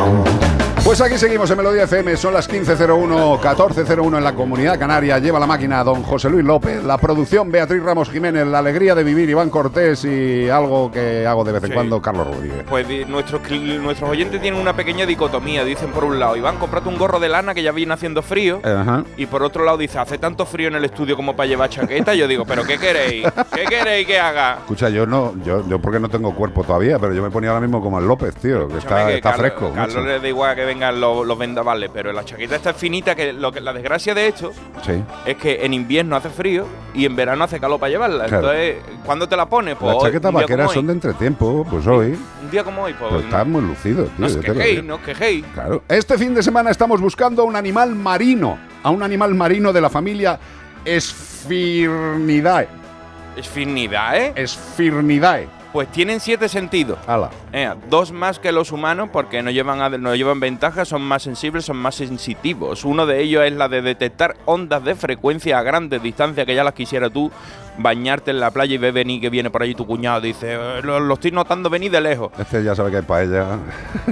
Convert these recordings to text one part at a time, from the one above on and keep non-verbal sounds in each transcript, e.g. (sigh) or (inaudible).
down. Pues aquí seguimos en Melodía FM, son las 15.01, 14.01 en la Comunidad Canaria. Lleva la máquina don José Luis López, la producción Beatriz Ramos Jiménez, la alegría de vivir Iván Cortés y algo que hago de vez en Sí. cuando Carlos Rodríguez. Pues nuestros, nuestros oyentes tienen una pequeña dicotomía. Dicen por un lado, Iván, comprate un gorro de lana que ya viene haciendo frío. Ajá. Y por otro lado dice, hace tanto frío en el estudio como para llevar chaqueta. Yo digo, ¿pero qué queréis? ¿Qué queréis que haga? Escucha, yo no, yo, yo porque no tengo cuerpo todavía, pero yo me ponía ahora mismo como el López, tío, que está, Escúchame, que está Carlos- fresco. Carlos le da igual que vengan los, los vendavales, pero la chaqueta está finita que, lo que la desgracia de esto Sí. es que en invierno hace frío y en verano hace calor para llevarla. Claro. Entonces, ¿cuándo te la pones? Pues Las chaquetas vaqueras son de entretiempo, pues hoy. Un día como hoy, pues. Pues está muy lucido, tío. no os quejéis, no os quejéis. Claro. Este fin de semana estamos buscando a un animal marino, a un animal marino de la familia Sphyrnidae. Es finidad, ¿eh? Sphyrnidae. Pues tienen siete sentidos. Ala. Eh, dos más que los humanos porque no llevan, no llevan ventaja, son más sensibles, son más sensitivos. Uno de ellos es la de detectar ondas de frecuencia a grandes distancias que ya las quisiera tú bañarte en la playa y ver venir que viene por allí tu cuñado. Dice, "Eh, lo, lo estoy notando venir de lejos. Este ya sabe que hay paella.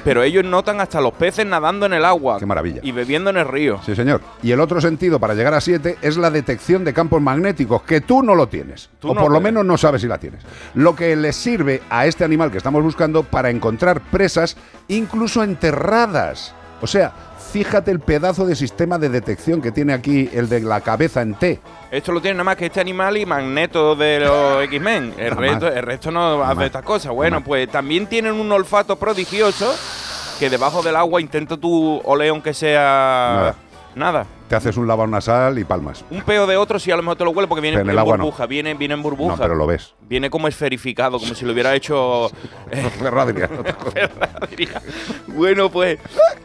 Pero ellos notan hasta los peces nadando en el agua. Qué maravilla. Y bebiendo en el río. Sí, señor. Y el otro sentido para llegar a 7 es la detección de campos magnéticos, que tú no lo tienes. Tú o no por lo menos no sabes si la tienes. Lo que le sirve a este animal que estamos buscando para encontrar presas, incluso enterradas. O sea, fíjate el pedazo de sistema de detección que tiene aquí el de la cabeza en T. Esto lo tiene nada más que este animal y Magneto de los (laughs) X-Men. El resto, más. el resto no hace estas cosas. Bueno, pues también tienen un olfato prodigioso que debajo del agua intenta tu oler aunque sea Nada. nada. Te haces un lavado nasal y palmas. Un peo de otro sí a lo mejor te lo huele porque viene en en, no. burbuja, viene, viene en burbuja. No, pero lo ves. Viene como esferificado, como si lo hubiera hecho (laughs) Ferradria. (laughs) Bueno, pues.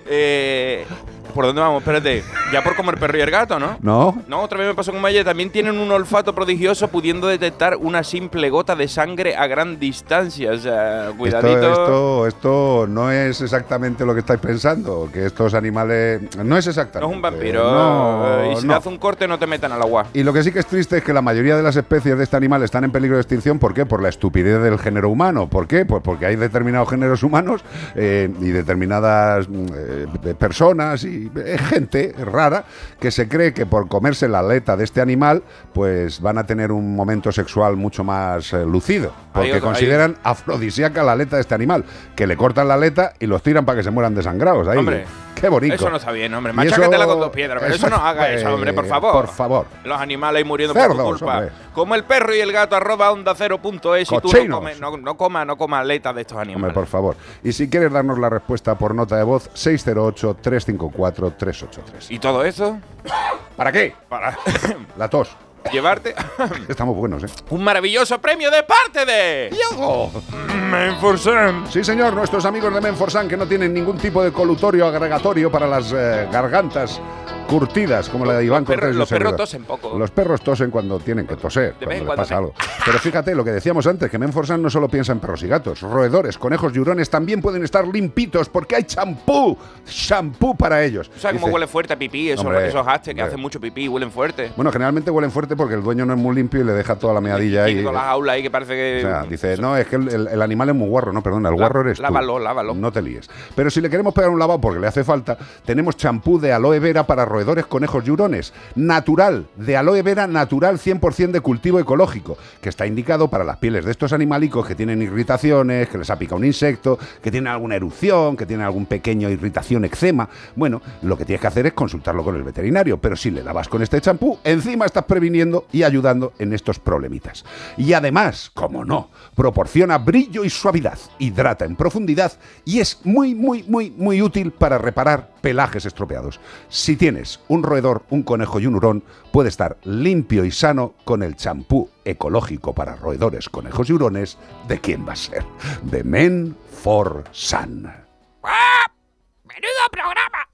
eh, ¿Por dónde vamos? Espérate. Ya por comer perro y el gato, ¿no? ¿No? No, otra vez me pasó con Maya. También tienen un olfato prodigioso pudiendo detectar una simple gota de sangre a gran distancia. O sea, cuidadito. Esto, esto, esto no es exactamente lo que estáis pensando, que estos animales... No es exactamente. no es un vampiro. No, eh, y si no. te hace un corte, no te metan al agua. Y lo que sí que es triste es que la mayoría de las especies de este animal están en peligro de extinción. ¿Por qué? Por la estupidez del género humano. ¿Por qué? Pues porque hay determinados géneros humanos eh, y determinadas mm, eh, personas y eh, gente rara que se cree que por comerse la aleta de este animal, pues van a tener un momento sexual mucho más lucido. Porque otro- consideran afrodisíaca la aleta de este animal. Que le cortan la aleta y los tiran para que se mueran desangrados. Ahí. Hombre, Qué bonito. Eso no está bien, hombre. Machácatela con dos piedras. Pero eso no haga eso, hombre, por favor. Por favor. Los animales muriendo por tu culpa. hombre. Como el perro y el gato arroba onda cero punto es y tú no comes, no, no coma, no coma aleta de estos Hombre, animales. por favor. Y si quieres darnos la respuesta por nota de voz, 608-354-383. ¿Y todo eso? ¿Para qué? Para La tos. Llevarte (laughs) Estamos buenos, ¿eh? un maravilloso premio de parte de Menforsan. Sí, señor, nuestros amigos de Menforsan que no tienen ningún tipo de colutorio agregatorio para las eh, gargantas curtidas, como la de Iván perros- Cortés. y los perros tosen poco. Los perros tosen cuando tienen que toser, De cuando cuando pasa algo. Pero fíjate lo que decíamos antes, que Menforsan no solo piensa en perros y gatos, roedores, conejos y hurones también pueden estar limpitos porque hay champú, champú para ellos. ¿Sabes cómo Dice- huele fuerte a pipí? Esos, Hombre, esos hastes que hacen mucho pipí huelen fuerte. Bueno, generalmente huelen fuerte porque el dueño no es muy limpio y le deja toda la meadilla ahí. Tiene toda la jaula ahí que parece que. O sea, dice, no, es que el, el- el animal es muy guarro. No, perdona, el La- guarro eres tú. lávalo, lávalo. No te líes. Pero si le queremos pegar un lavado porque le hace falta, tenemos champú de aloe vera para roedores, conejos y hurones. Natural, de aloe vera natural 100% de cultivo ecológico, que está indicado para las pieles de estos animalicos que tienen irritaciones, que les ha picado un insecto, que tienen alguna erupción, que tienen algún pequeño irritación, eczema. Bueno, lo que tienes que hacer es consultarlo con el veterinario, pero si le lavas con este champú, encima estás previniendo y ayudando en estos problemitas. Y además, como no, proporciona brillo y suavidad, hidrata en profundidad y es muy, muy, muy, muy útil para reparar pelajes estropeados. Si tienes un roedor, un conejo y un hurón, puede estar limpio y sano con el champú ecológico para roedores, conejos y hurones. ¿De quién va a ser? De Men for Sun. ¡Menudo programa!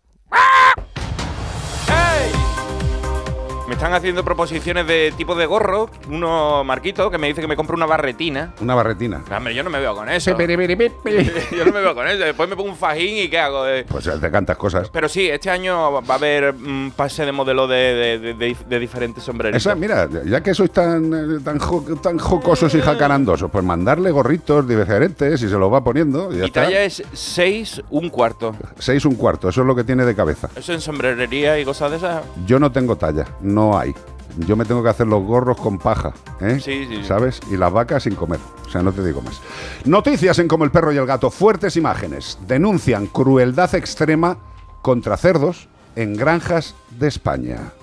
Me están haciendo proposiciones de tipo de gorro. Uno, Marquito, que me dice que me compre una barretina. Una barretina. Hombre, yo no me veo con eso. (laughs) yo no me veo con eso. Después me pongo un fajín y ¿qué hago? Eh, Pues te cantas cosas. Pero sí, este año va a haber un pase de modelo de, de- de- de diferentes sombreros. Esa, mira, ya que sois tan, eh, tan, jo- tan jocosos y jacarandosos, pues mandarle gorritos diferentes y se los va poniendo. Y ya Mi está. talla es 6, un cuarto. Seis un cuarto, eso es lo que tiene de cabeza. Eso en sombrerería y cosas de esas. Yo no tengo talla, no hay. Yo me tengo que hacer los gorros con paja, ¿eh? Sí, sí. ¿Sabes? Y las vacas sin comer. O sea, no te digo más. Noticias en Como el perro y el gato. Fuertes imágenes. Denuncian crueldad extrema contra cerdos en granjas de España.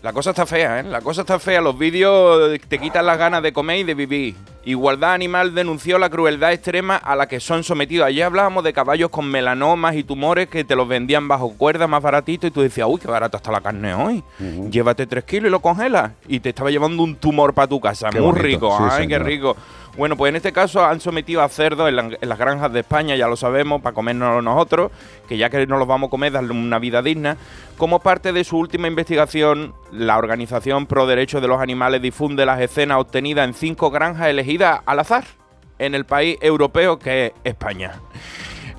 La cosa está fea, ¿eh? La cosa está fea. Los vídeos te quitan las ganas de comer y de vivir. Igualdad Animal denunció la crueldad extrema a la que son sometidos. Ayer hablábamos de caballos con melanomas y tumores que te los vendían bajo cuerda más baratito y tú decías, uy, qué barata está la carne hoy. Llévate tres kilos y lo congelas. Y te estaba llevando un tumor para tu casa. Qué Muy bonito, rico, sí, ay, qué rico. Bueno, pues en este caso han sometido a cerdos en, la- en las granjas de España, ya lo sabemos, para comernos nosotros, que ya que no los vamos a comer, darle una vida digna. Como parte de su última investigación, la organización Pro Derechos de los Animales difunde las escenas obtenidas en cinco granjas elegidas al azar en el país europeo que es España.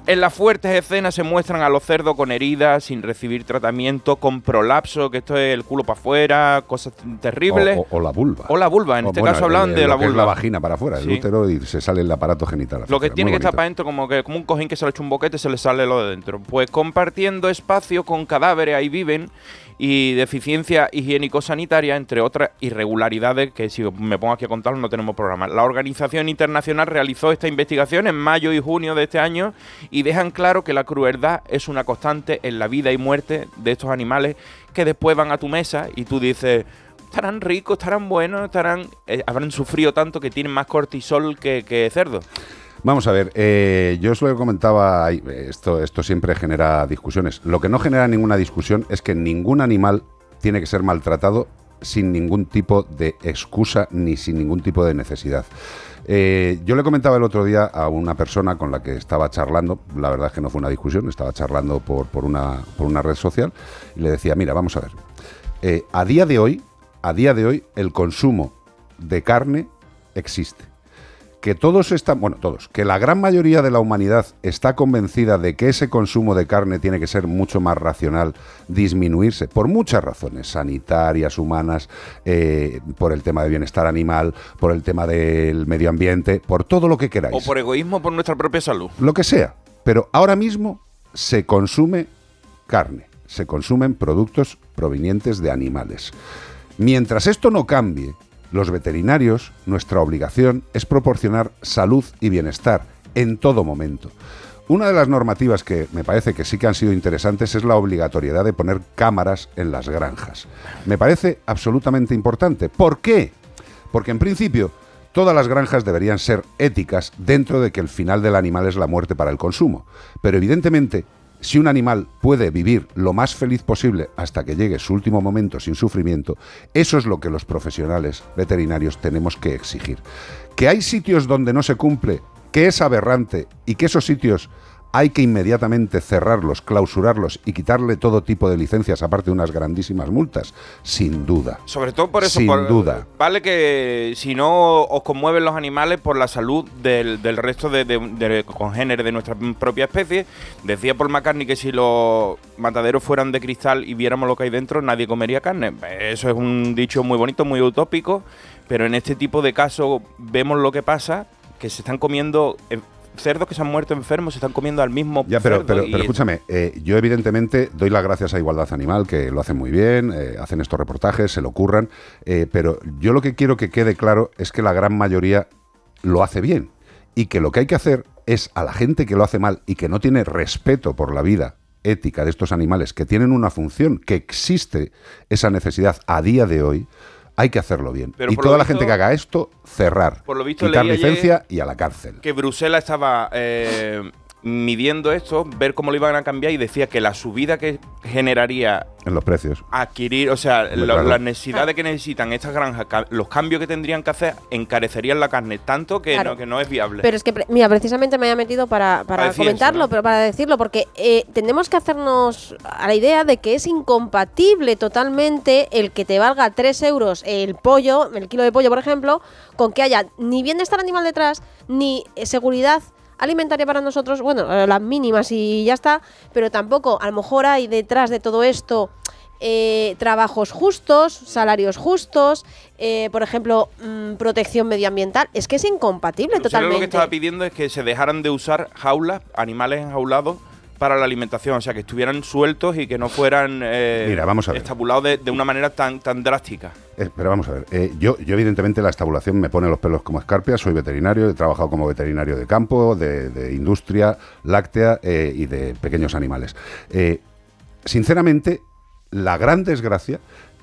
En las fuertes escenas se muestran a los cerdos con heridas, sin recibir tratamiento, con prolapso, que esto es el culo para afuera, cosas terribles. O, o- o la vulva. O la vulva, en O, este bueno, caso hablan de la es vulva. la vagina para afuera, Sí. el útero y se sale el aparato genital. Lo que tiene Muy que estar para adentro, como que como un cojín que se le echa un boquete, se le sale lo de dentro. Pues compartiendo espacio con cadáveres, ahí viven, y deficiencia higiénico-sanitaria, entre otras irregularidades que si me pongo aquí a contarlo no tenemos programa. La organización internacional realizó esta investigación en mayo y junio de este año y dejan claro que la crueldad es una constante en la vida y muerte de estos animales que después van a tu mesa y tú dices... Estarán ricos, estarán buenos, estarán eh, habrán sufrido tanto que tienen más cortisol que, que cerdo. Vamos a ver, eh, yo os lo comentaba, esto, esto siempre genera discusiones. Lo que no genera ninguna discusión es que ningún animal tiene que ser maltratado sin ningún tipo de excusa ni sin ningún tipo de necesidad. Eh, yo le comentaba el otro día a una persona con la que estaba charlando, la verdad es que no fue una discusión, estaba charlando por, por, una, por una red social, y le decía, mira, vamos a ver, eh, a día de hoy, a día de hoy, el consumo de carne existe que todos están, bueno, todos, que la gran mayoría de la humanidad está convencida de que ese consumo de carne tiene que ser mucho más racional, disminuirse, por muchas razones, sanitarias, humanas, eh, por el tema de bienestar animal, por el tema del medio ambiente, por todo lo que queráis. O por egoísmo por nuestra propia salud. Lo que sea. Pero ahora mismo se consume carne, se consumen productos provenientes de animales. Mientras esto no cambie, los veterinarios, nuestra obligación es proporcionar salud y bienestar en todo momento. Una de las normativas que me parece que sí que han sido interesantes es la obligatoriedad de poner cámaras en las granjas. Me parece absolutamente importante. ¿Por qué? Porque en principio todas las granjas deberían ser éticas dentro de que el final del animal es la muerte para el consumo. Pero evidentemente, si un animal puede vivir lo más feliz posible hasta que llegue su último momento sin sufrimiento, eso es lo que los profesionales veterinarios tenemos que exigir. Que hay sitios donde no se cumple, que es aberrante y que esos sitios hay que inmediatamente cerrarlos, clausurarlos y quitarle todo tipo de licencias, aparte de unas grandísimas multas, sin duda. Sobre todo por eso. Sin por- duda. Vale que si no os conmueven los animales por la salud del, del resto de, de- de congéneres de nuestra propia especie. Decía Paul McCartney que si los mataderos fueran de cristal y viéramos lo que hay dentro, nadie comería carne. Eso es un dicho muy bonito, muy utópico, pero en este tipo de casos vemos lo que pasa, que se están comiendo... eh, Cerdos que se han muerto enfermos se están comiendo al mismo Ya, pero, cerdo pero, pero es- escúchame, eh, yo evidentemente doy las gracias a Igualdad Animal, que lo hacen muy bien, eh, hacen estos reportajes, se lo curran, eh, pero yo lo que quiero que quede claro es que la gran mayoría lo hace bien y que lo que hay que hacer es a la gente que lo hace mal y que no tiene respeto por la vida ética de estos animales, que tienen una función, que existe esa necesidad a día de hoy, hay que hacerlo bien. Pero y toda la visto- gente que haga esto, cerrar, por lo visto quitar licencia y a la cárcel. que Bruselas estaba eh, midiendo esto, ver cómo lo iban a cambiar y decía que la subida que generaría En los precios. adquirir, o sea, Hombre, lo- claro. las necesidades que necesitan estas granjas, los cambios que tendrían que hacer, encarecerían la carne tanto que, Claro. no, que no es viable. Pero es que, mira, precisamente me había metido para, para Para decir comentarlo, eso, ¿no? pero para decirlo, porque eh, tenemos que hacernos a la idea de que es incompatible totalmente el que te valga 3 euros el pollo, el kilo de pollo, por ejemplo, con que haya ni bienestar animal detrás, ni eh, seguridad alimentaria para nosotros, bueno, eh, las mínimas y ya está, pero tampoco, a lo mejor hay detrás de todo esto eh, trabajos justos, salarios justos, eh, por ejemplo, mm, protección medioambiental. Es que es incompatible totalmente. lo que estaba pidiendo es que se dejaran de usar jaulas, animales enjaulados, para la alimentación, o sea, que estuvieran sueltos y que no fueran eh, Mira, vamos a ver. estabulados de, de una manera tan, tan drástica. Eh, pero vamos a ver, eh, yo, yo evidentemente la estabulación me pone los pelos como escarpia, soy veterinario, he trabajado como veterinario de campo, de, de industria láctea eh, y de pequeños animales. Sinceramente, la gran desgracia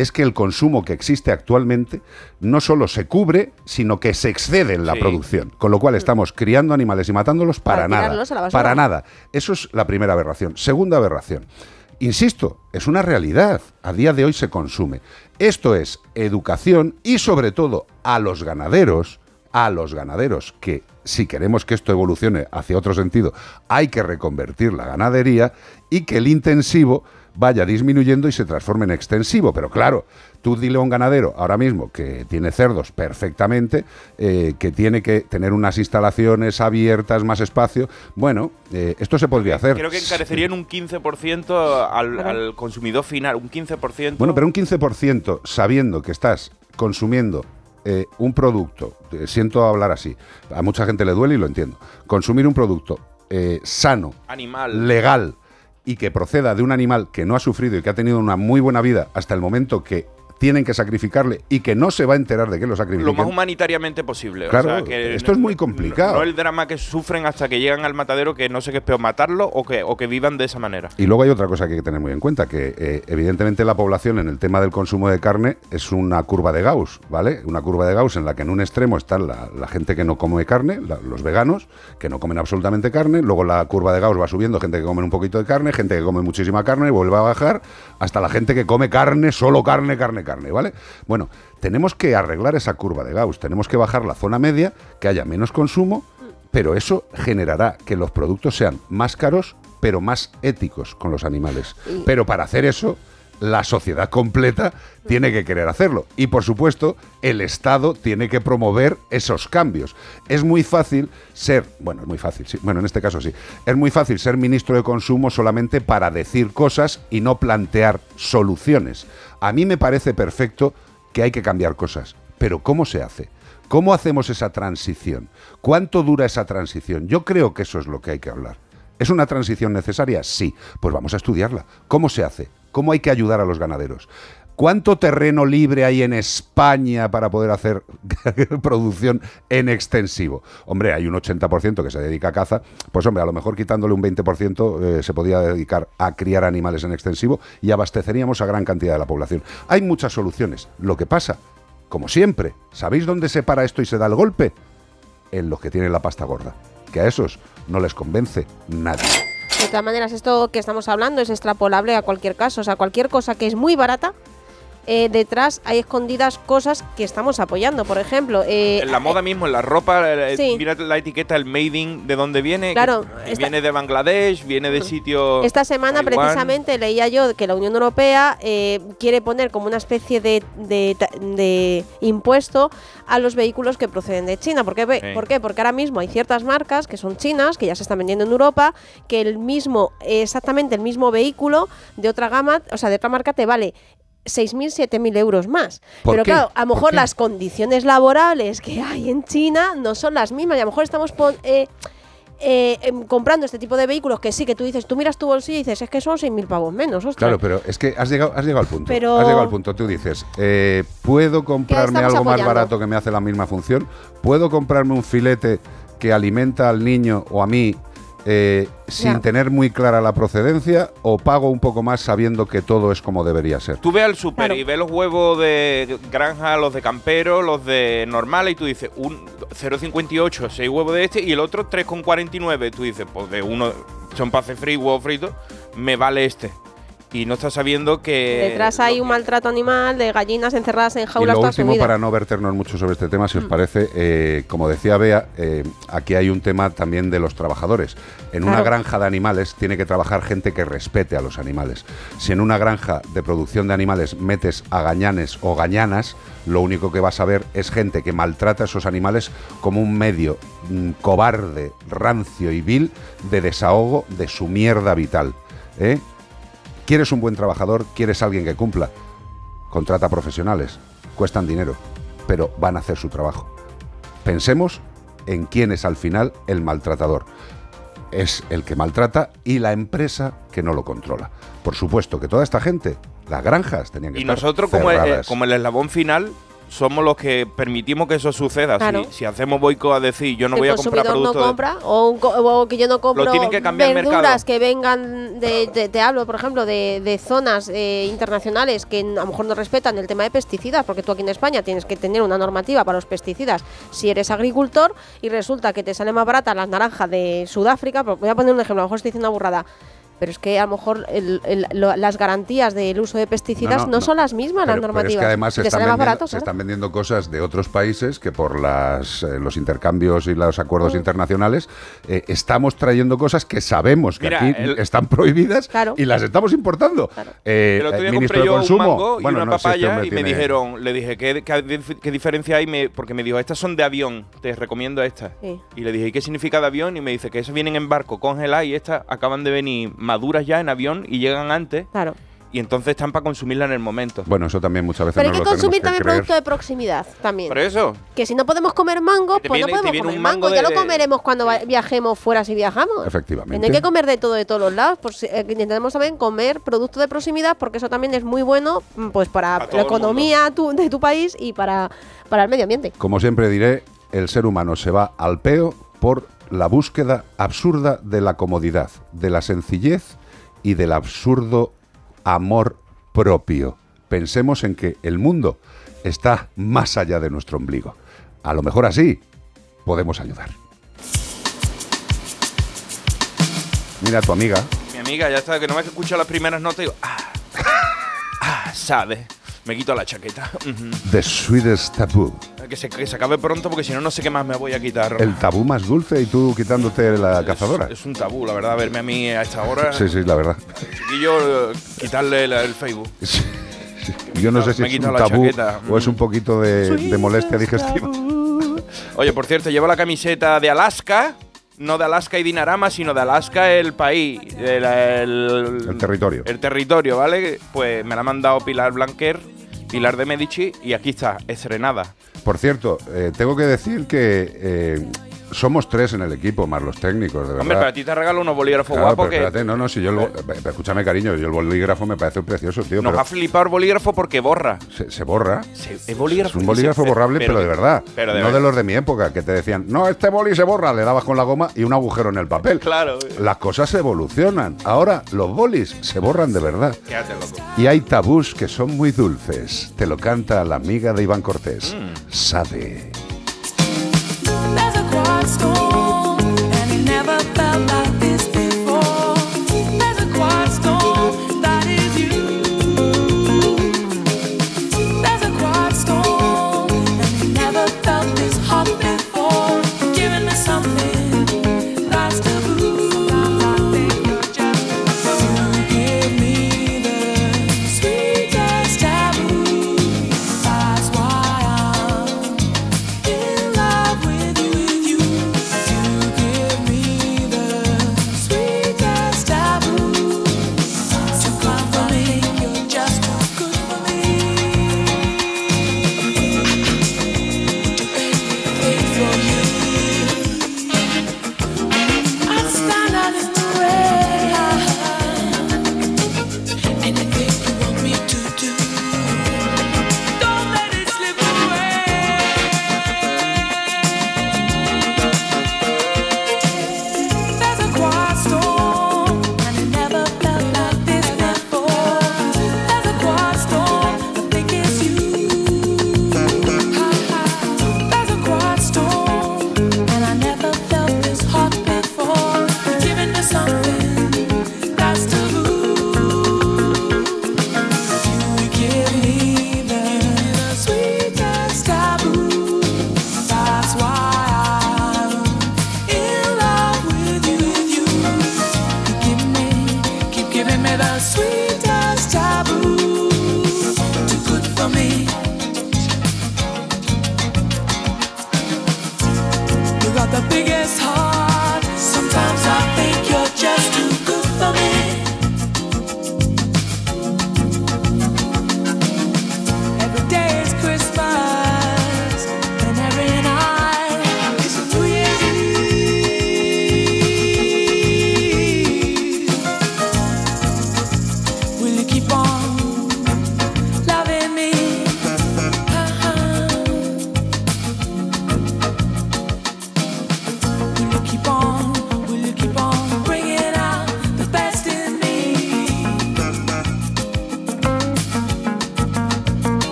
es que el consumo que existe actualmente no solo se cubre, sino que se excede en la Sí. producción. Con lo cual estamos criando animales y matándolos para, Para nada. a. Para nada. Eso es la primera aberración. Segunda aberración. Insisto, es una realidad. A día de hoy se consume. Esto es educación y sobre todo a los ganaderos, a los ganaderos que si queremos que esto evolucione hacia otro sentido, hay que reconvertir la ganadería y que el intensivo vaya disminuyendo y se transforme en extensivo. Pero claro, tú dile a un ganadero ahora mismo que tiene cerdos perfectamente, eh, que tiene que tener unas instalaciones abiertas, más espacio. Bueno, eh, esto se podría hacer. Creo que encarecerían un 15% al, al consumidor final, un 15%. Bueno, pero un 15% sabiendo que estás consumiendo eh, un producto, eh, siento hablar así, a mucha gente le duele y lo entiendo, consumir un producto eh, sano, animal. legal y que proceda de un animal que no ha sufrido y que ha tenido una muy buena vida hasta el momento que tienen que sacrificarle y que no se va a enterar de que lo lo sacrifiquen. más humanitariamente posible. o Claro, sea, que esto es muy complicado. No, el drama que sufren hasta que llegan al matadero, que no sé qué es peor, matarlo o que, o que vivan de esa manera. Y luego hay otra cosa que hay que tener muy en cuenta, que eh, evidentemente la población en el tema del consumo de carne es una curva de Gauss, ¿vale? Una curva de Gauss en la que en un extremo está la, la gente que no come carne, la- los veganos, que no comen absolutamente carne, luego la curva de Gauss va subiendo, gente que come un poquito de carne, gente que come muchísima carne y vuelve a bajar, hasta la gente que come carne, solo carne, carne, carne, ¿vale? Bueno, tenemos que arreglar esa curva de Gauss, tenemos que bajar la zona media, que haya menos consumo, pero eso generará que los productos sean más caros, pero más éticos con los animales. Pero para hacer eso, la sociedad completa tiene que querer hacerlo. Y por supuesto, el Estado tiene que promover esos cambios. Es muy fácil ser, bueno, es muy fácil, sí, bueno, en este caso sí, es muy fácil ser ministro de consumo solamente para decir cosas y no plantear soluciones. A mí me parece perfecto que hay que cambiar cosas, pero ¿cómo se hace? ¿Cómo hacemos esa transición? ¿Cuánto dura esa transición? Yo creo que eso es lo que hay que hablar. ¿Es una transición necesaria? Sí. Pues vamos a estudiarla. ¿Cómo se hace? ¿Cómo hay que ayudar a los ganaderos? ¿Cuánto terreno libre hay en España para poder hacer (laughs) producción en extensivo? Hombre, hay un 80% que se dedica a caza. Pues hombre, a lo mejor quitándole un 20% eh, se podía dedicar a criar animales en extensivo y abasteceríamos a gran cantidad de la población. Hay muchas soluciones. Lo que pasa, como siempre, ¿sabéis dónde se para esto y se da el golpe? En los que tienen la pasta gorda. Que a esos no les convence nadie. De todas maneras, esto que estamos hablando es extrapolable a cualquier caso. O sea, cualquier cosa que es muy barata, eh, detrás hay escondidas cosas que estamos apoyando. Por ejemplo, eh, En la moda mismo, en la ropa, eh, Sí. mira la etiqueta, el made in, de dónde viene. Claro, que esta- viene de Bangladesh, viene de sitios. Esta semana precisamente leía yo que la Unión Europea quiere poner como una especie de, de impuesto a los vehículos que proceden de China. ¿Por qué? Sí. ¿Por qué? Porque ahora mismo hay ciertas marcas que son chinas, que ya se están vendiendo en Europa, que el mismo, exactamente el mismo vehículo de otra gama, o sea, de otra marca te vale 6.000, 7.000 euros más. ¿Por Pero qué? claro, a lo ¿Por mejor las condiciones laborables que hay en China no son las mismas y a lo mejor estamos eh, eh, em, comprando este tipo de vehículos que sí, que tú dices, tú miras tu bolsillo y dices, es que son 6.000 pavos menos, ostras. Claro, pero es que has llegado, has llegado al punto. Pero- Has llegado al punto. Tú dices, eh, ¿puedo comprarme algo más barato que me hace la misma función? ¿Puedo comprarme un filete que alimenta al niño o a mí eh, sin tener muy clara la procedencia o pago un poco más sabiendo que todo es como debería ser. Tú ves al super Claro. y ves los huevos de granja, los de campero, los de normales, y tú dices, un 0,58, 6 huevos de este, y el otro 3,49. Tú dices, pues de uno son para hacer frío, huevo frito, me vale este. Y no estás sabiendo que. Detrás hay lo un maltrato animal de gallinas encerradas en Y jaulas lo toda su último, para no verternos mucho sobre este tema, si os parece, eh, como decía Bea, eh, aquí hay un tema también de los trabajadores. En una Claro. granja de animales tiene que trabajar gente que respete a los animales. Si en una granja de producción de animales metes a gañanes o gañanas, lo único que vas a ver es gente que maltrata a esos animales como un medio mm, cobarde, rancio y vil de desahogo de su mierda vital. ¿eh? ¿Quieres un buen trabajador? ¿Quieres alguien que cumpla? Contrata profesionales, cuestan dinero, pero van a hacer su trabajo. Pensemos en quién es al final el maltratador. Es el que maltrata y la empresa que no lo controla. Por supuesto que toda esta gente, las granjas, tenían que Y estar nosotros, como el, cerradas. como el eslabón final, somos los que permitimos que eso suceda. Claro. Si, si hacemos boicot a decir, yo no que voy a comprar consumidor no productos. de- compra o, un co- o que yo no compro que verduras mercado. que vengan de, de- te hablo por ejemplo de, de zonas eh, internacionales que a lo mejor no respetan el tema de pesticidas porque tú aquí en España tienes que tener una normativa para los pesticidas si eres agricultor y resulta que te sale más barata las naranjas de Sudáfrica voy a poner un ejemplo a lo mejor estoy diciendo una burrada pero es que a lo mejor el- el- lo- las garantías del uso de pesticidas no, son las mismas las pero normativas es que además se están, vendiendo, barato se claro. están vendiendo cosas de otros países que por las, eh, los intercambios y los acuerdos Mm. internacionales eh, estamos trayendo cosas que sabemos que Mira, aquí el- están prohibidas Claro. y las estamos importando. Claro. Eh, El otro día ministro compré de yo Consumo, un mango y bueno, una no sé si este papaya y me dijeron, le dije, ¿qué, qué, dif- qué diferencia hay? Me- porque me dijo, estas son de avión, te recomiendo estas. Sí. Y le dije, ¿y qué significa de avión? Y me dice que esas vienen en barco congeladas y estas acaban de venir maduras ya en avión y llegan antes claro y entonces están para consumirla en el momento. Bueno, eso también muchas veces pero hay que consumir también creer. producto de proximidad también Por eso, Que si no podemos comer mango, pues viene- no podemos comer un mango. mango Ya de- lo comeremos cuando viajemos fuera si viajamos. Efectivamente. No hay que comer de todo de todos los lados. Pues eh, intentemos también comer producto de proximidad porque eso también es muy bueno mm, pues para la economía tu- de tu país y para, para el medio ambiente. Como siempre diré, el ser humano se va al peo por la búsqueda absurda de la comodidad, de la sencillez y del absurdo amor propio. Pensemos en que el mundo está más allá de nuestro ombligo. A lo mejor así podemos ayudar. Mira a tu amiga. mi amiga ya está, que no me escucha las primeras notas y digo, ah, ah, sabe. Me quito la chaqueta. The Sweetest Taboo. que, se, que se acabe pronto porque si no, no sé qué más me voy a quitar. El tabú más dulce y tú quitándote la cazadora. Es, un tabú, la verdad, verme a mí a esta hora. Sí, sí, la verdad. Chiquillo, quitarle la- el Facebook. (laughs) Sí, sí. Yo no sé si es un tabú chaqueta. o es un poquito de, de molestia digestiva. Oye, por cierto, llevo la camiseta de Alaska. No de Alaska y Dinarama, sino de Alaska el país. El, el- El territorio. El territorio, ¿vale? Pues me la ha mandado Pilar Blanquer, Pilar de Medici, y aquí está, estrenada. Por cierto, eh, tengo que decir que eh, somos tres en el equipo, más los técnicos, de verdad. Hombre, para ti te regalo unos bolígrafos Claro, guapos pero que espérate, no, no, si yo el bo- eh, escúchame cariño, yo el bolígrafo me parece precioso, tío, nos pero ha flipado el bolígrafo porque borra. se, se borra. Se- es Es bolígrafo. un bolígrafo se- borrable, pero, de verdad. Pero de no de los de mi época, que te decían, no, este boli se borra, le dabas con la goma y un agujero en el papel. Claro. Las cosas evolucionan. Ahora los bolis se borran de verdad. Quédate loco. Y hay tabús que son muy dulces. Te lo canta la amiga de Iván Cortés. Mm. Sabe.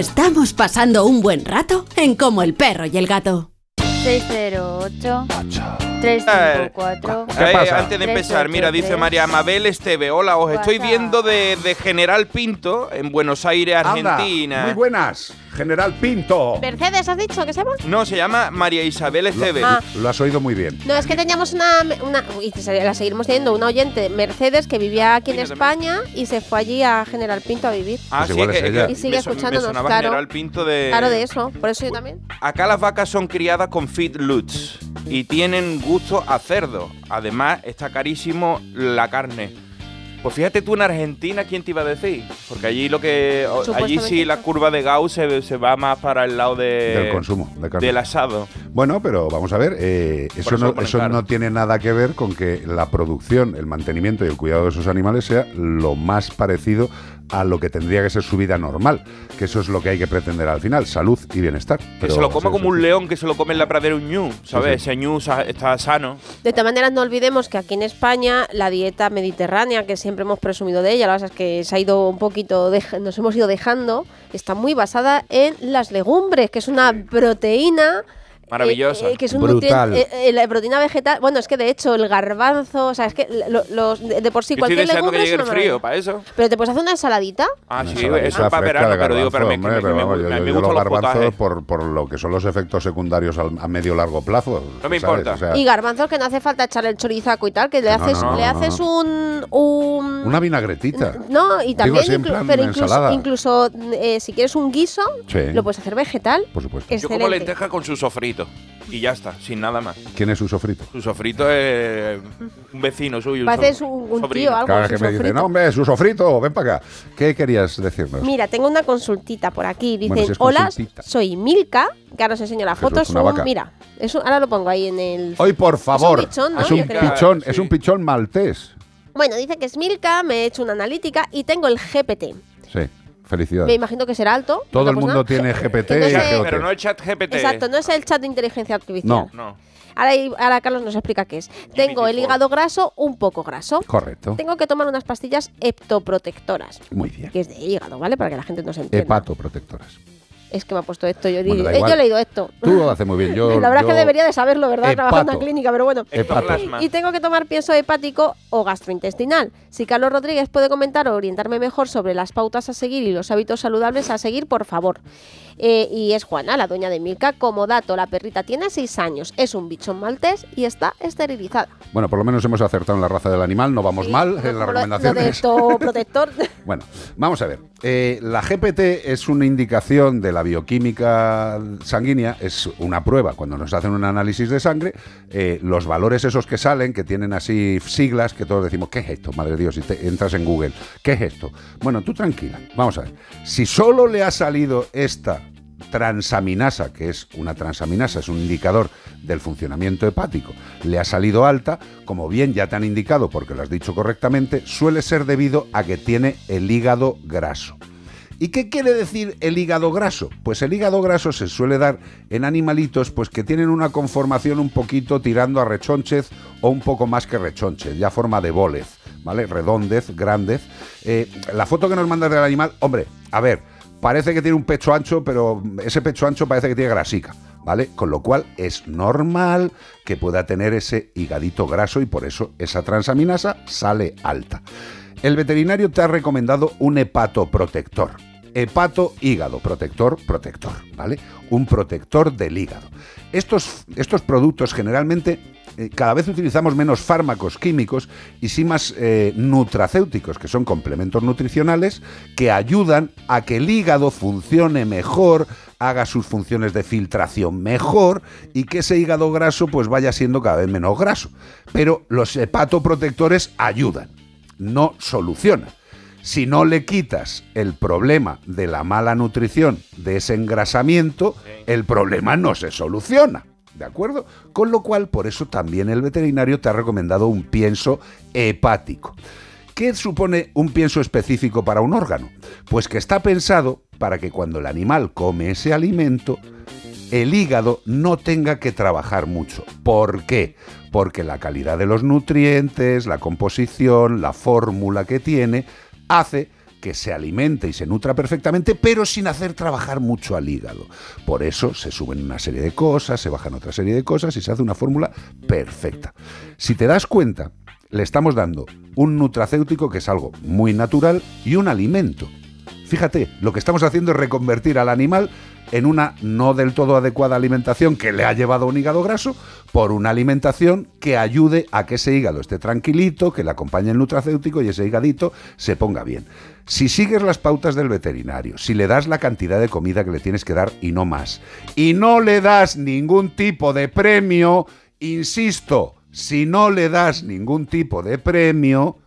Estamos pasando un buen rato en Como el perro y el gato. 608 354 Eh, pasa? antes de empezar, mira, dice María Mabel Esteve, hola, os estoy viendo de, de General Pinto en Buenos Aires, Anda, Argentina. muy buenas, General Pinto. Mercedes, ¿has dicho que se llama? No, se llama María Isabel Esteve. Ah. Lo has oído muy bien. No, es que teníamos una, una y la seguiremos teniendo, una oyente, Mercedes, que vivía aquí en Mira, España y se fue allí a General Pinto a vivir. Ah, Pues sí, igual que- es que ella. Y sigue escuchándonos, claro. General Pinto de... Claro, de eso, por eso yo también. Acá las vacas son criadas con feed lutz y tienen gusto a cerdo. Además, está carísimo la carne. Pues fíjate tú en Argentina, ¿quién te iba a decir? Porque allí lo que allí sí la curva de Gauss se, se va más para el lado de, Del consumo de carne. del asado. Bueno, pero vamos a ver, eh, eso, eso no, eso tiene nada que ver con que la producción, el mantenimiento y el cuidado de esos animales sea lo más parecido a lo que tendría que ser su vida normal, que eso es lo que hay que pretender al final, salud y bienestar. Que Pero, se lo come sí, como sí, un león que se lo come en la pradera un ñu, ¿sabes? sí. Ese ñu está sano. De todas maneras, no olvidemos que aquí en España la dieta mediterránea, que siempre hemos presumido de ella, la verdad es que se ha ido un poquito, nos hemos ido dejando, está muy basada en las legumbres, que es una proteína. Maravillosa. eh, eh, que es un Brutal. eh, eh, la proteína vegetal. Bueno, es que de hecho el garbanzo, o sea, es que lo- los, de, de por sí Yo cualquier que legumbre llegue es el frío para eso. Pero te puedes hacer una ensaladita. Ah, Una sí, ensaladita eso es para verano, pero digo, pero me, hombre, pero me- vamos, me- yo- me los garbanzos potajes. por, por lo que son los efectos secundarios al- a medio largo plazo. No me ¿sabes? importa. O sea, Y garbanzos que no hace falta echarle el chorizaco y tal, que le No, haces, no, le haces un, un una vinagretita. No, y también, inclu- pero incluso, incluso eh, si quieres un guiso, lo puedes hacer vegetal. Por supuesto. Yo como lenteja con su sofrito. Y ya está, sin nada más. ¿Quién es su sofrito? Su sofrito es un vecino suyo. un Pareces so- un, un sobrino. tío, algo. Cada su que me dice, sofrito. no, hombre, su sofrito, ven para acá. ¿Qué querías decirnos? Mira, tengo una consultita por aquí. Dicen, Bueno, si es hola, consultita. soy Milka, que ahora os enseño la foto. Es una un, vaca. mira, es un- ahora lo pongo ahí en el... Hoy, por favor, Es un pichón, ¿no? es un pichón, Sí. es un pichón maltés. Bueno, dice que es Milka, me he hecho una analítica y tengo el GPT. Sí, felicidades. Me imagino que será alto. Todo no el mundo nada. tiene GPT no y sé-. Pero no el chat GPT. Exacto, no es el chat de inteligencia artificial. No. No. Ahora, ahora Carlos nos explica qué es. Tengo el GPT-4. hígado graso un poco graso. Correcto. Tengo que tomar unas pastillas heptoprotectoras. Muy bien. Que es de hígado, ¿vale? Para que la gente no se entienda. Hepatoprotectoras. Es que me ha puesto esto. Yo, Bueno, digo- yo he leído esto. Tú lo haces muy bien. Yo, (laughs) la verdad es que debería de saberlo, ¿verdad? Trabajando en Hepato. clínica, pero bueno. Hepato. Ectoplasma. Y tengo que tomar pienso hepático o gastrointestinal. Si Carlos Rodríguez puede comentar o orientarme mejor sobre las pautas a seguir y los hábitos saludables a seguir, por favor. Eh, y es Juana, la dueña de Milka. Como dato, la perrita tiene 6 años, es un bichón maltés y está esterilizada. Bueno, por lo menos hemos acertado en la raza del animal, no vamos Sí, mal en las recomendaciones. heptoprotector. (laughs) Bueno, vamos a ver. Eh, la GPT es una indicación de la bioquímica sanguínea, es una prueba. Cuando nos hacen un análisis de sangre, eh, los valores esos que salen, que tienen así siglas, que todos decimos, ¿qué es esto? Madre de Dios, si te entras en Google, ¿qué es esto? Bueno, tú tranquila, vamos a ver. Si solo le ha salido esta transaminasa, que es una transaminasa, es un indicador del funcionamiento hepático, le ha salido alta, como bien ya te han indicado porque lo has dicho correctamente, suele ser debido a que tiene el hígado graso. ¿Y qué quiere decir el hígado graso? Pues el hígado graso se suele dar en animalitos pues que tienen una conformación un poquito tirando a rechonchez o un poco más que rechonchez, ya forma de bolez, ¿vale? Redondez, grandez. Eh, la foto que nos mandas del animal, hombre, a ver, parece que tiene un pecho ancho, pero ese pecho ancho parece que tiene grasica, ¿vale? Con lo cual es normal que pueda tener ese higadito graso y por eso esa transaminasa sale alta. El veterinario te ha recomendado un hepatoprotector. Hepato hígado, protector, protector, ¿vale? Un protector del hígado. Estos, estos productos generalmente eh, cada vez utilizamos menos fármacos químicos y sí más eh, nutracéuticos, que son complementos nutricionales que ayudan a que el hígado funcione mejor, haga sus funciones de filtración mejor y que ese hígado graso pues vaya siendo cada vez menos graso. Pero los hepatoprotectores ayudan, no solucionan. Si no le quitas el problema de la mala nutrición, de ese engrasamiento, el problema no se soluciona. ¿De acuerdo? Con lo cual, por eso también el veterinario te ha recomendado un pienso hepático. ¿Qué supone un pienso específico para un órgano? Pues que está pensado para que cuando el animal come ese alimento, el hígado no tenga que trabajar mucho. ¿Por qué? Porque la calidad de los nutrientes, la composición, la fórmula que tiene, hace que se alimente y se nutra perfectamente, pero sin hacer trabajar mucho al hígado. Por eso se suben una serie de cosas, se bajan otra serie de cosas y se hace una fórmula perfecta. Si te das cuenta, le estamos dando un nutracéutico que es algo muy natural y un alimento. Fíjate, lo que estamos haciendo es reconvertir al animal en una no del todo adecuada alimentación que le ha llevado a un hígado graso por una alimentación que ayude a que ese hígado esté tranquilito, que le acompañe el nutracéutico y ese hígadito se ponga bien. Si sigues las pautas del veterinario, si le das la cantidad de comida que le tienes que dar y no más, y no le das ningún tipo de premio, insisto, si no le das ningún tipo de premio,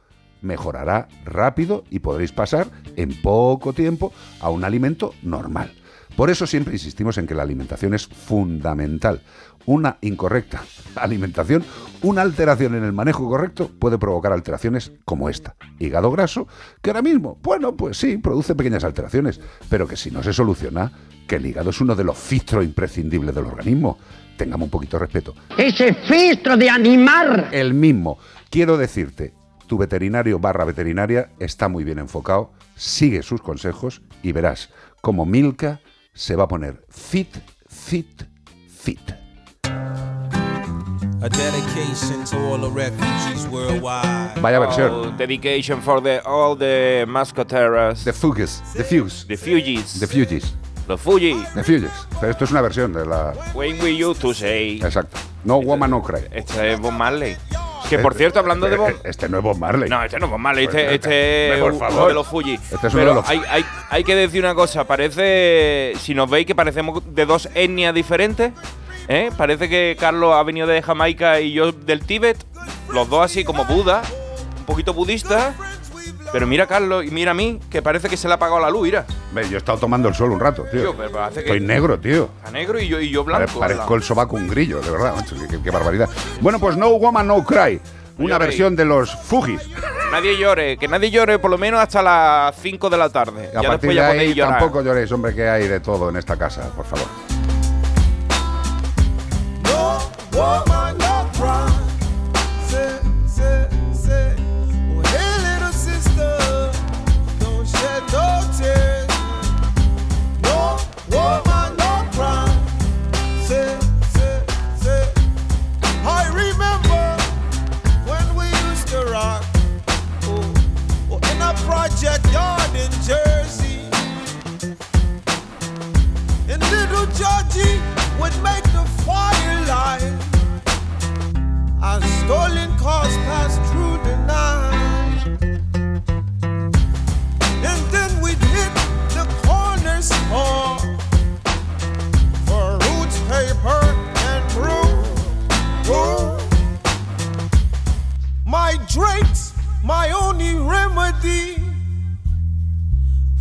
mejorará rápido y podréis pasar en poco tiempo a un alimento normal. Por eso siempre insistimos en que la alimentación es fundamental. Una incorrecta alimentación, una alteración en el manejo correcto puede provocar alteraciones como esta. Hígado graso, que ahora mismo, bueno, pues sí, produce pequeñas alteraciones, pero que si no se soluciona, que el hígado es uno de los filtros imprescindibles del organismo. Tengamos un poquito de respeto. Ese filtro de animar. El mismo. Quiero decirte, tu veterinario barra veterinaria está muy bien enfocado, sigue sus consejos y verás como Milka se va a poner fit, fit, fit. A dedication to all the refugees worldwide. Vaya Oh, versión. dedication for the, all the mascoteras. The Fugues, The Fugues, The Fugees. The Fugees, Los Fuji. The Fugees. Pero esto es una versión de la... When we used to say. Exacto. No Woman No Cry. Este es Bob Marley. Que por cierto, hablando de Bob. Este no es Bob Marley. No, este no es Bob Marley, Pues, este, este es uno favor. de los Fuji. Este es uno Pero de los- hay, hay, hay que decir una cosa, parece, si nos veis que parecemos de dos etnias diferentes, ¿eh? parece que Carlos ha venido de Jamaica y yo del Tíbet, los dos así como Buda, un poquito budista, pero mira Carlos y mira a mí, que parece que se le ha apagado la luz, mira. Ve, yo he estado tomando el sol un rato, tío. Tío, pero parece que- Estoy negro, tío. A negro y yo, y yo Pare- blanco. parezco el sobaco un grillo, de verdad. qué, qué- qué barbaridad. Bueno, pues No Woman No Cry. Una versión de los Fugis. Nadie llore, que nadie llore por lo menos hasta las 5 de la tarde. A ya partir después de ya ahí llorar. tampoco lloréis, hombre, que hay de todo en esta casa, por favor. No woman, stolen cars through the night. And then we'd hit the corner store for and brew. My drinks, my only remedy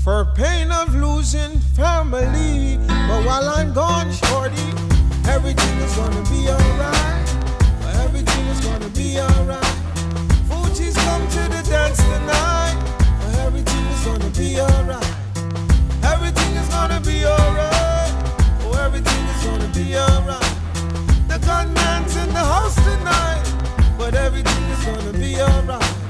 for pain of losing family. But while I'm gone, shorty, everything is gonna be alright. Be alright. Come to the dance tonight. Everything is gonna be alright. Everything is gonna be alright. Oh, everything is gonna be alright. The gunman's in the house tonight, but everything is gonna be alright.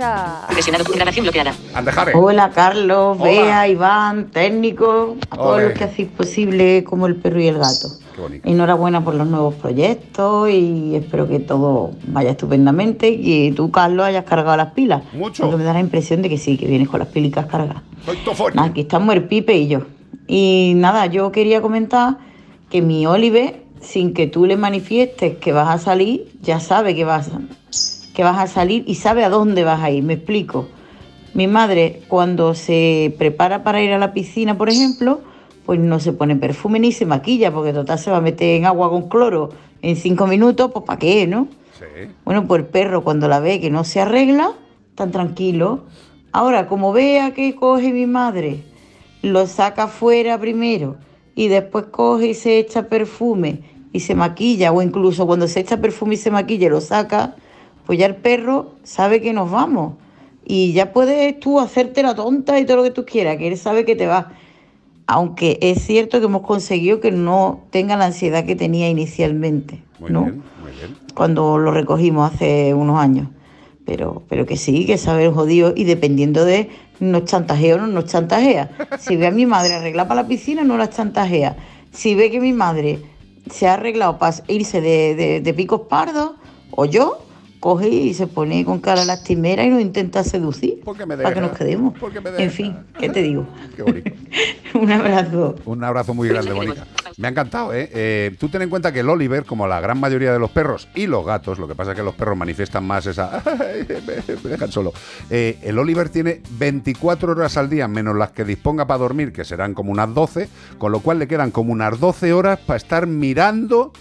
WhatsApp. Presionado. Grabación bloqueada. Andejare. Hola Carlos, Hola. Bea, Iván, técnico, a todos los que hacéis posible como el perro y el gato. Qué bonito. Enhorabuena por los nuevos proyectos y espero que todo vaya estupendamente y que tú, Carlos, hayas cargado las pilas. Mucho. Porque me da la impresión de que sí, que vienes con las pilicas cargadas. Soy tofón. Nada, Aquí estamos el Pipe y yo. Y nada, yo quería comentar que mi Oliver, sin que tú le manifiestes que vas a salir, ya sabe que vas, a- que vas a salir y sabe a dónde vas a ir. Me explico. Mi madre, cuando se prepara para ir a la piscina, por ejemplo, pues no se pone perfume ni se maquilla, porque total se va a meter en agua con cloro en cinco minutos, pues ¿para qué, no? Sí. Bueno, pues el perro cuando la ve que no se arregla, tan tranquilo. Ahora, como vea que coge mi madre, lo saca fuera primero y después coge y se echa perfume y se maquilla, o incluso cuando se echa perfume y se maquilla lo saca, pues ya el perro sabe que nos vamos. Y ya puedes tú hacerte la tonta y todo lo que tú quieras, que él sabe que te vas. Aunque es cierto que hemos conseguido que no tenga la ansiedad que tenía inicialmente. Muy ¿no? bien, muy bien. cuando lo recogimos hace unos años. Pero, pero que sí, que sabe el jodido y dependiendo de nos chantajea o no nos chantajea. Si ve a mi madre arreglar para la piscina, no la chantajea. Si ve que mi madre se ha arreglado para irse de, de- de picos pardos, o yo, coge y se pone con cara lastimera y nos intenta seducir Porque me para que nos quedemos. porque me En fin, ¿qué te digo? (laughs) Qué bonito. (laughs) Un abrazo. Un abrazo muy grande, Mónica. Me ha encantado, ¿eh? Eh, Tú ten en cuenta que el Oliver, como la gran mayoría de los perros y los gatos, lo que pasa es que los perros manifiestan más esa... (laughs) me, me dejan solo. Eh, el Oliver tiene 24 horas al día, menos las que disponga para dormir, que serán como unas 12, con lo cual le quedan como unas 12 horas para estar mirando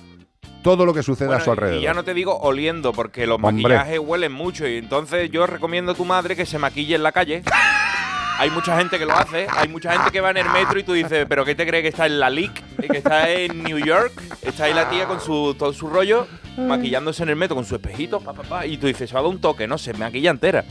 todo lo que sucede a su alrededor. Y ya no te digo oliendo, porque los Hombre. maquillajes huelen mucho. Y entonces yo recomiendo a tu madre que se maquille en la calle. Hay mucha gente que lo hace, hay mucha gente que va en el metro y tú dices, ¿pero qué te crees que está en la LIC? ¿Que está en New York? Está ahí la tía con su, todo su rollo, maquillándose en el metro con su espejito, pa, pa, pa, y tú dices, se va a dar un toque, no se maquilla entera.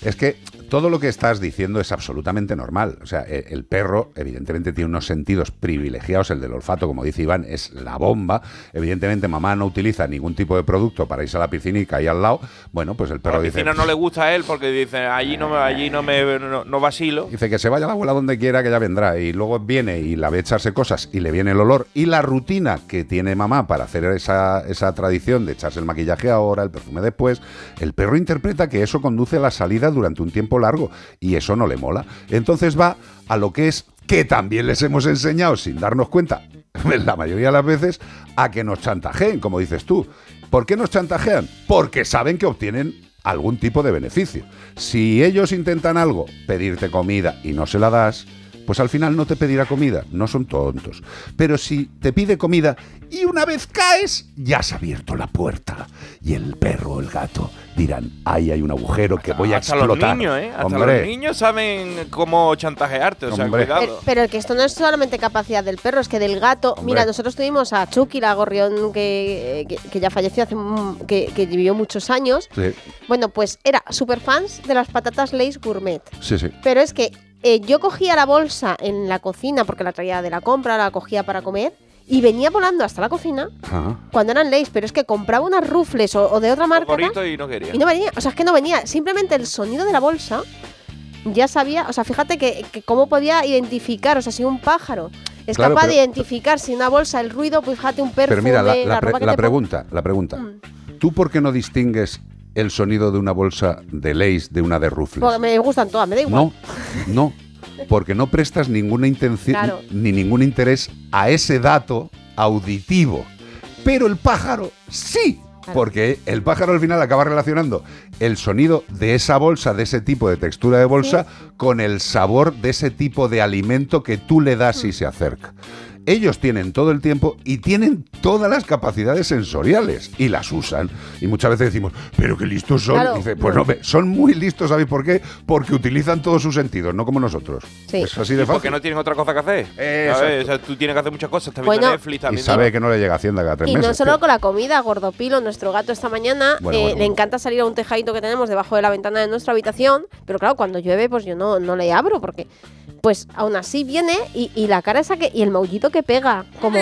Es que todo lo que estás diciendo es absolutamente normal. O sea, e- el perro, evidentemente, tiene unos sentidos privilegiados. El del olfato, como dice Iván, es la bomba. Evidentemente, mamá no utiliza ningún tipo de producto para irse a la piscina y caer al lado. Bueno, pues el perro la dice. piscina no le gusta a él porque dice, allí no, me- allí no me no, no vacilo. Dice que se vaya la abuela donde quiera, que ya vendrá. Y luego viene y la ve echarse cosas y le viene el olor y la rutina que tiene mamá para hacer esa, esa tradición de echarse el maquillaje ahora, el perfume después. El perro interpreta que eso conduce a la salida durante un tiempo largo y eso no le mola. Entonces va a lo que es que también les hemos enseñado sin darnos cuenta, (laughs) la mayoría de las veces, a que nos chantajeen, como dices tú. ¿Por qué nos chantajean? Porque saben que obtienen algún tipo de beneficio. Si ellos intentan algo, pedirte comida y no se la das, pues al final no te pedirá comida, no son tontos. Pero si te pide comida y una vez caes, ya has abierto la puerta. Y el perro o el gato dirán, ahí hay un agujero que voy a Hasta los explotar. niños, ¿eh? Hasta Hombre, los niños saben cómo chantajearte, o sea, Hombre. Pero, cuidado. pero que esto no es solamente capacidad del perro, es que del gato. Hombre. Mira, nosotros tuvimos a Chucky, la gorrión que, que, que ya falleció hace. que, que vivió muchos años. Sí, Bueno, pues era super fans de las patatas Lay's Gourmet. sí, sí. Pero es que eh, yo cogía la bolsa en la cocina porque la traía de la compra, la cogía para comer y venía volando hasta la cocina Ajá. cuando eran Lay's, pero es que compraba unas rufles o, o de otra marca Favorito y no quería. y no venía, o sea, es que no venía, simplemente el sonido de la bolsa ya sabía, o sea, fíjate que, que cómo podía identificar, o sea, si un pájaro Es Claro, capaz pero- de identificar si una bolsa, el ruido, pues fíjate un perfume, Pero mira, la, la pre- la pon- pregunta, la pregunta. Mm. ¿Tú por qué no distingues el sonido de una bolsa de Lays de una de Ruffles? Porque me gustan todas, me da igual. No, no, porque no prestas ninguna intención Claro. ni ningún interés a ese dato auditivo. Pero el pájaro sí, porque el pájaro al final acaba relacionando el sonido de esa bolsa, de ese tipo de textura de bolsa, con el sabor de ese tipo de alimento que tú le das Mm. y se acerca. Ellos tienen todo el tiempo y tienen todas las capacidades sensoriales y las usan. Y muchas veces decimos, pero qué listos son. Claro. Y dice, pues no, son muy listos, ¿sabéis por qué? Porque utilizan todos sus sentidos, no como nosotros. Sí. Es así de ¿Y fácil. qué no tienen otra cosa que hacer? Exacto. ¿Sabes? O sea, tú tienes que hacer muchas cosas. Viendo Bueno. Netflix, estás Y sabe que no le llega a Hacienda cada tres Y meses. no solo tío. con la comida, Gordopilo, nuestro gato esta mañana, Bueno, eh, bueno, le bueno. encanta salir a un tejadito que tenemos debajo de la ventana de nuestra habitación, pero claro, cuando llueve pues yo no, no le abro porque pues aún así viene y, y la cara esa que y el maullito que pega como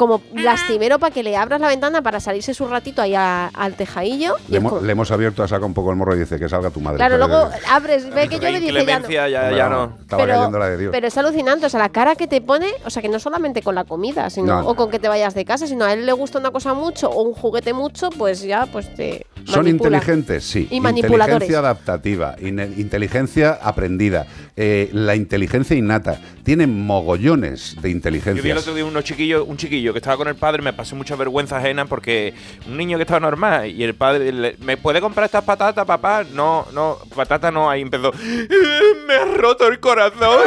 como lastimero para que le abras la ventana para salirse su ratito ahí a- al tejadillo. Le, hemos- como- le hemos abierto a saca un poco el morro y dice que salga tu madre. claro, Pero- luego abres, ve que llueve y dice ya no. Ya, ya no, no. Estaba cayendo la de Dios. Pero es alucinante, o sea, la cara que te pone, o sea, que no solamente con la comida, sino No, no. o con que te vayas de casa, sino a él le gusta una cosa mucho o un juguete mucho, pues ya pues te ¿Son manipula. inteligentes? Sí. Y manipuladores. Inteligencia adaptativa, inteligencia aprendida, eh, la inteligencia innata. Tienen mogollones de Yo vi el inteligencia. otro día unos chiquillos, un chiquillo que estaba con el padre, me pasé mucha vergüenza ajena porque un niño que estaba normal y el padre le- ¿me puede comprar estas patatas, papá? No, no, patata no, ahí empezó. Me ha roto el corazón.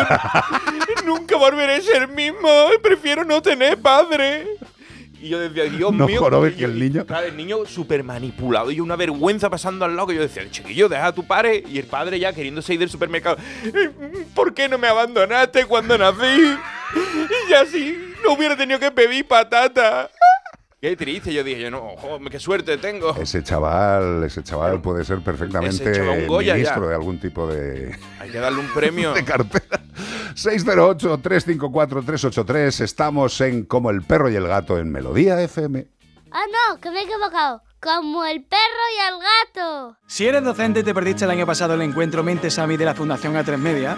(laughs) Nunca volveré a ser mismo. Prefiero no tener padre. Y yo decía, Dios No mío. jorobes que el niño- Claro, el niño súper manipulado y una vergüenza pasando al lado que yo decía, chiquillo, deja a tu padre. Y el padre ya queriéndose ir del supermercado. ¿Por qué no me abandonaste cuando nací? Y así no hubiera tenido que pedir patata. Qué triste, yo dije, yo no, ojo, qué suerte tengo. Ese chaval, ese chaval puede ser perfectamente ministro ya. de algún tipo de, Hay que darle un premio. (laughs) de cartera. 608-354-383. Estamos en Como el perro y el gato en Melodía FM. Ah, no, que me he equivocado. Como el perro y el gato. Si eres docente y te perdiste el año pasado el encuentro Mentes Sami de la Fundación A3 Media,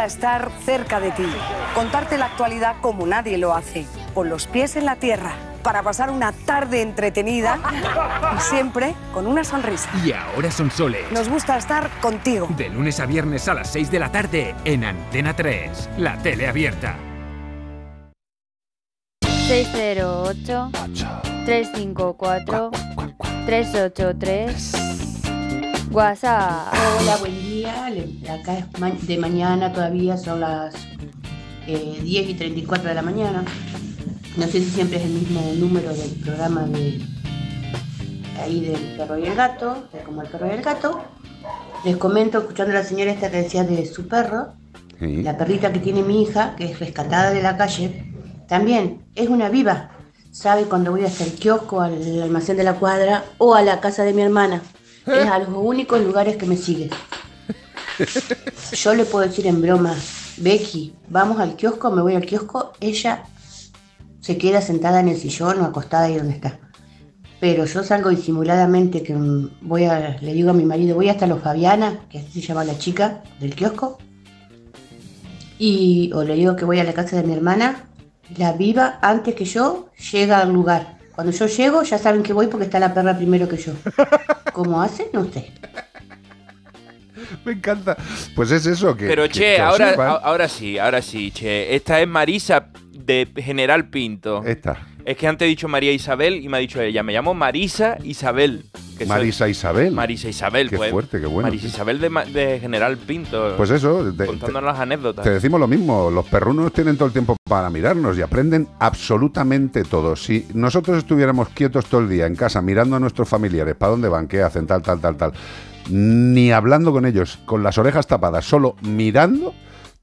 Gusta estar cerca de ti, contarte la actualidad como nadie lo hace, con los pies en la tierra, para pasar una tarde entretenida y siempre con una sonrisa. Y ahora son soles. Nos gusta estar contigo. De lunes a viernes a las 6 de la tarde en Antena 3, la tele abierta. 608 354 383 WhatsApp. Hola, buen Le- Acá es ma- de mañana todavía, son las eh, 10 y 34 de la mañana. No sé si siempre es el mismo número del programa de ahí del perro y el gato, de como el perro y el gato. Les comento, escuchando a la señora esta que decía de su perro, la perrita que tiene mi hija, que es rescatada de la calle, también es una viva. Sabe cuando voy hasta el kiosco, al almacén de la cuadra o a la casa de mi hermana. Es a los únicos lugares que me sigue. (laughs) Yo le puedo decir en broma, Becky, vamos al kiosco, me voy al kiosco, ella se queda sentada en el sillón o acostada ahí donde está. Pero yo salgo disimuladamente que mm, voy a, le digo a mi marido, voy hasta los Fabiana, que así se llama la chica del kiosco, y o le digo que voy a la casa de mi hermana, la viva antes que yo llega al lugar. Cuando yo llego ya saben que voy porque está la perra primero que yo. (laughs) ¿Cómo hacen? No sé. (laughs) Me encanta. Pues es eso que. Pero que- che, que ahora, ahora sí, ahora sí, che. Esta es Marisa de General Pinto. Esta. Es que antes he dicho María Isabel y me ha dicho ella, me llamo Marisa Isabel. que soy- Marisa Isabel. Marisa Isabel, Qué pues. fuerte, qué bueno. Marisa Isabel de, de General Pinto. Pues eso, te- Contándonos las anécdotas. Te decimos lo mismo, los perrunos tienen todo el tiempo para mirarnos y aprenden absolutamente todo. Si nosotros estuviéramos quietos todo el día en casa mirando a nuestros familiares, para dónde van, qué hacen, tal, tal, tal, tal, ni hablando con ellos, con las orejas tapadas, solo mirando,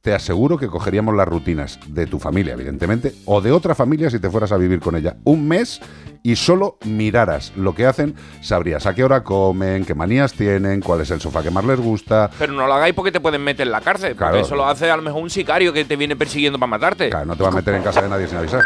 te aseguro que cogeríamos las rutinas de tu familia, evidentemente, o de otra familia si te fueras a vivir con ella. Un mes y solo miraras lo que hacen, sabrías a qué hora comen, qué manías tienen, cuál es el sofá que más les gusta. Pero no lo hagáis porque te pueden meter en la cárcel. Claro. Porque eso lo hace a lo mejor un sicario que te viene persiguiendo para matarte. Claro, no te va a meter en casa de nadie sin avisar.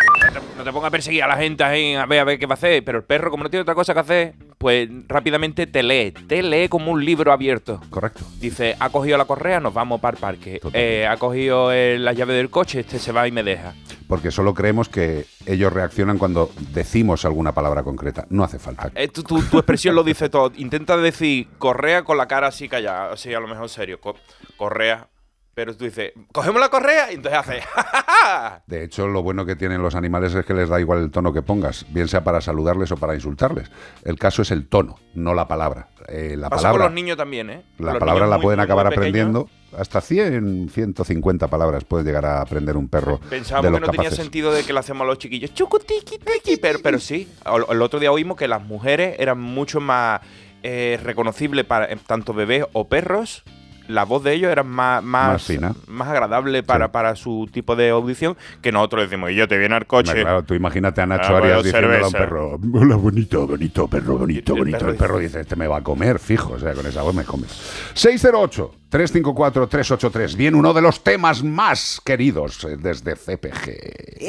No te pongas a perseguir a la gente ahí, a ver, a ver qué va a hacer. Pero el perro, como no tiene otra cosa que hacer, pues rápidamente te lee. Te lee como un libro abierto. Correcto. Dice, ha cogido la correa, nos vamos para el parque. Eh, ha cogido eh, la llave del coche, este se va y me deja. Porque solo creemos que ellos reaccionan cuando decimos alguna palabra concreta. No hace falta. Eh, tu, expresión lo dice todo. Intenta decir correa con la cara así callada, así a lo mejor serio. co- correa. Pero tú dices, cogemos la correa y entonces hace. (laughs) De hecho, lo bueno que tienen los animales es que les da igual el tono que pongas, bien sea para saludarles o para insultarles. El caso es el tono, no la palabra. Eh, la Pasa con palabra, los niños también, ¿eh? la Los palabra la muy- pueden muy- acabar muy aprendiendo. Hasta 100, 150 palabras puede llegar a aprender un perro Pensábamos que no tenía sentido de que le hacemos a los chiquillos chucu tiki tiki, pero, pero sí. El, el otro día oímos que las mujeres eran mucho más eh, reconocibles para eh, tanto bebés o perros. La voz de ellos era más, más, Más fina. más agradable para, para su tipo de audición que nosotros decimos, y yo te viene al coche. Hombre, claro, tú imagínate a Nacho Ah, Arias diciéndole a un perro, hola, bonito, bonito, perro, bonito, el bonito. perro El perro dice, este me va a comer, fijo, o sea, con esa voz me comes. 608-354-383. Bien, uno de los temas más queridos eh, desde CPG.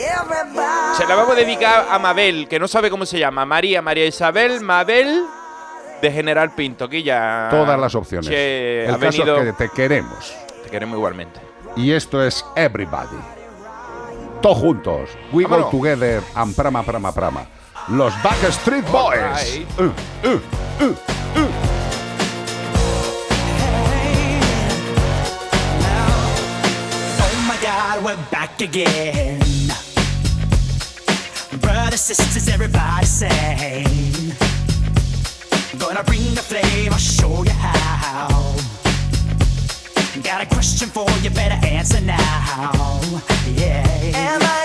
Se la vamos a dedicar a Mabel, que no sabe cómo se llama. María, María Isabel, Mabel de General Pinto, que ya... Todas las opciones. Che, El ha caso venido... es que te queremos. Te queremos igualmente. Y esto es Everybody. Todos juntos. We Vámonos. go together and prama, prama, prama. Los Backstreet Boys. Uh, uh, uh, uh. Oh my god, we're back again. Brothers, sisters, everybody sing. Gonna bring the flame, I'll show you how. Got a question for you, better answer now. Yeah.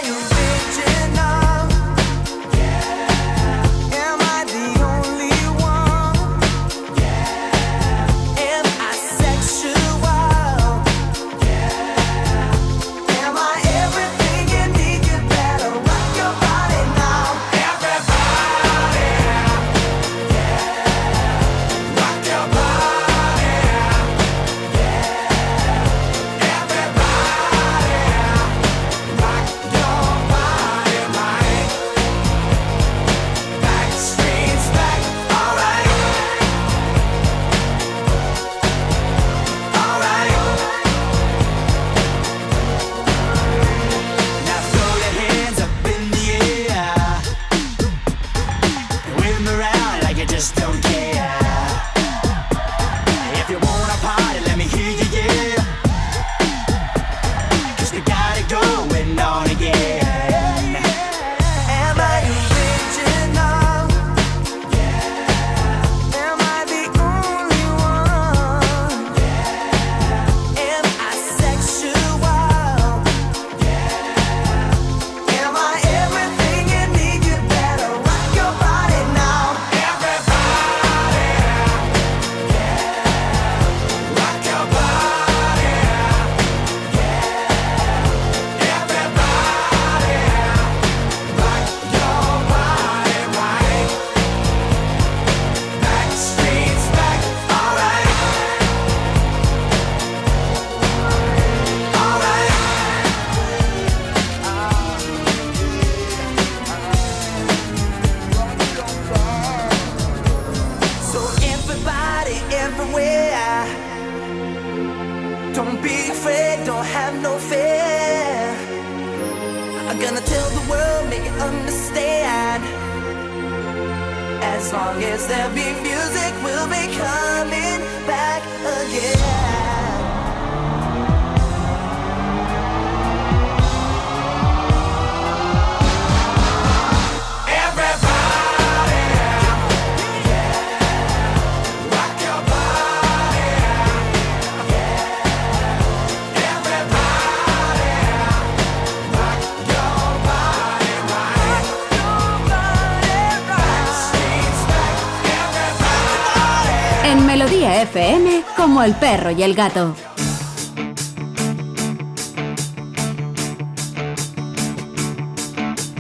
El perro y el gato.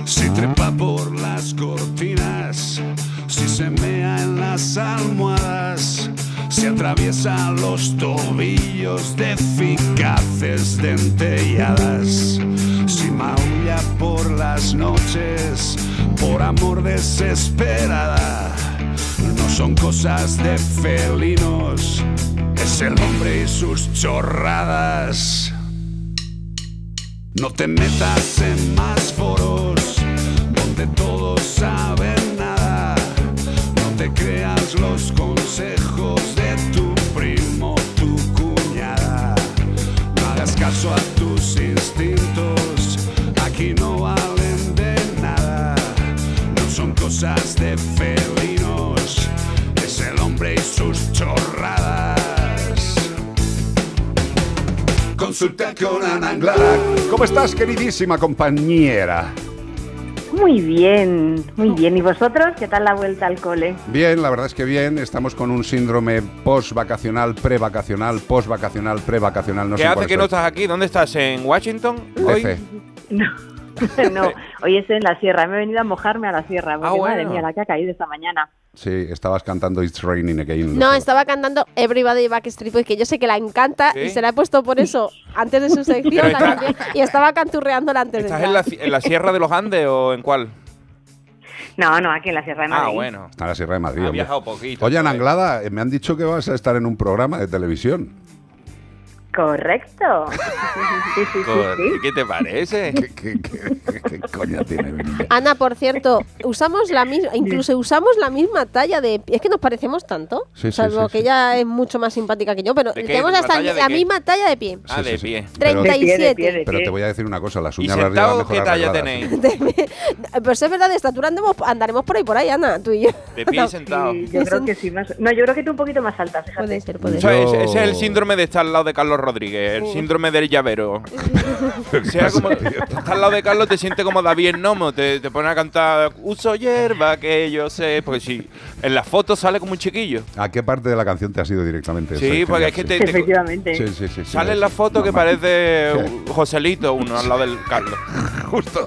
Si trepa por las cortinas, si se mea en las almohadas, si atraviesa los tobillos de eficaces dentelladas, si maulla por las noches, por amor desesperada, no son cosas de felinos, el hombre y sus chorradas. No te metas en más foros donde todos saben ¿Cómo estás, queridísima compañera? Muy bien, muy bien. ¿Y vosotros? ¿Qué tal la vuelta al cole? Bien, la verdad es que bien. Estamos con un síndrome post-vacacional, pre-vacacional, post-vacacional, pre-vacacional. No ¿Qué sé hace que no estás aquí? ¿Dónde estás? ¿En Washington? Hoy? F. (laughs) no, hoy estoy en la sierra. Me he venido a mojarme a la sierra. Porque, madre bueno. mía, la que ha caído esta mañana. Sí, estabas cantando It's Raining Again. No, estaba cantando Everybody Backstreet Boys, que yo sé que la encanta ¿Sí? y se la he puesto por eso antes de su (laughs) sección la está- y estaba canturreándola antes de ¿Estás en la, en la Sierra de los Andes o en cuál? No, no, aquí en la Sierra de Madrid. Ah, bueno. Está en la Sierra de Madrid. Ha viajado poquito. Oye, Ana Anglada, eh, me han dicho que vas a estar en un programa de televisión. Correcto. Sí, sí, sí, Joder, sí. ¿y ¿Qué te parece? ¿Qué coña tiene mi niña? Ana, por cierto, usamos la misma, incluso usamos la misma talla de pie. Es que nos parecemos tanto. Salvo sí, que sí. ella es mucho más simpática que yo, pero ¿De qué? tenemos ¿La hasta la qué? misma talla de pie. Ah, de pie. 37. Pero te voy a decir una cosa, las ¿Y uñas las mejor qué talla tenéis? (laughs) Pues es verdad, de estatura andemos, andaremos por ahí, por ahí, Ana, tú y yo. De pie y sentado. Sí, yo creo que sí. Más... No, yo creo que tú un poquito más alta, fíjate. Puede ser, puede Eso es- ese es el síndrome de estar al lado de Carlos Rodríguez, el Sí. síndrome del llavero. (laughs) sea como, estás al lado de Carlos, te sientes como David el Nomo, te, te pone a cantar uso hierba que yo sé, porque si en las fotos sale como un chiquillo. ¿A qué parte de la canción te has ido directamente? Sí, Eso porque es que te- te- Efectivamente. Sí, sí, sí. sí, Sale en la foto que normal. parece Joselito, uno al lado del Carlos. (laughs) Justo.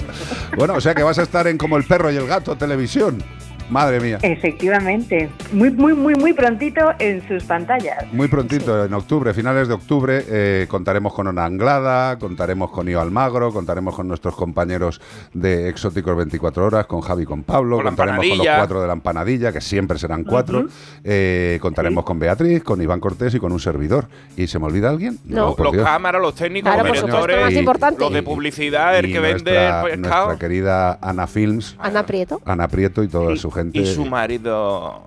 Bueno, o sea que vas a estar en Como el perro y el gato televisión. Madre mía. Efectivamente. Muy, muy, muy, muy prontito en sus pantallas. Muy prontito, en octubre, finales de octubre, eh, contaremos con Ona Anglada, contaremos con Io Almagro, contaremos con nuestros compañeros de Exóticos 24 Horas, con Javi y con Pablo, Con contaremos con los cuatro de la empanadilla, que siempre serán cuatro, eh, contaremos con Beatriz, con Iván Cortés y con un servidor. ¿Y se me olvida alguien? No, los cámaras, los técnicos, Claro, los directores, los de publicidad, el Y que vende nuestra, el pescado. nuestra querida Ana Films, Ana Prieto. Ana Prieto y toda su gente. Y su marido.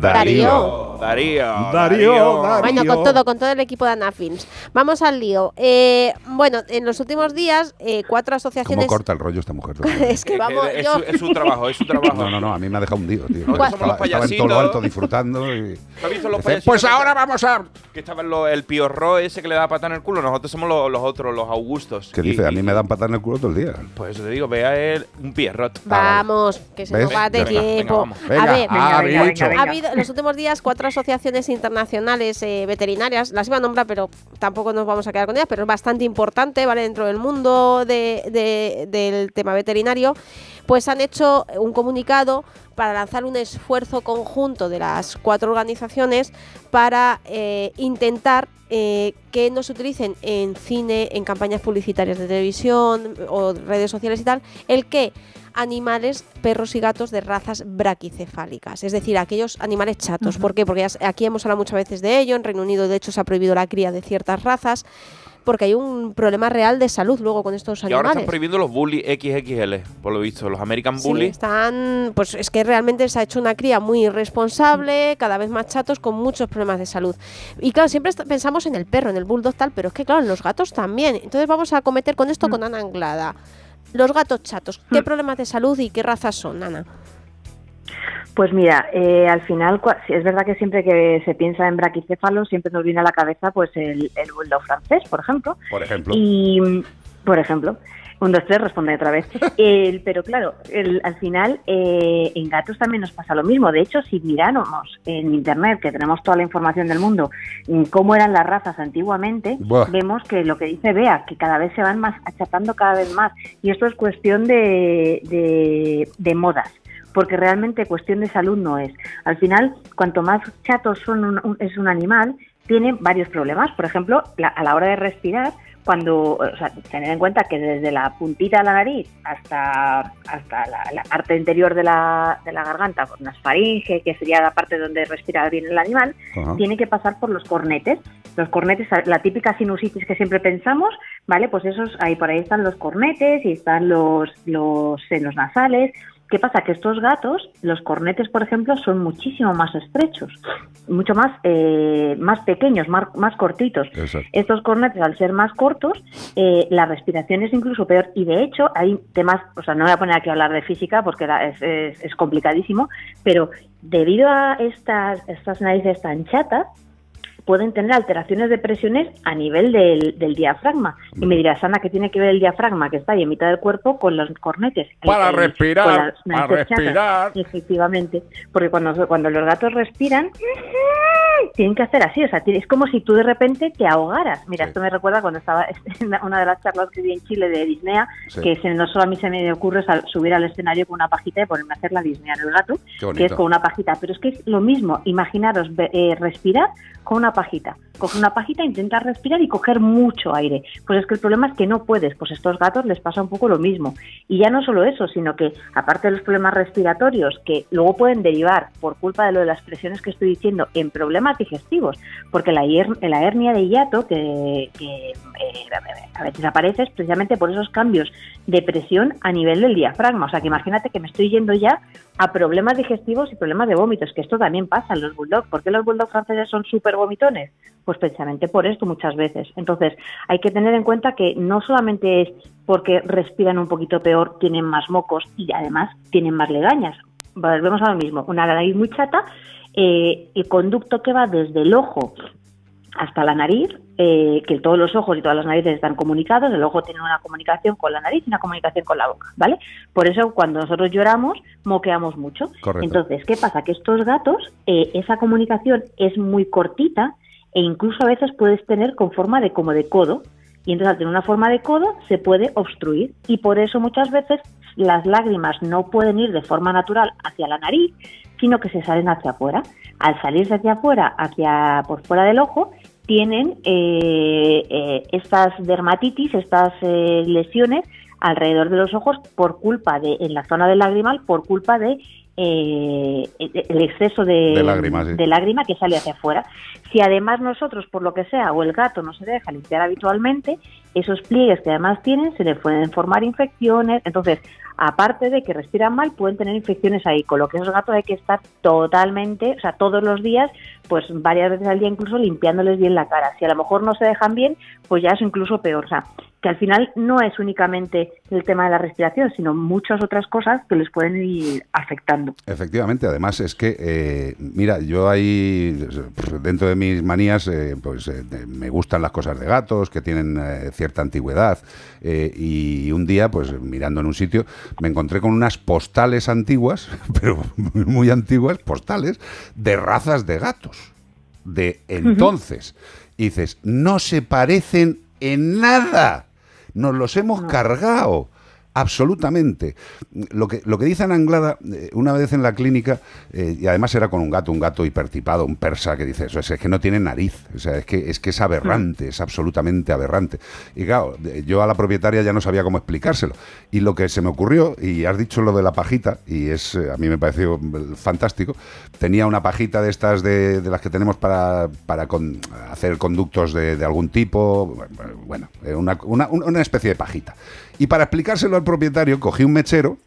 Darío. Darío. Darío, Darío. Bueno, con todo, con todo el equipo de Anafilms. Vamos al lío. Eh, bueno, en los últimos días, eh, cuatro ¿Cómo asociaciones. corta el rollo esta mujer? (laughs) es que vamos, Es, yo. su, es su trabajo, es su trabajo. No, no, no, a mí me ha dejado hundido, tío. Estaba, somos los estaba en todo lo alto disfrutando y... ¿Has visto los pues ahora vamos a... Que estaban los- el piorro ese que le da pata en el culo. Nosotros somos los, los otros, los augustos. ¿Qué Y- dice? A y- mí me dan patada en el culo todo el día. Pues eso te digo, vea él un pierrot. Vamos, que se nos va de Venga, venga, tiempo. a ver, ha ha habido en los últimos días cuatro asociaciones internacionales eh, veterinarias, las iba a nombrar, pero tampoco nos vamos a quedar con ellas, pero es bastante importante, ¿vale? Dentro del mundo de- de- del tema veterinario, pues han hecho un comunicado para lanzar un esfuerzo conjunto de las cuatro organizaciones para eh, intentar eh, que no se utilicen en cine, en campañas publicitarias de televisión o redes sociales y tal, el que animales, perros y gatos de razas braquicefálicas, es decir, aquellos animales chatos. ¿Por qué? Porque aquí hemos hablado muchas veces de ello, en Reino Unido de hecho se ha prohibido la cría de ciertas razas, porque hay un problema real de salud luego con estos Y ahora animales. están prohibiendo los bully XXL, por lo visto. Los American Sí, Bully. están, pues es que realmente se ha hecho una cría muy irresponsable, cada vez más chatos con muchos problemas de salud. Y claro, siempre pensamos en el perro, en el bulldog tal, pero es que claro, en los gatos también. Entonces vamos a cometer con esto con Ana Anglada. Los gatos chatos, ¿qué problemas de salud y qué razas son, Ana? Pues mira, eh, al final cua- sí, es verdad que siempre que se piensa en braquicéfalos siempre nos viene a la cabeza pues el, el bulldog francés, por ejemplo. Por ejemplo. Y, por ejemplo, un, dos, tres, responde otra vez. (laughs) El- pero claro, el- al final eh, en gatos también nos pasa lo mismo. De hecho, si miráramos en Internet, que tenemos toda la información del mundo, mm, cómo eran las razas antiguamente, Buah. vemos que lo que dice Bea, que cada vez se van más achatando cada vez más. Y esto es cuestión de, de, de modas porque realmente cuestión de salud no es. Al final, cuanto más chatos son un- un- es un animal, tiene varios problemas. Por ejemplo, la- a la hora de respirar, cuando, o sea, tener en cuenta que desde la puntita de la nariz hasta, hasta la, la parte interior de la, de la garganta, por una faringe, que sería la parte donde respira bien el animal, tiene que pasar por los cornetes. Los cornetes, la típica sinusitis que siempre pensamos, ¿vale? Pues esos, ahí por ahí están los cornetes y están los, los senos nasales. ¿Qué pasa? Que estos gatos, los cornetes, por ejemplo, son muchísimo más estrechos, mucho más, eh, más pequeños, más, más cortitos. Exacto. Estos cornetes, al ser más cortos, eh, la respiración es incluso peor. Y de hecho, hay temas, o sea, no voy a poner aquí a hablar de física porque la- es, es- es complicadísimo, pero debido a estas, estas narices tan chatas, pueden tener alteraciones de presiones a nivel del, del diafragma. Y me dirás, Ana, ¿qué tiene que ver el diafragma, que está ahí en mitad del cuerpo, con los cornetes? Para el- respirar, para chatas. respirar. Efectivamente, porque cuando, cuando los gatos respiran, tienen que hacer así, o sea, es como si tú de repente te ahogaras. Mira, esto me recuerda cuando estaba (laughs) en una de las charlas que vi en Chile de Disney, Sí. que se- no solo a mí se me ocurre subir al escenario con una pajita y ponerme a hacer la Disney en el gato, que es con una pajita, pero es que es lo mismo, imaginaros eh, respirar con una pajita. Coge una pajita, intenta respirar y coger mucho aire. Pues es que el problema es que no puedes, pues a estos gatos les pasa un poco lo mismo. Y ya no solo eso, sino que aparte de los problemas respiratorios, que luego pueden derivar por culpa de lo de las presiones que estoy diciendo en problemas digestivos, porque la, hernia de hiato que, que, eh, a veces aparece es precisamente por esos cambios de presión a nivel del diafragma. O sea que imagínate que me estoy yendo ya a problemas digestivos y problemas de vómitos, que esto también pasa en los bulldogs. ¿Por qué los bulldogs franceses son súper vomitones? Pues precisamente por esto muchas veces. Entonces, hay que tener en cuenta que no solamente es porque respiran un poquito peor, tienen más mocos y además tienen más legañas. Volvemos a lo mismo, una nariz muy chata, eh, el conducto que va desde el ojo hasta la nariz, eh, que todos los ojos y todas las narices están comunicados, el ojo tiene una comunicación con la nariz y una comunicación con la boca, ¿vale? Por eso cuando nosotros lloramos, moqueamos mucho. Correcto. Entonces, ¿qué pasa? Que estos gatos, eh, esa comunicación es muy cortita e incluso a veces puedes tener con forma de como de codo. Y entonces al tener una forma de codo se puede obstruir y por eso muchas veces las lágrimas no pueden ir de forma natural hacia la nariz, sino que se salen hacia afuera. Al salirse hacia afuera, hacia por fuera del ojo, tienen eh, eh, estas dermatitis, estas eh, lesiones alrededor de los ojos por culpa de, en la zona del lagrimal, por culpa de eh, el exceso de, sí. de lágrima que sale hacia afuera. Si además nosotros, por lo que sea, o el gato no se deja limpiar habitualmente, esos pliegues que además tienen se le pueden formar infecciones. Entonces, aparte de que respiran mal, pueden tener infecciones ahí, con lo que esos gatos hay que estar totalmente, o sea, todos los días, pues varias veces al día incluso limpiándoles bien la cara. Si a lo mejor no se dejan bien, pues ya es incluso peor. O sea, que al final no es únicamente el tema de la respiración, sino muchas otras cosas que les pueden ir afectando. Efectivamente, además es que, eh, mira, yo ahí, dentro de mis manías, eh, pues eh, me gustan las cosas de gatos, que tienen eh, cierta antigüedad, eh, y un día, pues mirando en un sitio, me encontré con unas postales antiguas, (laughs) pero muy antiguas, postales, de razas de gatos, de entonces. Y dices, no se parecen en nada, nos los hemos cargado. Absolutamente. Lo que, lo que dice Ana Anglada, eh, una vez en la clínica, eh, y además era con un gato, un gato hipertipado, un persa, que dice eso, es, es que no tiene nariz, o sea, es que es, que es aberrante, es absolutamente aberrante. Y claro, yo a la propietaria ya no sabía cómo explicárselo. Y lo que se me ocurrió, y has dicho lo de la pajita, y es eh, a mí me pareció mm, fantástico, tenía una pajita de estas de, de las que tenemos para, para con- hacer conductos de, de algún tipo, bueno, una, una- una especie de pajita. Y para explicárselo al propietario, cogí un mechero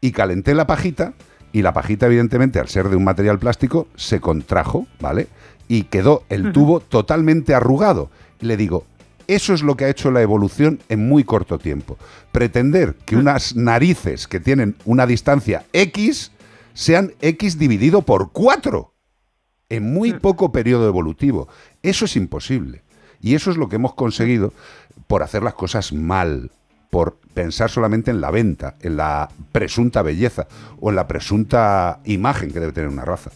y calenté la pajita, y la pajita, evidentemente, al ser de un material plástico, se contrajo, ¿vale? Y quedó el tubo totalmente arrugado. Y le digo, eso es lo que ha hecho la evolución en muy corto tiempo. Pretender que unas narices que tienen una distancia X sean X dividido por 4 en muy poco periodo evolutivo. Eso es imposible. Y eso es lo que hemos conseguido por hacer las cosas mal, por pensar solamente en la venta, en la presunta belleza o en la presunta imagen que debe tener una raza.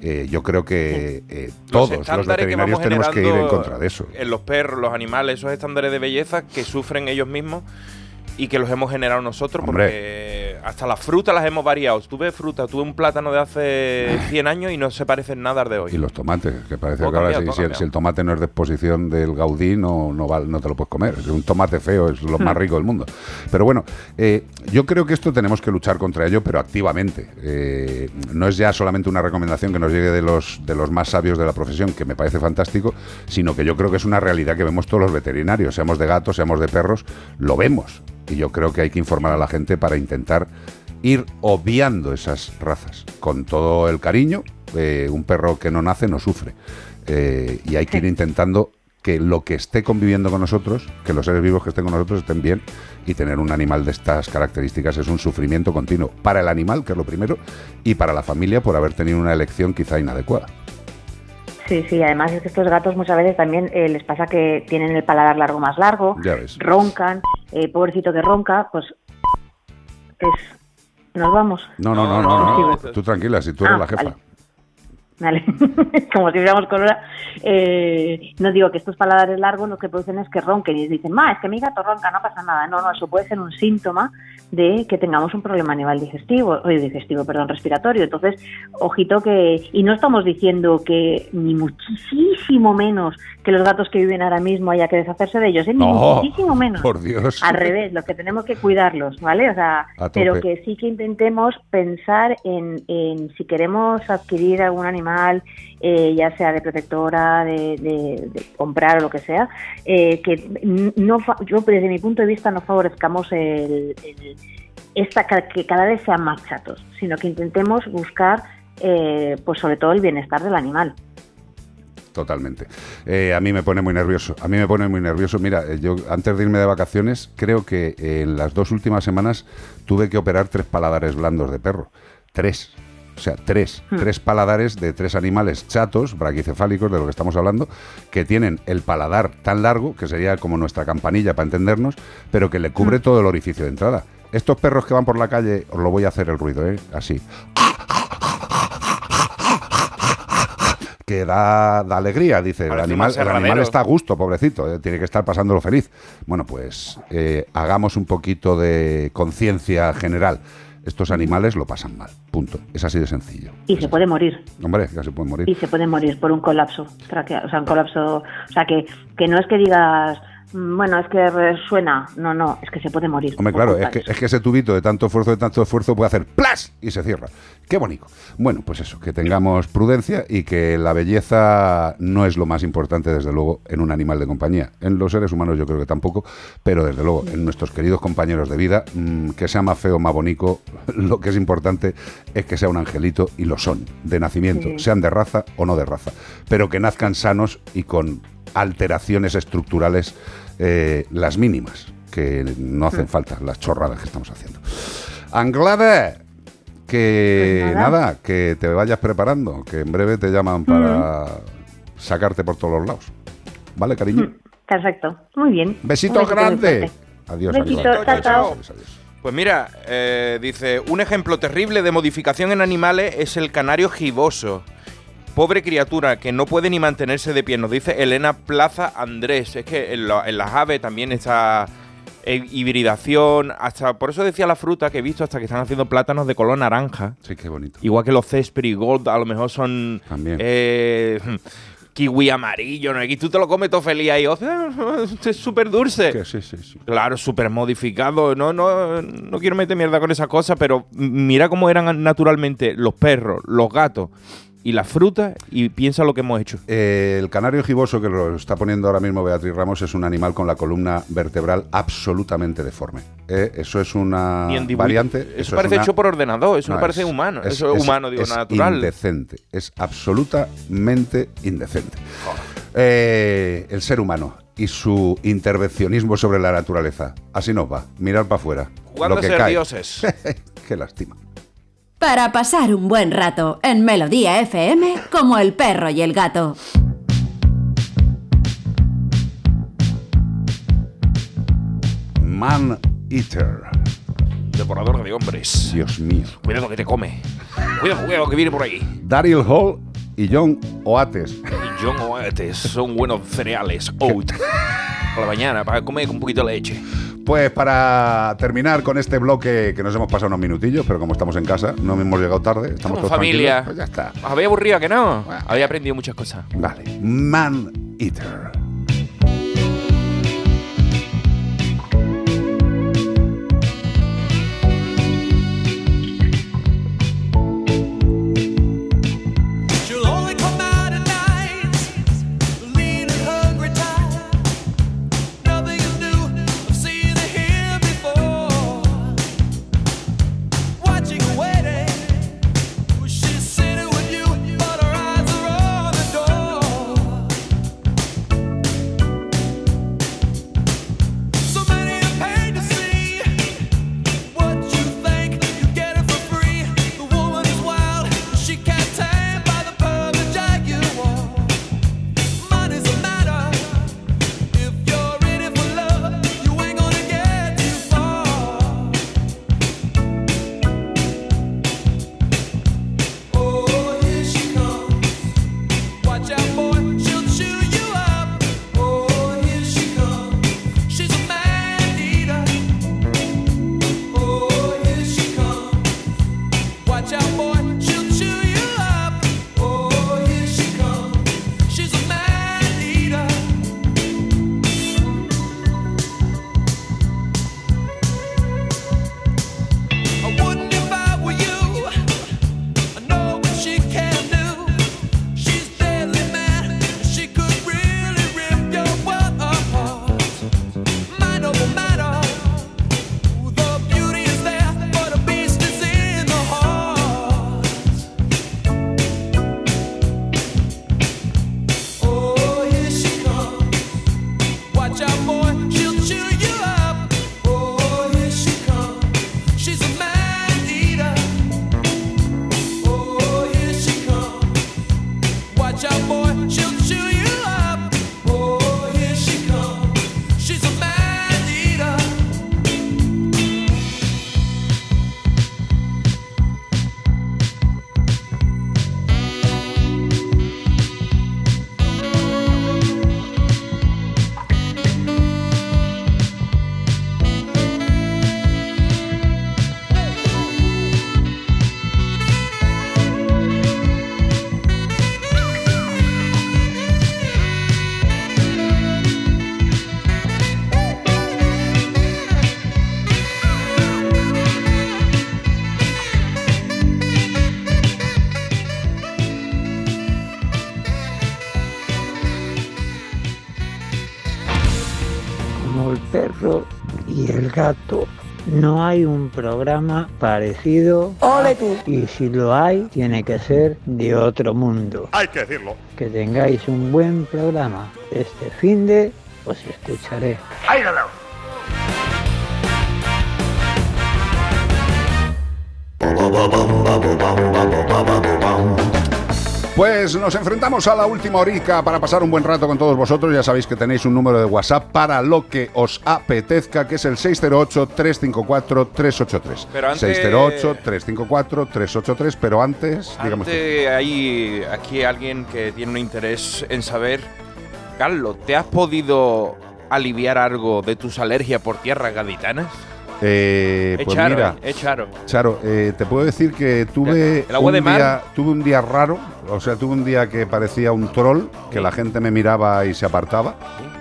Eh, yo creo que eh, todos los veterinarios tenemos que ir en contra de eso. En los perros, los animales, esos estándares de belleza que sufren ellos mismos y que los hemos generado nosotros Hombre. porque hasta las frutas las hemos variado. Tú ves fruta, tuve un plátano de hace (laughs) 100 años y no se parece en nada al de hoy. Y los tomates, que parece Todo que ahora cambiado, si, el, si el tomate no es de exposición del Gaudí, no, no, va- no te lo puedes comer. Un tomate feo es lo más (laughs) rico del mundo. Pero bueno, eh, yo creo que esto tenemos que luchar contra ello, pero activamente. Eh, no es ya solamente una recomendación que nos llegue de los, de los más sabios de la profesión, que me parece fantástico, sino que yo creo que es una realidad que vemos todos los veterinarios, seamos de gatos, seamos de perros, lo vemos. Y yo creo que hay que informar a la gente para intentar ir obviando esas razas con todo el cariño. eh, un perro que no nace no sufre. Eh, y hay que ir intentando que lo que esté conviviendo con nosotros, que los seres vivos que estén con nosotros estén bien y tener un animal de estas características es un sufrimiento continuo para el animal, que es lo primero, y para la familia por haber tenido una elección quizá inadecuada. Sí, sí, además es que estos gatos muchas veces también eh, les pasa que tienen el paladar largo más largo, roncan, eh, pobrecito que ronca, pues Nos vamos. No, no, no, no, no. Tú tranquila, si tú eres Ah, la jefa. vale. Vale, (laughs) como si fuéramos colora. Eh, no digo que estos paladares largos lo que producen es que ronquen y dicen, ma, es que mi gato ronca, no pasa nada. No, no, eso puede ser un síntoma de que tengamos un problema a nivel digestivo, oye, digestivo, perdón, respiratorio. Entonces, ojito que, y no estamos diciendo que ni muchísimo menos que los gatos que viven ahora mismo haya que deshacerse de ellos, ¿eh? ni No, muchísimo menos. por Dios. Al revés, lo que tenemos que cuidarlos, ¿vale? O sea, pero que sí que intentemos pensar en, en si queremos adquirir algún animal, eh, ya sea de protectora, de, de- de comprar o lo que sea, eh, que no yo desde mi punto de vista no favorezcamos el, el- esta que cada vez sean más chatos, sino que intentemos buscar, eh, pues sobre todo el bienestar del animal. Totalmente. Eh, a mí me pone muy nervioso. A mí me pone muy nervioso. Mira, eh, yo antes de irme de vacaciones, creo que en las dos últimas semanas tuve que operar tres paladares blandos de perro. Tres. O sea, tres. Hmm. Tres paladares de tres animales chatos, braquicefálicos, de lo que estamos hablando, que tienen el paladar tan largo, que sería como nuestra campanilla para entendernos, pero que le cubre todo el orificio de entrada. Estos perros que van por la calle, os lo voy a hacer el ruido, ¿eh? Así. Que da, da alegría, dice. El animal, el animal está a gusto, pobrecito, eh, tiene que estar pasándolo feliz. Bueno, pues eh, hagamos un poquito de conciencia general. Estos animales lo pasan mal, punto. Es así de sencillo. Y se puede morir. Hombre, ya se pueden morir. y se puede morir por un colapso traqueal, o sea, un colapso, o sea, que, que no es que digas, bueno, es que resuena, no, no, es que se puede morir. Hombre, claro, es que, es que ese tubito de tanto esfuerzo, de tanto esfuerzo puede hacer ¡plas! y se cierra. Qué bonito. Bueno, pues eso, que tengamos prudencia y que la belleza no es lo más importante, desde luego, en un animal de compañía. En los seres humanos yo creo que tampoco, pero desde luego en nuestros queridos compañeros de vida, mm, que sea más feo o más bonito, (laughs) lo que es importante es que sea un angelito y lo son, de nacimiento, Sí. sean de raza o no de raza, pero que nazcan sanos y con alteraciones estructurales eh, las mínimas, que no hacen falta, las chorradas que estamos haciendo. Anglada, que Pues nada. nada. que te vayas preparando, que en breve te llaman para sacarte por todos los lados. ¿Vale, cariño? Perfecto, muy bien. Besito muy grande. Adiós, Besito, adiós. chao, chao. Pues mira, eh, dice, un ejemplo terrible de modificación en animales es el canario giboso. Pobre criatura que no puede ni mantenerse de pie, nos dice Elena Plaza Andrés. Es que en, la- en las aves también está eh, hibridación, hasta por eso decía la fruta que he visto hasta que están haciendo plátanos de color naranja. Sí, qué bonito. Igual que los Cespri Gold, a lo mejor son eh, (laughs) kiwi amarillo, ¿no? Y tú te lo comes todo feliz ahí. "Oh, (laughs) es súper dulce. sí, sí, sí. Claro, súper modificado. No, no, no quiero meter mierda con esas cosas, pero mira cómo eran naturalmente los perros, los gatos y las frutas y piensa lo que hemos hecho. Eh, el canario giboso que lo está poniendo ahora mismo Beatriz Ramos es un animal con la columna vertebral absolutamente deforme. Eh, eso es una variante. Eso, es parece una- hecho por ordenador, eso no, No, parece es- humano. es- eso es humano, digo, es natural. Indecente. Es absolutamente indecente. Eh, el ser humano y su intervencionismo sobre la naturaleza. Así nos va. Mirar para afuera. Jugando Lo que a ser cae. dioses. (laughs) Qué lástima. Para pasar un buen rato en Melodía FM como el perro y el gato. Man Eater. Devorador de hombres. Dios mío. Cuidado que te come. Cuidado, cuidado que viene por ahí. Daryl Hall y John Oates. Y John Oates son buenos cereales. Oat. Por la mañana, para comer con un poquito de leche. Pues para terminar con este bloque que nos hemos pasado unos minutillos, pero como estamos en casa, no hemos llegado tarde, estamos Como todos familia. Pues ya está. ¿Os habéis aburrido que no? Había aprendido muchas cosas. Vale. Man Eater. No hay un programa parecido. Y si lo hay, tiene que ser de otro mundo. Hay que decirlo. Que tengáis un buen programa. Este fin de os escucharé. ¡Ahí la Pues nos enfrentamos a la última horica para pasar un buen rato con todos vosotros. Ya sabéis que tenéis un número de WhatsApp para lo que os apetezca, que es el 608-354-383. Pero antes- 608-354-383, pero antes, digamos... Antes hay aquí alguien que tiene un interés en saber, Carlos, ¿te has podido aliviar algo de tus alergias por tierras gaditanas? Eh, Es pues mira, eh, Charo. Eh, te puedo decir que tuve ¿El agua un de mar? día, tuve un día raro, o sea, tuve un día que parecía un troll, que la gente me miraba y se apartaba.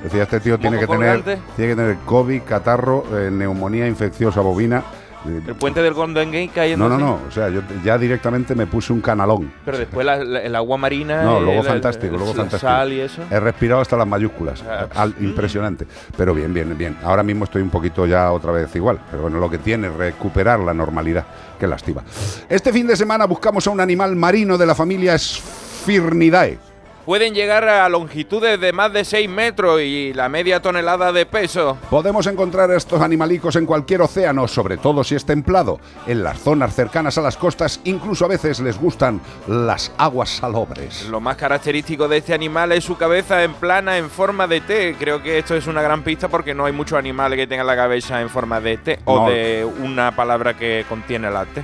Decía, este tío tiene que ¿Moco tener, tiene que tener COVID, catarro, eh, neumonía infecciosa bovina. El puente del Golden Gate cayendo No, no, no, o sea, yo ya directamente me puse un canalón. Pero después la- la- el agua marina. No, luego la- fantástico, luego la fantástico. sal y eso. He respirado hasta las mayúsculas. Ah, Al- impresionante. Pero bien, bien, bien. Ahora mismo estoy un poquito ya otra vez igual. Pero bueno, lo que tiene es recuperar la normalidad. Qué lástima. Este fin de semana buscamos a un animal marino de la familia Sphyrnidae. Pueden llegar a longitudes de más de 6 metros y la media tonelada de peso. Podemos encontrar a estos animalicos en cualquier océano, sobre todo si es templado. En las zonas cercanas a las costas, incluso a veces les gustan las aguas salobres. Lo más característico de este animal es su cabeza en plana en forma de T. Creo que esto es una gran pista porque no hay muchos animales que tengan la cabeza en forma de T o No. de una palabra que contiene la T.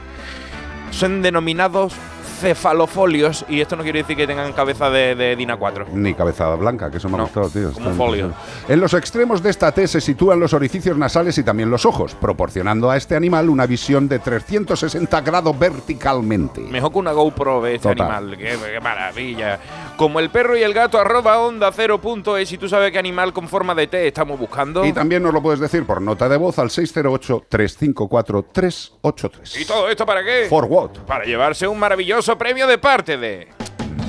Son denominados cefalofolios y esto no quiere decir que tengan cabeza de, de Dina 4. Ni cabeza blanca, que eso me ha gustado, tío. como folio. En los extremos de esta T se sitúan los orificios nasales y también los ojos, proporcionando a este animal una visión de 360 grados verticalmente. Mejor que una GoPro de este Total. animal. Qué, qué maravilla. Como el perro y el gato, arroba onda cero punto es. Si tú sabes qué animal con forma de T estamos buscando. Y también nos lo puedes decir por nota de voz al 608-354-383. ¿Y todo esto para qué? For what? Para llevarse un maravilloso premio de parte de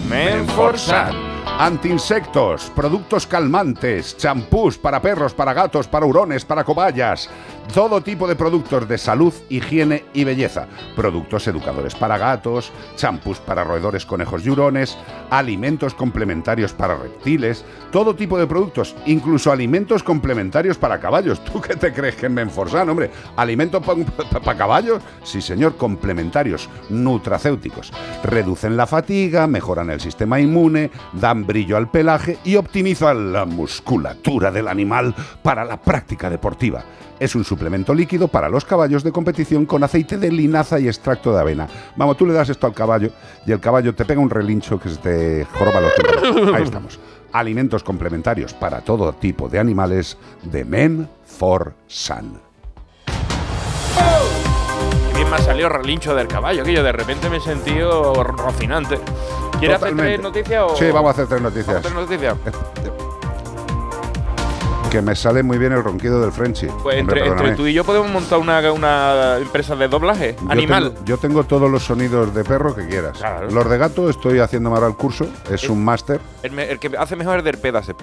Menforsan. Antiinsectos, productos calmantes, champús para perros, para gatos, para hurones, para cobayas. Todo tipo de productos de salud, higiene y belleza. Productos educadores para gatos, champús para roedores, conejos y hurones, alimentos complementarios para reptiles. Todo tipo de productos, incluso alimentos complementarios para caballos. (laughs) ¿Tú qué te crees que en Menforsan, hombre? ¿Alimentos para caballos? Sí, señor, complementarios, nutracéuticos. Reducen la fatiga, mejoran el sistema inmune, dan brillo al pelaje y optimizan la musculatura del animal para la práctica deportiva. Es un suplemento líquido para los caballos de competición con aceite de linaza y extracto de avena. Vamos, tú le das esto al caballo y el caballo te pega un relincho que se te joroba los. Ahí estamos. Alimentos complementarios para todo tipo de animales de Men for Sun. Me ha salido relincho del caballo, que yo de repente me he sentido rocinante. ¿Quieres hacer tres noticias o...? Sí, vamos a hacer tres noticias. ¿Vamos a hacer noticias? (laughs) Que me sale muy bien el ronquido del Frenchy. Pues Hombre, entre, tú y yo podemos montar una, una empresa de doblaje Yo animal. tengo- yo tengo todos los sonidos de perro que quieras. Los de gato estoy haciendo ahora el curso. Es un máster. El, que hace mejor es del pedo. hace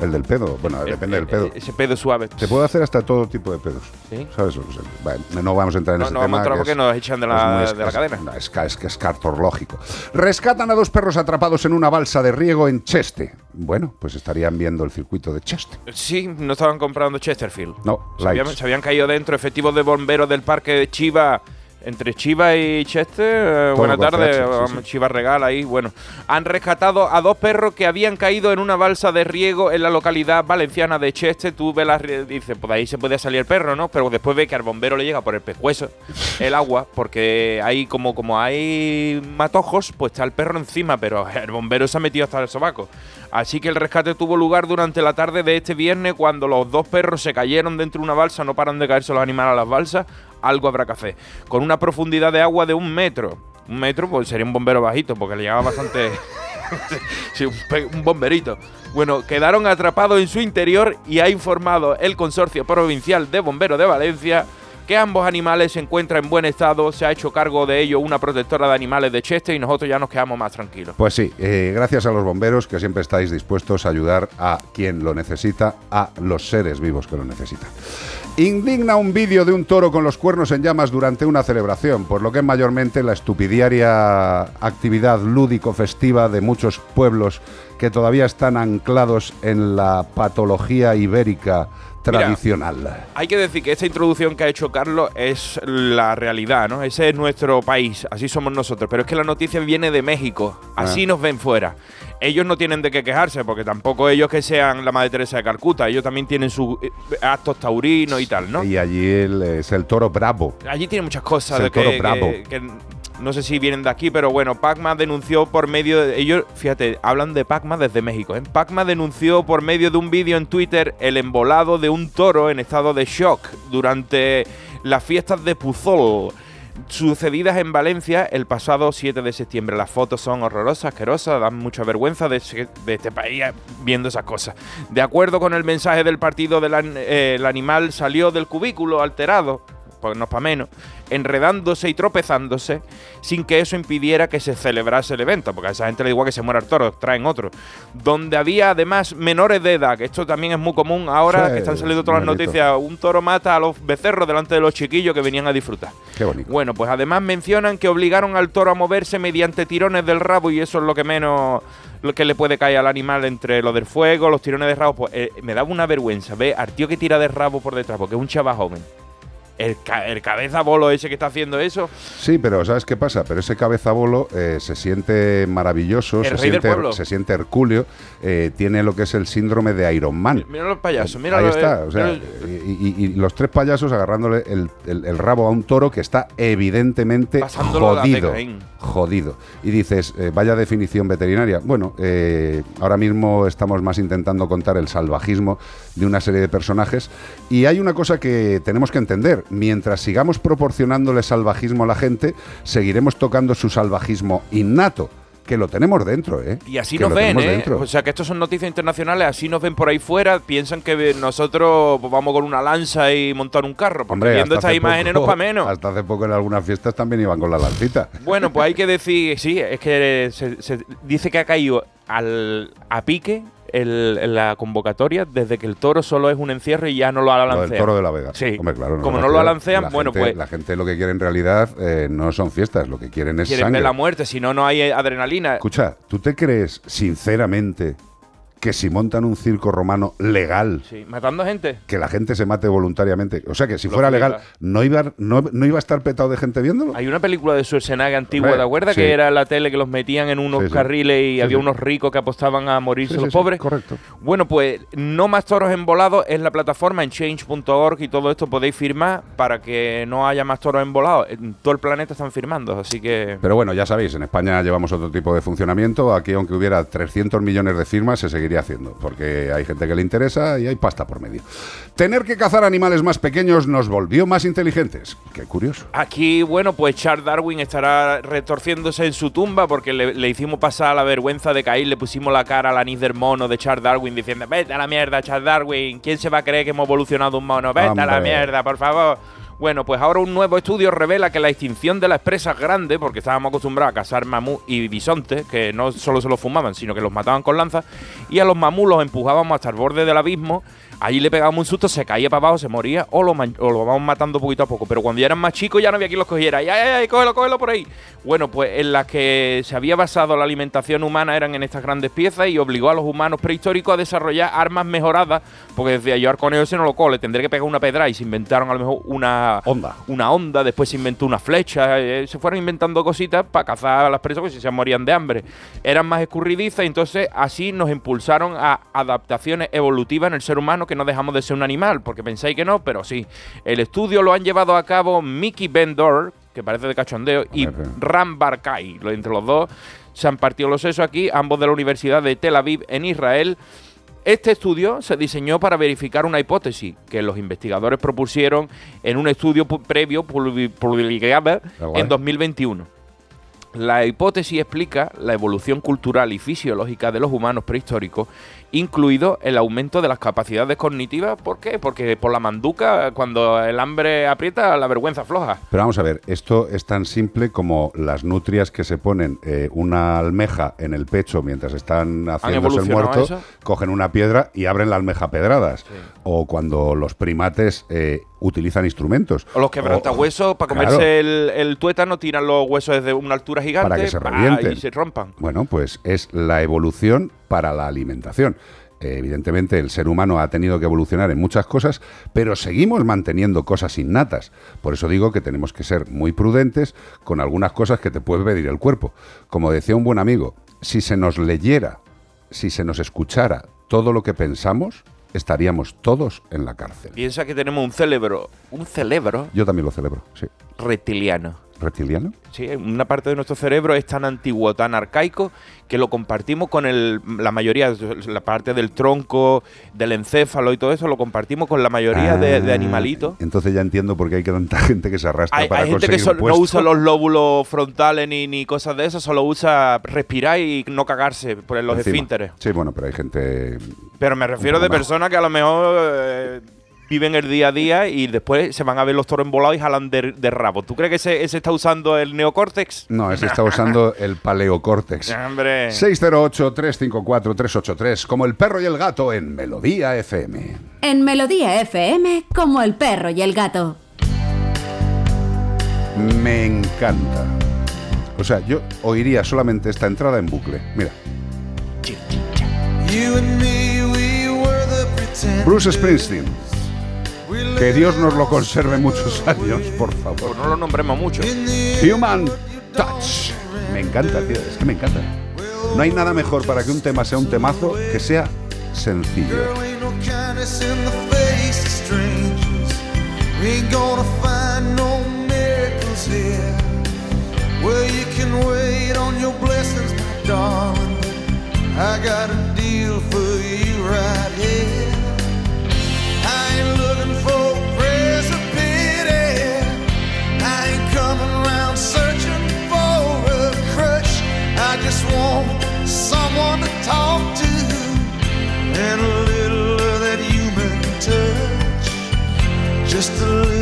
El del pedo. Bueno, depende del pedo. Ese pedo suave. Te puedo hacer hasta todo tipo de pedos. ¿Sí? ¿Sabes? O sea, bueno, no vamos a entrar en No, ese no vamos a tema. que porque es- nos echan de es la, muy de la cadena. no, es, es que es cartorlógico. Rescatan a dos perros atrapados en una balsa de riego en Cheste. Bueno, pues estarían viendo el circuito de Cheste. Sí, no estaban comprando Chesterfield. No, Se habían, se habían caído dentro efectivos de bomberos del parque de Chiva. Entre Chiva y Chester, eh, tardes, CH, sí, vamos, Chiva Regal ahí, bueno. Han rescatado a dos perros que habían caído en una balsa de riego en la localidad valenciana de Chester. Tú ves la rie- dices, pues ahí se puede salir el perro, ¿no? Pero después ve que al bombero le llega por el pescuezo el agua, porque ahí como, como hay matojos, pues está el perro encima, pero el bombero se ha metido hasta el sobaco. Así que el rescate tuvo lugar durante la tarde de este viernes cuando los dos perros se cayeron dentro de una balsa, no paran de caerse los animales a las balsas, algo habrá que hacer. Con una profundidad de agua de un metro. Un metro, pues sería un bombero bajito, porque le llegaba bastante... (laughs) sí, un, bomberito. Bueno, quedaron atrapados en su interior y ha informado el Consorcio Provincial de Bomberos de Valencia que ambos animales se encuentran en buen estado, se ha hecho cargo de ello una protectora de animales de Cheste y nosotros ya nos quedamos más tranquilos. Pues sí, eh, gracias a los bomberos que siempre estáis dispuestos a ayudar a quien lo necesita, a los seres vivos que lo necesitan. Indigna un vídeo de un toro con los cuernos en llamas durante una celebración, por lo que es mayormente la estupidiaria actividad lúdico-festiva de muchos pueblos que todavía están anclados en la patología ibérica tradicional. Hay que decir que esta introducción que ha hecho Carlos es la realidad, ¿no? Ese es nuestro país, así somos nosotros. Pero es que la noticia viene de México, así Ah. nos ven fuera. Ellos no tienen de qué quejarse, porque tampoco ellos que sean la Madre Teresa de Calcuta, ellos también tienen sus eh, actos taurinos y tal, ¿no? Y allí el- es el toro bravo. Allí tiene muchas cosas Es el de que, toro que- bravo. que No sé si vienen de aquí, pero bueno, Pacma denunció por medio de. Ellos, fíjate, hablan de Pacma desde México. ¿eh? Pacma denunció por medio de un vídeo en Twitter el embolado de un toro en estado de shock durante las fiestas de Puzol sucedidas en Valencia el pasado 7 de septiembre. Las fotos son horrorosas, asquerosas, dan mucha vergüenza de, este país eh, viendo esas cosas. De acuerdo con el mensaje del partido, del eh, el animal salió del cubículo alterado, pues no es para menos, enredándose y tropezándose sin que eso impidiera que se celebrase el evento, porque a esa gente le da igual que se muera el toro, traen otro. Donde había además menores de edad, que esto también es muy común ahora Sí, que están saliendo todas las noticias, un toro mata a los becerros delante de los chiquillos que venían a disfrutar. Qué bonito. Bueno, pues además mencionan que obligaron al toro a moverse mediante tirones del rabo y eso es lo que menos lo que le puede caer al animal entre lo del fuego, los tirones de rabo. Pues eh, me daba una vergüenza ver al tío que tira de rabo por detrás, porque es un chaval joven. El, el cabeza bolo ese que está haciendo eso, Sí, pero ¿sabes qué pasa? Pero ese cabezabolo eh, se siente maravilloso, se siente, se siente hercúleo, eh, tiene lo que es el síndrome de Iron Man. mira los payasos, mira Ahí los- está, eh, o sea, y, y- y los tres payasos agarrándole el, rabo a un toro que está evidentemente jodido. Tecaín. Jodido. Y dices, eh, vaya definición veterinaria. Bueno, eh, ahora mismo estamos más intentando contar el salvajismo de una serie de personajes. Y hay una cosa que tenemos que entender. Mientras sigamos proporcionándole salvajismo a la gente, seguiremos tocando su salvajismo innato. Que lo tenemos dentro, ¿eh? Y así Que nos ven, ¿eh? dentro. O sea, que estos son noticias internacionales, así nos ven por ahí fuera, piensan que nosotros pues, vamos con una lanza y montar un carro, porque Hombre, viendo estas imágenes no para menos. Hasta hace poco en algunas fiestas también iban con la lancita. Bueno, pues hay que decir, sí, es que se, se dice que ha caído al, a pique el- la convocatoria desde que el toro solo es un encierro y ya no lo Lo lancean. del toro de la Vega. Sí. Hombre, claro. Como me no lo refiero. lancean, La bueno, gente- pues La gente lo que quiere en realidad eh, no son fiestas, lo que quieren es quieren sangre. ver la muerte, si no, no hay adrenalina. Escucha, ¿tú te crees sinceramente que si montan un circo romano legal, Sí, matando gente. que la gente se mate voluntariamente? O sea, que si Lo fuera legal, ¿no iba, no, no iba a estar petado de gente viéndolo? Hay una película de Schwarzenegger antigua, ¿te acuerdas? sí. Que era la tele que los metían en unos Sí, carriles y había unos ricos que apostaban a morirse los pobres. correcto. Bueno, pues no más toros embolados es la plataforma en change.org y todo esto podéis firmar para que no haya más toros embolados. En todo el planeta están firmando, así que... Pero bueno, ya sabéis, en España llevamos otro tipo de funcionamiento. Aquí, aunque hubiera 300 millones de firmas, se seguiría haciendo, porque hay gente que le interesa y hay pasta por medio. Tener que cazar animales más pequeños nos volvió más inteligentes. Qué curioso. Aquí, bueno, pues Charles Darwin estará retorciéndose en su tumba porque le, le hicimos pasar la vergüenza de caer, le pusimos la cara al anís del mono de Charles Darwin diciendo, vete a la mierda, Charles Darwin, ¿quién se va a creer que hemos evolucionado un mono? Vete a la mierda, por favor. Bueno, pues ahora un nuevo estudio revela que la extinción de las presas grandes, porque estábamos acostumbrados a cazar mamú y bisontes, que no solo se los fumaban, sino que los mataban con lanzas, y a los mamú los empujábamos hasta el borde del abismo, allí le pegábamos un susto, se caía para abajo, se moría, o lo, o lo vamos matando poquito a poco. Pero cuando ya eran más chicos ya no había quien los cogiera. ¡Ay, ay, ay, cógelo, cógelo por ahí! Bueno, pues en las que se había basado la alimentación humana eran en estas grandes piezas y obligó a los humanos prehistóricos a desarrollar armas mejoradas, porque decía yo al conejo ese no lo cole, tendré que pegar una pedra y se inventaron a lo mejor una onda, una onda después se inventó una flecha, eh, se fueron inventando cositas para cazar a las presas porque si se morían de hambre. Eran más escurridizas y entonces así nos impulsaron a adaptaciones evolutivas en el ser humano que no dejamos de ser un animal, porque pensáis que no, pero sí. El estudio lo han llevado a cabo Mickey Bendor, que parece de cachondeo, y Ram Barkai. Entre los dos se han partido los sesos aquí, ambos de la Universidad de Tel Aviv en Israel. Este estudio se diseñó para verificar una hipótesis que los investigadores propusieron en un estudio previo publi- publicado en 2021. La hipótesis explica la evolución cultural y fisiológica de los humanos prehistóricos, incluido el aumento de las capacidades cognitivas. ¿Por qué? Porque por la manduca, cuando el hambre aprieta, la vergüenza floja. Pero vamos a ver, esto es tan simple como las nutrias que se ponen eh, una almeja en el pecho mientras están haciéndose el muerto, eso? cogen una piedra y abren la almeja a pedradas. O cuando los primates eh, utilizan instrumentos. O los quebrantahuesos, para Claro. comerse el, el tuétano, tiran los huesos desde una altura gigante para que se revienten. y se rompan. Bueno, pues es la evolución para la alimentación. Eh, evidentemente el ser humano ha tenido que evolucionar en muchas cosas, pero seguimos manteniendo cosas innatas. Por eso digo que tenemos que ser muy prudentes con algunas cosas que te puede pedir el cuerpo. Como decía un buen amigo, si se nos leyera, si se nos escuchara todo lo que pensamos, estaríamos todos en la cárcel. Piensa que tenemos un cerebro, un cerebro Yo también lo celebro, sí. reptiliano. ¿Reptiliano? Sí, una parte de nuestro cerebro es tan antiguo, tan arcaico, que lo compartimos con el, la mayoría, la parte del tronco, del encéfalo y todo eso, lo compartimos con la mayoría de, de Ah, animalitos. Entonces ya entiendo por qué hay tanta (laughs) gente que se arrastra Hay, para hay gente que no usa los lóbulos frontales ni, ni cosas de eso, solo usa respirar y no cagarse por los Encima. esfínteres. Sí, bueno, pero hay gente... Pero me refiero de personas que a lo mejor eh, viven el día a día y después se van a ver los toros embolados y jalan de, de rabo. ¿Tú crees que ese, ese está usando el neocórtex? No, ese está usando el paleocórtex. (laughs) Hombre. 608-354-383, como el perro y el gato en Melodía FM. En Melodía FM, como el perro y el gato. Me encanta. O sea, yo oiría solamente esta entrada en bucle. Mira. You and me, we were the pretenders. Bruce Springsteen. Que Dios nos lo conserve muchos años, por favor. No lo nombremos mucho. Human Touch. Me encanta, tío. Es que me encanta. No hay nada mejor para que un tema sea un temazo que sea sencillo. Ain't no kindness in the face of strangers. We ain't gonna find no miracles here. Well, you can wait on your blessings, my darling. I got a deal for you right here. Searching for a crutch. I just want someone to talk to and a little of that human touch. Just a little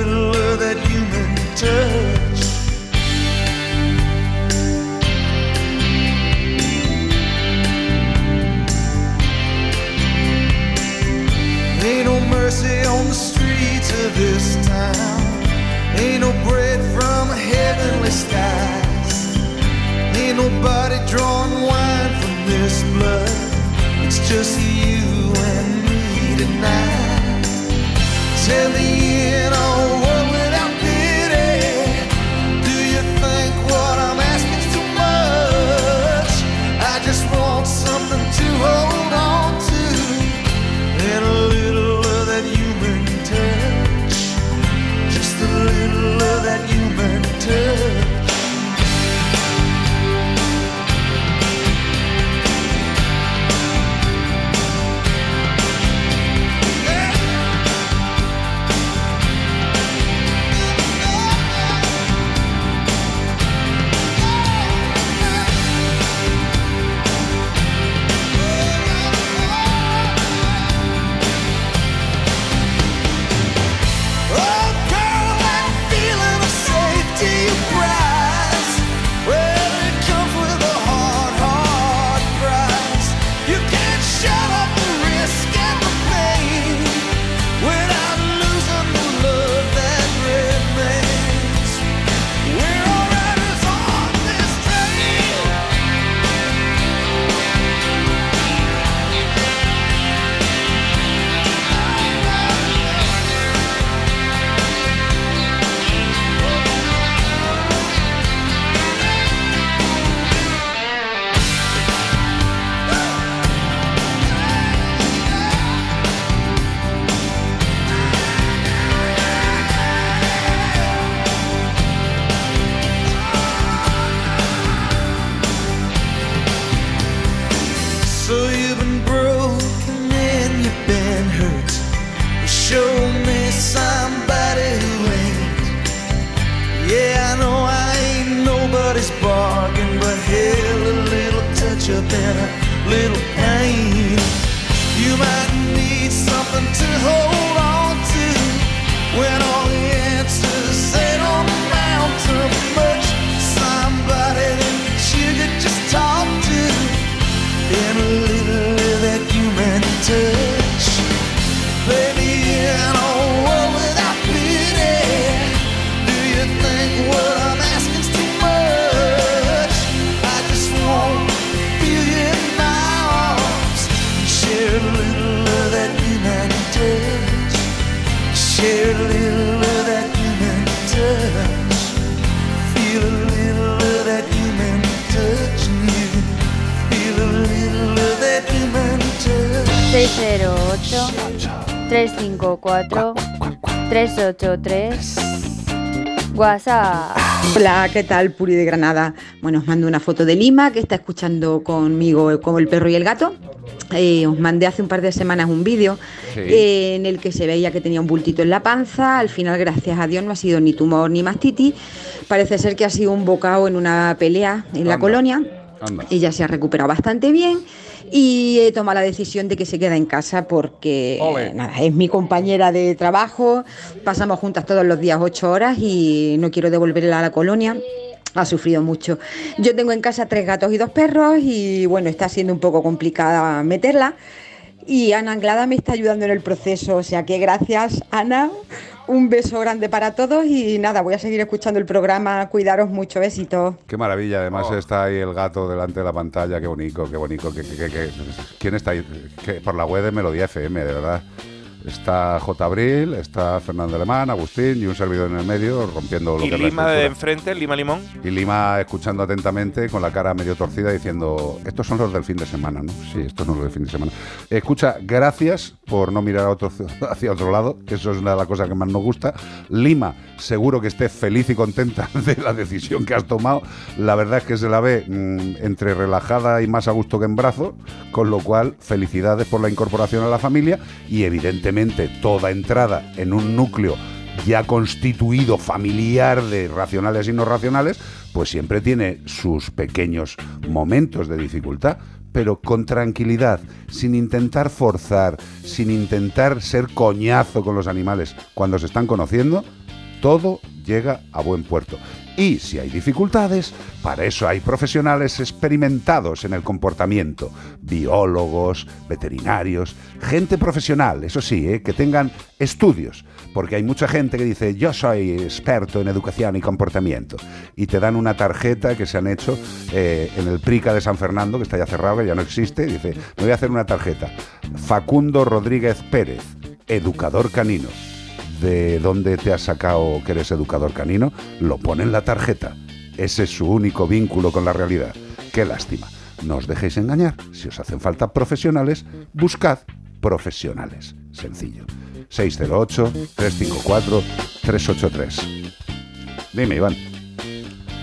¿qué tal? Puri de Granada. Bueno, os mando una foto de Lima que está escuchando conmigo como el perro y el gato. Eh, os mandé hace un par de semanas un vídeo Sí. eh, en el que se veía que tenía un bultito en la panza. Al final, gracias a Dios, no ha sido ni tumor ni mastitis. Parece ser que ha sido un bocado en una pelea en la Anda. colonia. Anda. Ella se ha recuperado bastante bien y he tomado la decisión de que se queda en casa porque Ole. nada, es mi compañera de trabajo, pasamos juntas todos los días ocho horas y no quiero devolverla a la colonia. Ha sufrido mucho. Yo tengo en casa tres gatos y dos perros y bueno, está siendo un poco complicada meterla. Y Ana Anglada me está ayudando en el proceso, o sea que gracias Ana, un beso grande para todos y nada, voy a seguir escuchando el programa, cuidaros mucho, besitos. Qué maravilla, además está ahí el gato delante de la pantalla, qué bonito, qué bonito. qué- qué- qué- qué- ¿Quién está ahí? Que por la web de Melodía FM, de verdad. Está J. Abril, está Fernando Alemán, Agustín y un servidor en el medio rompiendo lo Y que Lima de enfrente, Lima Limón. Y Lima escuchando atentamente con la cara medio torcida diciendo, estos son los del fin de semana, ¿no? Sí, estos son los del fin de semana. Escucha, gracias por no mirar a otro, (laughs) hacia otro lado, que eso es una de las cosas que más nos gusta. Lima, seguro que esté feliz y contenta (laughs) de la decisión que has tomado. La verdad es que se la ve mm, entre relajada y más a gusto que en brazo, con lo cual felicidades por la incorporación a la familia y evidentemente toda entrada en un núcleo ya constituido familiar de racionales y no racionales, pues siempre tiene sus pequeños momentos de dificultad, pero con tranquilidad, sin intentar forzar, sin intentar ser coñazo con los animales. Cuando se están conociendo, todo llega a buen puerto. Y si hay dificultades, para eso hay profesionales experimentados en el comportamiento, biólogos, veterinarios, gente profesional, eso sí, ¿eh? que tengan estudios, porque hay mucha gente que dice, yo soy experto en educación y comportamiento, y te dan una tarjeta que se han hecho eh, en el PRICA de San Fernando, que está ya cerrado, que ya no existe, y dice, me voy a hacer una tarjeta, Facundo Rodríguez Pérez, educador canino de dónde te has sacado que eres educador canino, lo pone en la tarjeta. Ese es su único vínculo con la realidad. Qué lástima. No os dejéis engañar. Si os hacen falta profesionales, buscad profesionales. Sencillo. 608-354-383. Dime, Iván.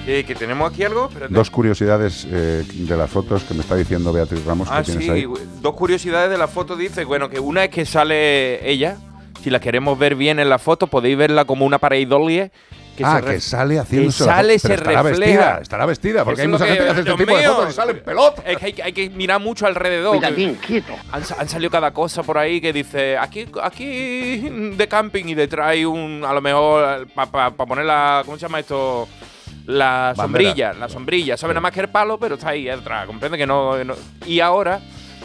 Eh, que tenemos aquí algo. Espérate. Dos curiosidades eh, de las fotos que me está diciendo Beatriz Ramos Ah, que tienes sí, ahí. dos curiosidades de la foto dice, bueno, que una es que sale ella, si la queremos ver bien en la foto, podéis verla como una pareidolie. Que ah, que sale que haciéndose sale, se estará refleja. vestida, estará vestida, porque hay mucha gente que hace este tipo de fotos y sale en pelota. Es que hay, hay que mirar mucho alrededor. Cuidadín, quieto. Han, sa- han salido cada cosa por ahí que dice, aquí, aquí de camping y detrás hay un, a lo mejor, para poner la, ¿cómo se llama esto? La Bandera. sombrilla, la sombrilla, sabe nada más que el palo, pero está ahí detrás, comprende que no, no- Y ahora,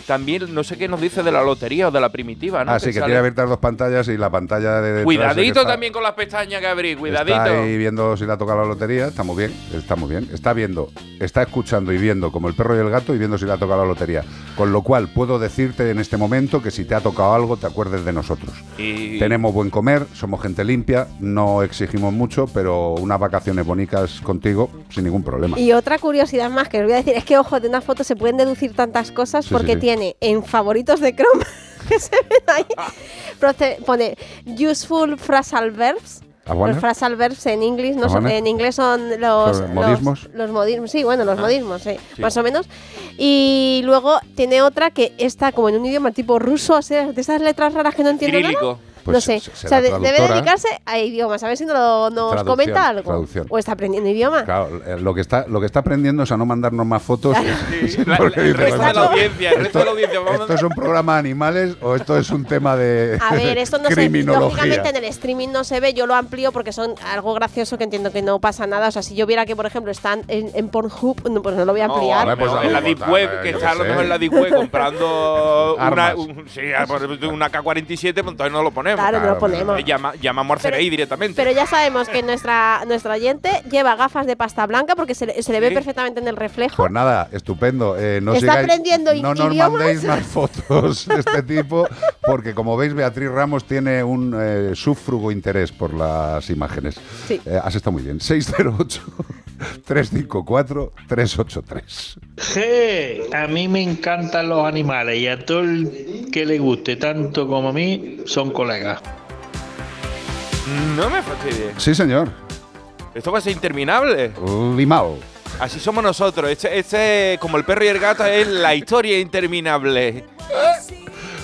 también, no sé qué nos dice de la lotería o de la primitiva, ¿no? Así que, sale- tiene abiertas dos pantallas y la pantalla de Cuidadito que está- también con las pestañas que abrí, cuidadito. Está ahí viendo si le ha tocado la lotería, está muy bien, está muy bien. Está viendo, está escuchando y viendo como el perro y el gato y viendo si le ha tocado la lotería. Con lo cual puedo decirte en este momento que si te ha tocado algo, te acuerdes de nosotros. Y- Tenemos buen comer, somos gente limpia, no exigimos mucho, pero unas vacaciones bonitas contigo sin ningún problema. Y otra curiosidad más que os voy a decir es que, ojo, de una foto se pueden deducir tantas cosas Sí, porque sí, sí. Tiene en favoritos de Chrome (laughs) que se ven ahí, pone useful phrasal verbs. ¿Ah, bueno? Los phrasal verbs en inglés, no ¿Ah, son- en inglés son los, ¿Son modismos? Los, los modismos, sí, bueno, los Ah, modismos, sí, sí. más o menos. Y luego tiene otra que está como en un idioma tipo ruso, o sea, de esas letras raras que no entiendo nada. Pues no sé, o sea, de- debe dedicarse a idiomas, a ver si nos, lo- nos comenta algo. traducción. O está aprendiendo idioma. Claro, eh, lo que está lo que está aprendiendo es a no mandarnos más fotos. (laughs) La- Porque el dice, resto de "Bueno, la audiencia, el resto de la audiencia, vamos a- ¿Esto es un programa de animales o esto es un tema de A ver, esto no (laughs) se, criminología? lógicamente en el streaming no se ve, yo lo amplío porque son algo gracioso que entiendo que no pasa nada. O sea, si yo viera que, por ejemplo, están en, en Pornhub, no, pues no lo voy a No, ampliar. lo mejor en la Deep Web, que está a lo mejor en la Deep Web comprando (laughs) un- sí, una K-47, pues entonces no lo ponemos. Claro, no lo ponemos. Llama, llamamos al CNI directamente. Pero ya sabemos que nuestra, nuestra oyente lleva gafas de pasta blanca porque se, le- se le ve Sí. perfectamente en el reflejo. Pues nada, estupendo. Eh, no Está sigáis- aprendiendo No nos idiomas. mandéis más (laughs) fotos de este tipo, porque como veis, Beatriz Ramos tiene un eh, sufrugo interés por las imágenes. Sí. Eh, has estado muy bien. 608-354-383. Je, a mí me encantan los animales y a todo el que le guste tanto como a mí son colegas. No me fastidies. Sí, señor. Esto va a ser interminable. Limao. Así somos nosotros. Este, este, como el perro y el gato, es la historia interminable.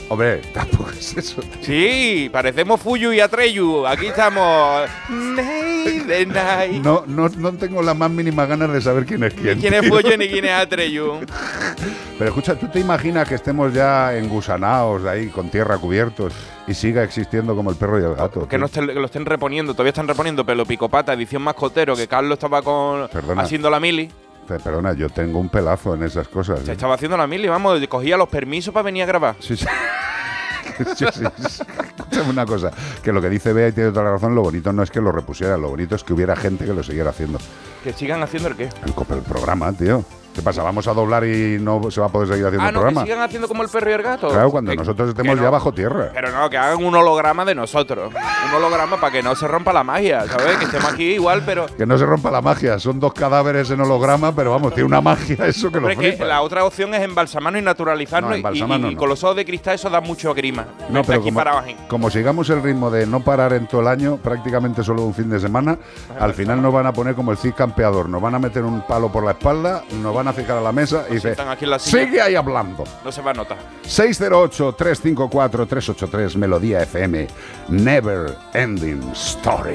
Hombre, (laughs) tampoco es eso. Sí, parecemos Fuyu y Atreyu. Aquí estamos. No, no, no tengo la más mínima ganas de saber quién es quién. ¿Quién es. Fuyu ni quién es Atreyu? (laughs) Pero escucha, ¿tú te imaginas que estemos ya engusanados ahí, con tierra cubiertos, y siga existiendo como el perro y el gato? Que no estén- que lo estén reponiendo, todavía están reponiendo Pelo Picopata, edición mascotero, que Carlos estaba con Perdona. haciendo la mili. Pe- Perdona, yo tengo un pelazo en esas cosas. Se ¿eh? estaba haciendo la mili, vamos, cogía los permisos para venir a grabar. Sí, sí. (laughs) Sí, sí, sí. Escúchame una cosa, que lo que dice Bea y tiene toda la razón, lo bonito no es que lo repusieran, lo bonito es que hubiera gente que lo siguiera haciendo. Que sigan haciendo el qué. El, el programa, tío. ¿Qué pasa? ¿Vamos a doblar y no se va a poder seguir haciendo Ah, el no, que programa? sigan haciendo como el perro y el gato. Claro, cuando Que- nosotros estemos ya bajo tierra. Pero no, que hagan un holograma de nosotros. Un holograma para que no se rompa la magia, ¿sabes? Que estemos aquí igual, pero. Que no se rompa la magia. Son dos cadáveres en holograma, pero vamos, tiene una magia (laughs) eso que lo Hombre, es que la otra opción es embalsamarnos y naturalizarnos. No, y- embalsamarnos y, y no. con los ojos de cristal eso da mucho grima. No, pero aquí como, como sigamos el ritmo de no parar en todo el año, prácticamente solo un fin de semana, al final nos van a poner como el Cid campeador. Nos van a meter un palo por la espalda, nos van a fijar a la mesa y dice, aquí en la silla. sigue ahí hablando. No se va a notar. 608-354-383 Melodía FM. Never Ending Story.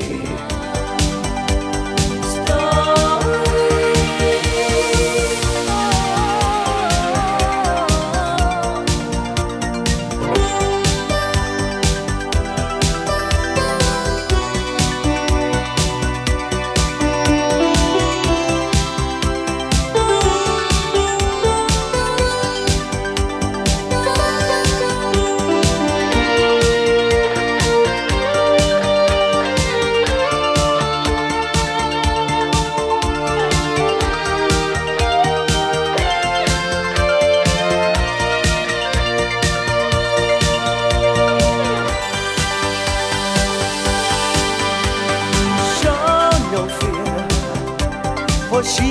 For she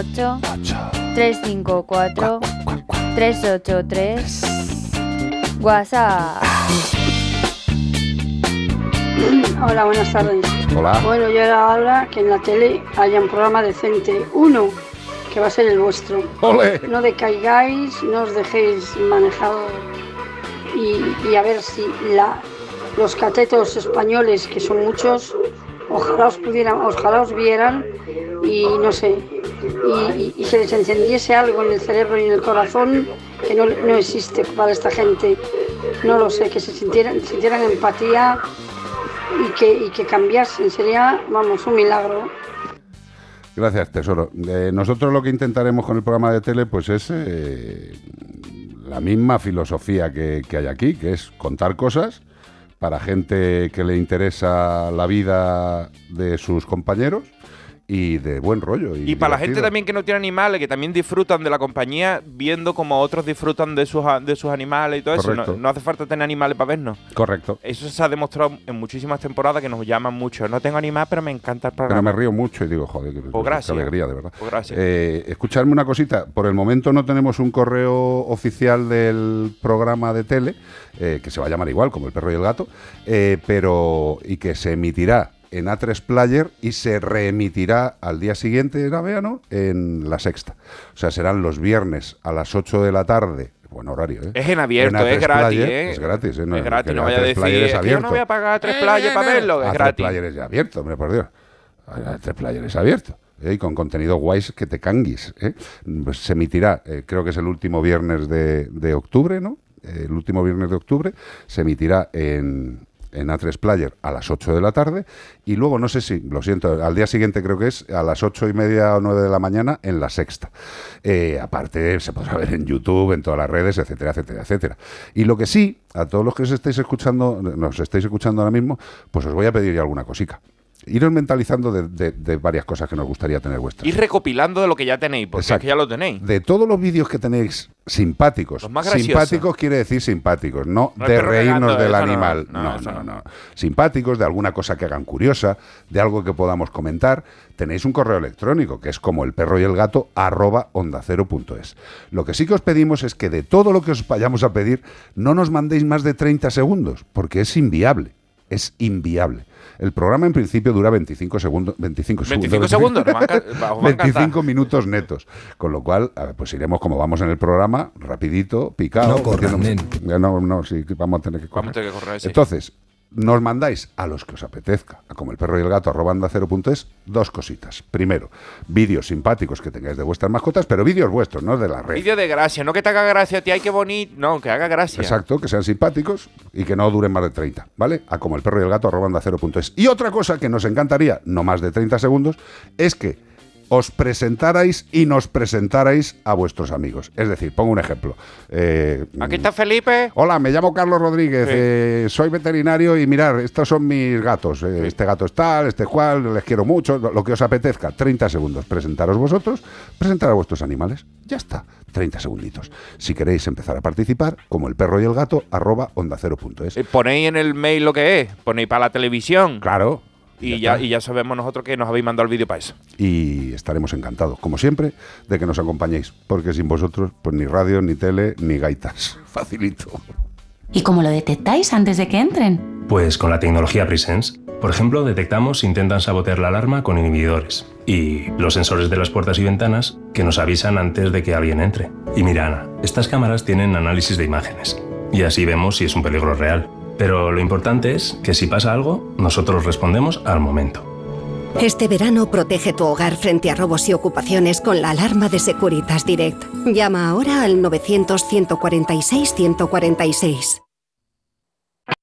608 354 383 WhatsApp. Hola, buenas tardes. Hola. Bueno, yo era ahora que en la tele haya un programa decente. Uno, que va a ser el vuestro. ¡Ole! No decaigáis, no os dejéis manejar y, y a ver si la, los catetos españoles, que son muchos, ojalá os pudieran, ojalá os vieran y no sé, y, se les encendiese algo en el cerebro y en el corazón que no, no existe para esta gente. No lo sé, que se sintieran, sintieran empatía y que, y que cambiasen. Sería, vamos, un milagro. Gracias, tesoro. Eh, nosotros lo que intentaremos con el programa de tele, pues es eh, la misma filosofía que, que hay aquí, que es contar cosas para gente que le interesa la vida de sus compañeros y de buen rollo. Y, Y para la gente también que no tiene animales, que también disfrutan de la compañía, viendo como otros disfrutan de sus, de sus animales y todo eso. No, no hace falta tener animales para vernos. Correcto. Eso se ha demostrado en muchísimas temporadas que nos llaman mucho. No tengo animal, pero me encanta el Pero programa. me río mucho y digo, joder, qué, Pues qué gracias. alegría, de verdad. Gracias. Eh, escuchadme una cosita. Por el momento no tenemos un correo oficial del programa de tele, eh, que se va a llamar igual, como el perro y el gato, eh, pero y que se emitirá en A3 Player y se reemitirá al día siguiente, era Bea, ¿no? En la sexta. O sea, serán los viernes a las 8 de la tarde. Buen horario, ¿eh? Es en abierto, A3 es gratis, Player, ¿eh? Es gratis, ¿eh? Es gratis, no A3 vaya a decir, Player "Es que yo no voy a pagar tres playas para verlo", es A3 gratis. Player es ya abierto, hombre, por Dios. A tres players abierto. ¿eh? Y con contenido guays que te canguis. ¿eh? Pues se emitirá, eh, creo que es el último viernes de, de octubre, ¿no? Eh, el último viernes de octubre se emitirá en, en A3 Player a las 8 de la tarde y luego, no sé si, lo siento, al día siguiente creo que es a las 8 y media o 9 de la mañana en la sexta. Eh, aparte, se podrá ver en YouTube, en todas las redes, etcétera, etcétera, etcétera. Y lo que sí, a todos los que os estáis escuchando, nos estáis escuchando ahora mismo, pues os voy a pedir ya alguna cosica. Iros mentalizando de, de- de varias cosas que nos gustaría tener vuestras. Ir recopilando de lo que ya tenéis, porque Exacto. es que ya lo tenéis. De todos los vídeos que tenéis simpáticos, Los más simpáticos quiere decir simpáticos, no, de reírnos del no, animal. no, No, no, no. Simpáticos, de alguna cosa que hagan curiosa, de algo que podamos comentar. Tenéis un correo electrónico que es como el perro y el gato arroba onda cero punto es. Lo que sí que os pedimos es que de todo lo que os vayamos a pedir no nos mandéis más de 30 segundos, porque es inviable. Es inviable. El programa en principio dura 25 segundos. 25 25 segundos, nos va a enca- (laughs) os va a encantar. 25 minutos netos. Con lo cual, a ver, pues iremos como vamos en el programa, rapidito, picado. No corran, No, no, sí, vamos a tener que correr. Vamos a tener que correr, sí. Entonces, nos mandáis a los que os apetezca, a como el perro y el gato, arroba onda cero es, dos cositas. Primero, vídeos simpáticos que tengáis de vuestras mascotas, pero vídeos vuestros, no de la red. Vídeo de gracia, no que te haga gracia, tía, ay, qué bonito. No, que haga gracia. Exacto, que sean simpáticos y que no duren más de 30, ¿vale? A como el perro y el gato, arroba onda cero es. Y otra cosa que nos encantaría, no más de 30 segundos, es que os presentarais y nos presentarais a vuestros amigos. Es decir, pongo un ejemplo. Eh, Aquí está Felipe. Hola, me llamo Carlos Rodríguez, Sí. eh, soy veterinario y mirar, estos son mis gatos. eh, Este gato es tal, este es cual, les quiero mucho, lo, lo que os apetezca. 30 segundos. Presentaros vosotros, presentar a vuestros animales. Ya está, 30 segunditos. Si queréis empezar a participar, como el perro y el gato, arroba onda cero punto es. Eh, Ponéis en el mail lo que es, ponéis para la televisión. Claro. Y ya y ya sabemos nosotros que nos habéis mandado el vídeo para eso. y estaremos encantados, como siempre, de que nos acompañéis, porque sin vosotros, pues ni radio, ni tele, ni gaitas. (laughs) Facilito. ¿Y cómo lo detectáis antes de que entren? Pues con la tecnología Presence. Por ejemplo, detectamos si intentan sabotear la alarma con inhibidores. Y los sensores de las puertas y ventanas que nos avisan antes de que alguien entre. Y mira, Ana, estas cámaras tienen análisis de imágenes. Y así vemos si es un peligro real. Pero lo importante es que si pasa algo, nosotros respondemos al momento. Este verano protege tu hogar frente a robos y ocupaciones con la alarma de Securitas Direct. Llama ahora al 900-146-146.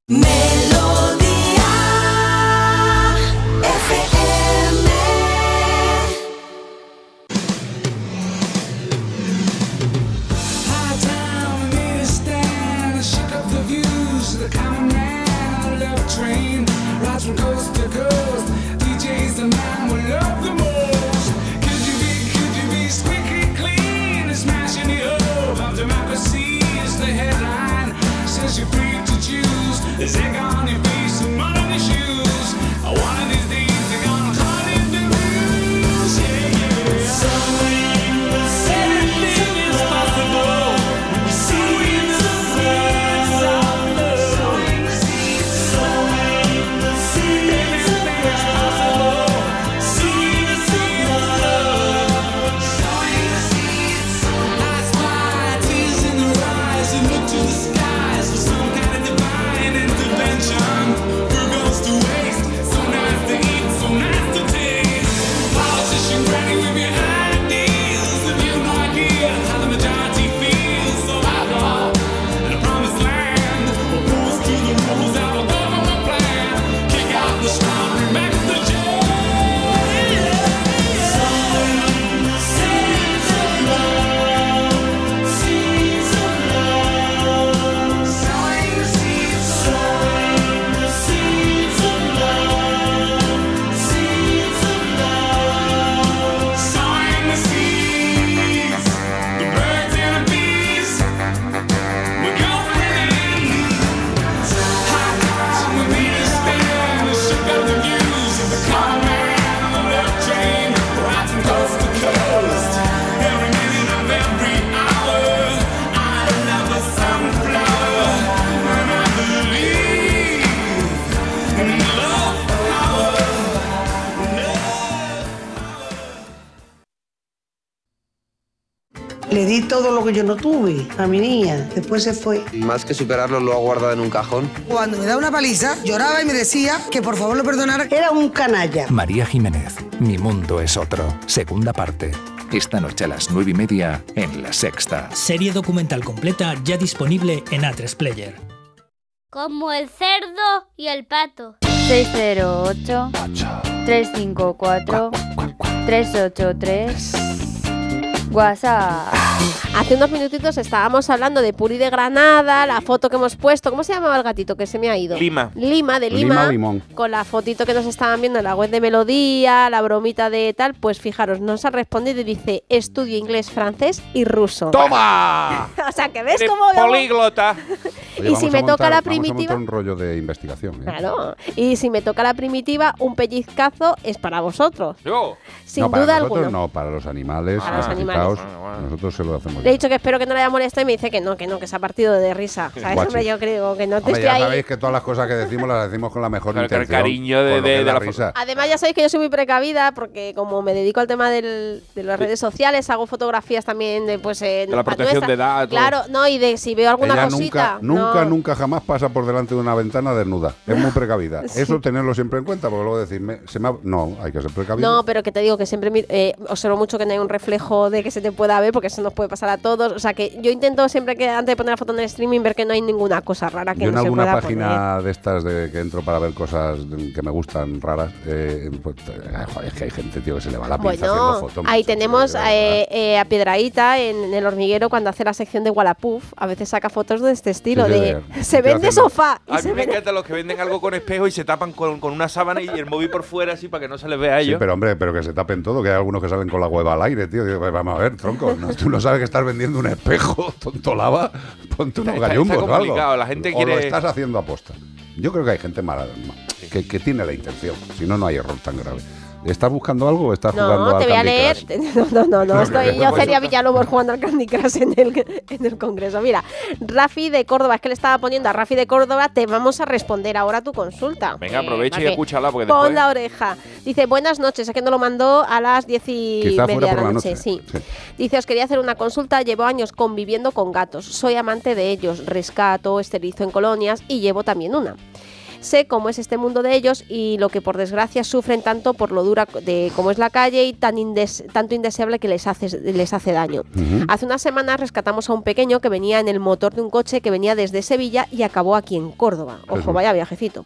High que yo no tuve a mi niña. Después se fue. Más que superarlo, lo ha guardado en un cajón. Cuando me daba una paliza, lloraba y me decía que por favor lo perdonara. Era un canalla. María Jiménez, Mi mundo es otro. Segunda parte. Esta noche a las nueve y media en La Sexta. Serie documental completa ya disponible en A3 Player. Como el cerdo y el pato. 608 354 383 WhatsApp. Hace unos minutitos estábamos hablando de Puri de Granada, la foto que hemos puesto. ¿Cómo se llamaba el gatito que se me ha ido? Lima. Lima, de Lima Lima. Limón. Con la fotito que nos estaban viendo en la web de Melodía, la bromita de tal. Pues fijaros, nos ha respondido y dice: estudio inglés, francés y ruso. ¡Toma! (laughs) o sea, que ves Eres cómo. políglota. (laughs) Oye, Y si me toca montar- la vamos a primitiva- un rollo de investigación. ¿eh? Claro. Y si me toca la primitiva, un pellizcazo es para vosotros. Yo. Sin no, para duda nosotros alguna. no, para los animales. Para los animales. Nosotros se lo hacemos. Le he dicho que espero que no le haya molestado y me dice que no, que no, que se ha partido de risa. ¿Sabes? Hombre, yo creo que no te Hombre, estoy ya ahí. sabéis que todas las cosas que decimos las decimos con la mejor Con el intención. cariño de- de- de la risa. Además, ya sabéis que yo soy muy precavida porque como me dedico al tema del- de las redes sociales, hago fotografías también de pues eh, De la protección nuestra- de datos. Claro, no, y de si veo alguna Ella cosita. nunca, nunca, no. nunca jamás pasa por delante de una ventana desnuda. Es muy (laughs) precavida. Eso tenerlo siempre en cuenta, porque luego decirme, se me ha- no, hay que ser precavido. No, pero que te digo que siempre eh, observo mucho que no hay un reflejo de que se te pueda ver, porque eso nos puede pasar a todos. O sea que yo intento siempre que antes de poner la foto en el streaming ver que no hay ninguna cosa rara que Yo en no se alguna pueda página de estas de que entro para ver cosas que me gustan raras, eh, pues, eh, joder, es que hay gente, tío, que se le va la pinza haciendo fotos. ahí macho, tenemos eh, eh, a Piedraíta en, el hormiguero cuando hace la sección de Wallapuf. A veces saca fotos de este estilo, Sí, sí, de sí. se vende sofá y A se mí me vende encantan los que venden algo con espejo y se tapan con, con una sábana y el móvil por fuera así para que no se les vea a Sí, ellos. pero hombre, pero que se tapen todo, que hay algunos que salen con la hueva al aire, tío. Digo, vamos a ver, tronco, no, tú no sabes que estás vendiendo un espejo, (laughs) tonto lava, ponte unos Está- está gallumbos o algo. complicado, la gente o quiere- lo estás haciendo aposta. Yo creo que hay gente mala, que, que tiene la intención, si no, no hay error tan grave. ¿Estás buscando algo o estás jugando No, al te voy a leer. (laughs) No, no, no, estoy que- yo sería Villalobos jugando al Candy Crush en el, en el Congreso. Mira, Rafi de Córdoba, es que le estaba poniendo a Rafi de Córdoba, te vamos a responder ahora tu consulta. Venga, Eh, aprovecha y escúchala porque Pon después... la oreja. Dice, buenas noches, es que nos lo mandó a las diez y Quizá media de la la noche. noche. Sí. Dice, os quería hacer una consulta, llevo años conviviendo con gatos, soy amante de ellos, rescato, esterilizo en colonias y llevo también una. Sé cómo es este mundo de ellos y lo que por desgracia sufren tanto por lo dura de cómo es la calle y tan indes- tanto indeseable que les hace, les hace daño. Hace unas semanas rescatamos a un pequeño que venía en el motor de un coche que venía desde Sevilla y acabó aquí en Córdoba. Ojo, vaya viajecito.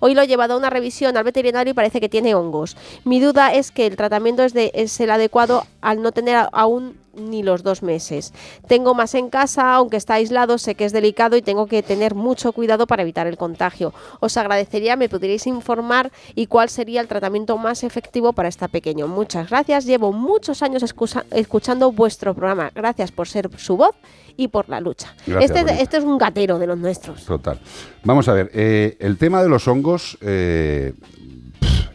Hoy lo he llevado a una revisión al veterinario y parece que tiene hongos. Mi duda es que el tratamiento es, de, es el adecuado al no tener aún ni los dos meses. Tengo más en casa, aunque está aislado, sé que es delicado y tengo que tener mucho cuidado para evitar el contagio. Os agradecería me pudierais informar y cuál sería el tratamiento más efectivo para este pequeño. Muchas gracias. Llevo muchos años escuchando vuestro programa. Gracias por ser su voz y por la lucha. Gracias, este, este es un gatero de los nuestros. Total. Vamos a ver, eh, el tema de los hongos eh,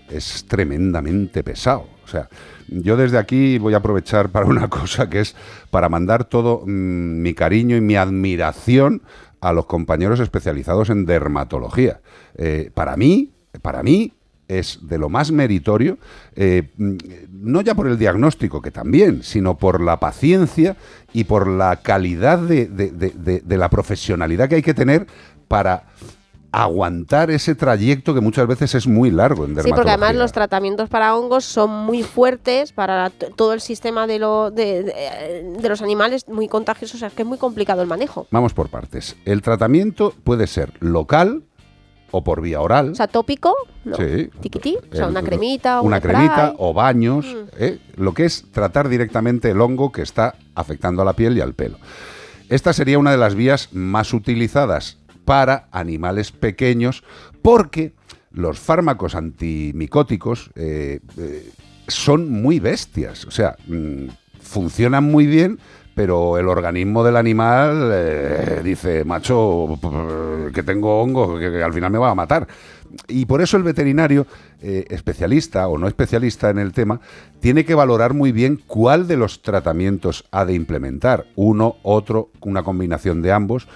es tremendamente pesado. Sea, yo desde aquí voy a aprovechar para una (laughs) cosa que es para mandar todo mm, mi cariño y mi admiración a los compañeros especializados en dermatología. Eh, para mí, para mí es de lo más meritorio, eh, mm, no ya por el diagnóstico, que también, sino por la paciencia y por la calidad de la profesionalidad que hay que tener para aguantar ese trayecto que muchas veces es muy largo en Sí, dermatología. porque además los tratamientos para hongos son muy fuertes para todo el sistema de, lo, de, de- de los animales, muy contagiosos, o sea, es que es muy complicado el manejo. Vamos por partes. El tratamiento puede ser local o por vía oral. O sea, tópico, no. Sí. tiquití, o sea, una cremita, un una spray. cremita o baños, Mm. ¿eh? lo que es tratar directamente el hongo que está afectando a la piel y al pelo. Esta sería una de las vías más utilizadas para animales pequeños porque los fármacos antimicóticos eh, eh, son muy bestias, o sea, mm, funcionan muy bien, pero el organismo del animal eh, dice, macho, que tengo hongo, que, al final me va a matar. Y por eso el veterinario, especialista o no especialista en el tema, tiene que valorar muy bien cuál de los tratamientos ha de implementar, uno, otro, una combinación de ambos,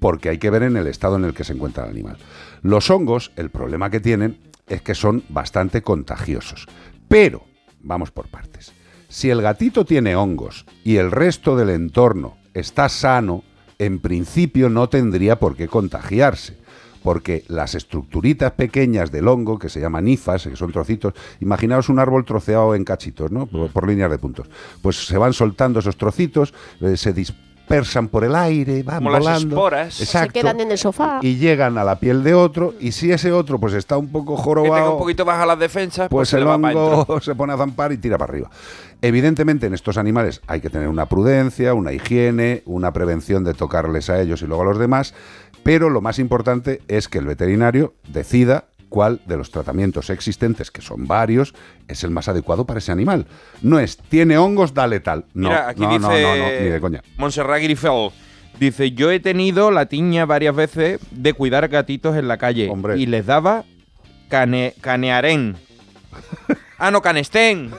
porque hay que ver en el estado en el que se encuentra el animal. Los hongos, el problema que tienen es que son bastante contagiosos. Pero, vamos por partes. Si el gatito tiene hongos y el resto del entorno está sano, en principio no tendría por qué contagiarse. Porque las estructuritas pequeñas del hongo, que se llaman hifas, que son trocitos, imaginaos un árbol troceado en cachitos, ¿no? Por, líneas de puntos. Pues se van soltando esos trocitos, eh, se dis- dispersan por el aire, van Como las volando. esporas. Se Exacto. Se quedan en el sofá. y llegan a la piel de otro y si ese otro pues está un poco Que tenga un jorobado poquito baja las defensas, pues, pues se el hongo (laughs) se pone a zampar y tira para arriba. Evidentemente en estos animales hay que tener una prudencia, una higiene, una prevención de tocarles a ellos y luego a los demás, pero lo más importante es que el veterinario decida cuál de los tratamientos existentes, que son varios, es el más adecuado para ese animal. No es, tiene hongos, dale tal. No, Mira, aquí no, dice no, no, no, ni de coña. Montserrat Grifel. Dice, yo he tenido la tiña varias veces de cuidar gatitos en la calle y les daba cane, canearén. (laughs) ah, no, canestén.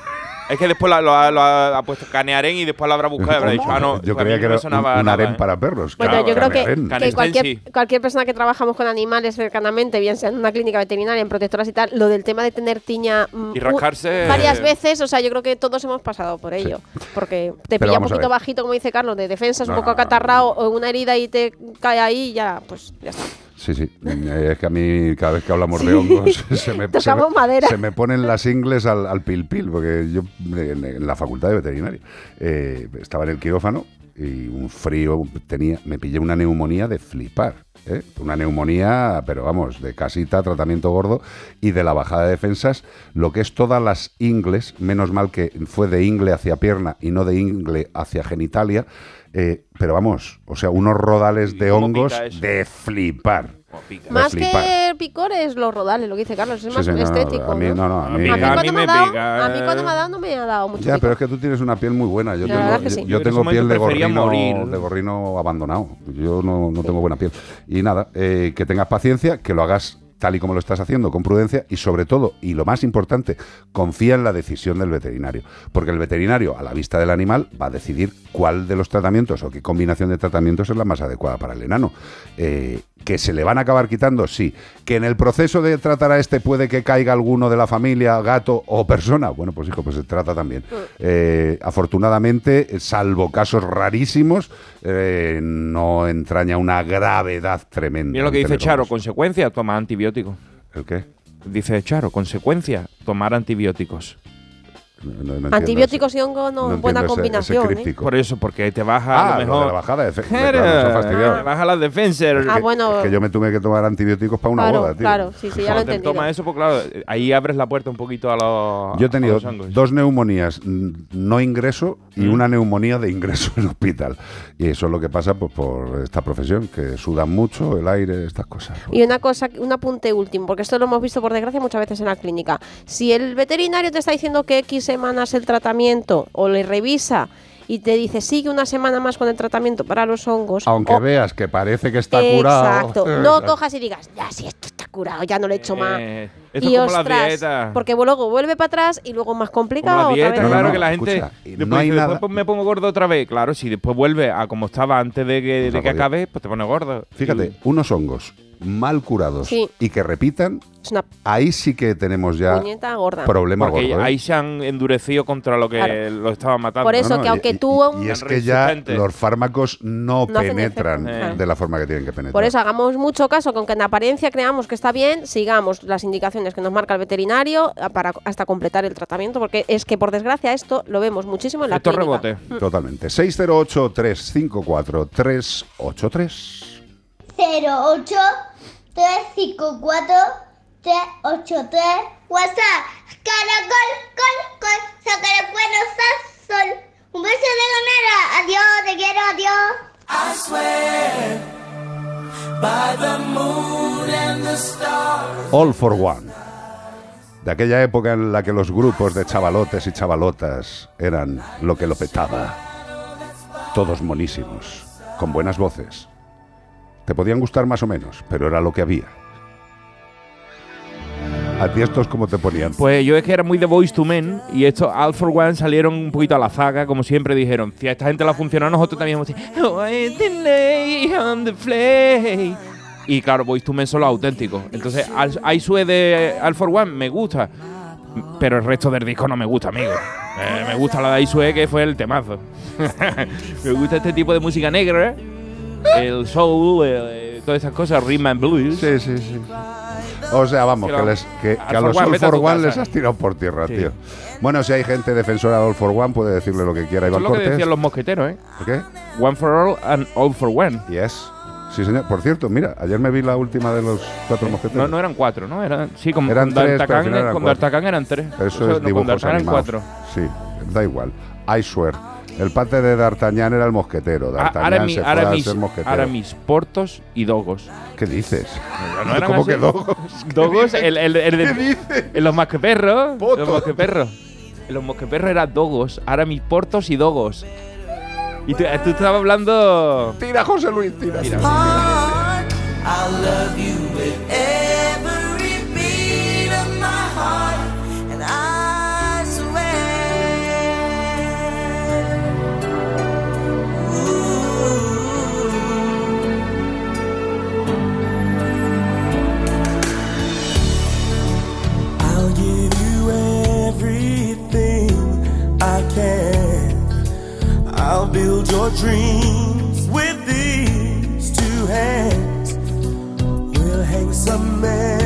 Es que después lo, lo- lo ha, ha puesto canearén y después lo habrá buscado y habrá dicho, ah, no. Yo creía que era sonaba un, un ¿eh? para perros. Bueno, Claro, yo creo que, cualquier, cualquier persona que trabajamos con animales cercanamente, bien sea en una clínica veterinaria, en protectoras y tal, lo del tema de tener tiña mm, Y rascarse- varias veces, o sea, yo creo que todos hemos pasado por ello. Porque te Pero pilla un poquito bajito, como dice Carlos, de defensas, No, un poco acatarrado o una herida y te cae ahí y ya, pues ya está. Sí, sí. Eh, Es que a mí, cada vez que hablamos de hongos, (laughs) se me, se me- se me ponen las ingles al, al pil pil, porque yo en, en la facultad de veterinaria eh, estaba en el quirófano y un frío tenía, me pillé una neumonía de flipar. ¿eh? Una neumonía, pero vamos, de casita, tratamiento gordo y de la bajada de defensas, lo que es todas las ingles, menos mal que fue de ingle hacia pierna y no de ingle hacia genitalia, eh, pero vamos, o sea, unos rodales de hongos de flipar. Más flipar. que picor es los rodales, lo que dice Carlos, es Sí, más sí, no, no, estético. a mí, no, no, a mí- A mí A cuando mí me ha me dado, pica, a mí cuando eh. me ha dado no me ha dado mucho Ya, pero es que tú tienes una piel muy buena. Yo La tengo, yo- sí. yo Yo en ese tengo piel de gorrino, morir. de gorrino abandonado. Yo no, no tengo buena piel. Y nada, eh, que tengas paciencia, que lo hagas tal y como lo estás haciendo, con prudencia y sobre todo, y lo más importante, confía en la decisión del veterinario. Porque el veterinario, a la vista del animal, va a decidir cuál de los tratamientos o qué combinación de tratamientos es la más adecuada para el enano. Eh, que se le van a acabar quitando, sí. Que en el proceso de tratar a este puede que caiga alguno de la familia, gato o persona. Bueno, pues hijo, pues se trata también. Eh, afortunadamente, salvo casos rarísimos, eh, no entraña una gravedad tremenda. Mira lo que dice Charo, consecuencia, tomar antibióticos. ¿El qué? Dice Charo, consecuencia, tomar antibióticos. No- no entiendo Antibióticos y hongo no, No buena entiendo ese- ese combinación. ¿eh? Por eso, porque te baja Ah, a lo lo de mejor. la bajada de claro. Te baja las defensas. Ah, bueno. Es que yo me tuve que tomar antibióticos para una Claro, boda, tío. claro, sí, sí, ya lo he Cuando te entendido. tomas eso, pues claro, ahí abres la puerta un poquito a los. Yo he tenido dos neumonías no ingreso y Mm. una neumonía de ingreso en hospital. Y eso es lo que pasa pues, por esta profesión, que sudan mucho, el aire, estas cosas. Y una cosa, un apunte último, porque esto lo hemos visto por desgracia muchas veces en la clínica. Si el veterinario te está diciendo que X semanas el tratamiento o le revisa y te dice sigue una semana más con el tratamiento para los hongos. Aunque o- veas que parece que está curado. Exacto. (laughs) No cojas y digas, ya si esto está curado, ya no le echo más. Eh, esto y es como ostras, porque luego vuelve para atrás y luego más Como complicado. la otra dieta, vez. claro que la gente escucha, y después, no hay dice, nada- después me pongo gordo otra vez. Claro, si después vuelve a como estaba antes de que, Pues de que acabe, pues te pone gordo. Fíjate, unos hongos mal curados Sí. y que repitan, Es ahí sí que tenemos ya puñeta gorda. problema Porque gordo. ¿eh? ahí se han endurecido contra lo que Claro. lo estaba matando. Por eso No, no, que y- aunque y- tú... Y, es Tan que ya los fármacos no, penetran. Claro. de la forma que tienen que penetrar. Por eso hagamos mucho caso, que aunque en apariencia creamos que está bien, sigamos las indicaciones que nos marca el veterinario para hasta completar el tratamiento, porque es que por desgracia esto lo vemos muchísimo en la Esto clínica. rebote. Mm. Totalmente. 608-354-383. 08 354 383 WhatsApp Caracol, col, col Sacar buenos sol Un beso de ganera Adiós, te quiero, adiós I swear by the moon and the stars. All for One. De aquella época en la que los grupos de chavalotes y chavalotas eran lo que lo petaba. Todos monísimos, con buenas voces. Te podían gustar más o menos, pero era lo que había. A ti estos cómo te ponían. Pues yo es que era muy de Voice to Men y estos All for One salieron un poquito a la zaga, como siempre dijeron. Si a esta gente la funcionó, nosotros también vamos a decir, "Oh, I delay on the play". Y claro, Voice to Men son los auténticos. Entonces, I Sue de All for One me gusta, pero el resto del disco no me gusta, amigo. Eh, me gusta la de I Sue, que fue el temazo. (laughs) me gusta este tipo de música negra, el soul, eh, todas esas cosas, rhythm and blues. Sí, sí, sí. O sea, vamos, Que les, que, que a los All for One les has tirado por tierra, Sí. tío. Bueno, si hay gente defensora de All for One, puede decirle lo que quiera. Eso Iván es lo que Cortés. decían los mosqueteros, ¿eh? ¿Qué? One for all and all for one. Yes. Sí, señor. Por cierto, mira, ayer me vi la última de los cuatro mosqueteros. No, no eran cuatro, ¿no? Eran, sí, con, Eran con tres, pero al D'Artagnan, final eran con cuatro. D'Artagnan eran tres. Eso, no, es con dibujos D'Artagnan eran animados. cuatro. Sí, da igual. I swear. El pate de D'Artagnan era el mosquetero. D'Artagnan se fue a Aramis, ser mosquetero. Aramis, Portos y Dogos. ¿Qué dices? ¿No eran ¿Cómo así? que Dogos? (laughs) Dogos, el, el, el, de- ¿Qué dices? en los mosqueperros. Los mosqueperros. En los mosqueperros eran Dogos, Aramis, Portos y Dogos. Y tú, tú estabas hablando. Tira, José Luis, tira. I love build your dreams with these two hands. We'll hang some memories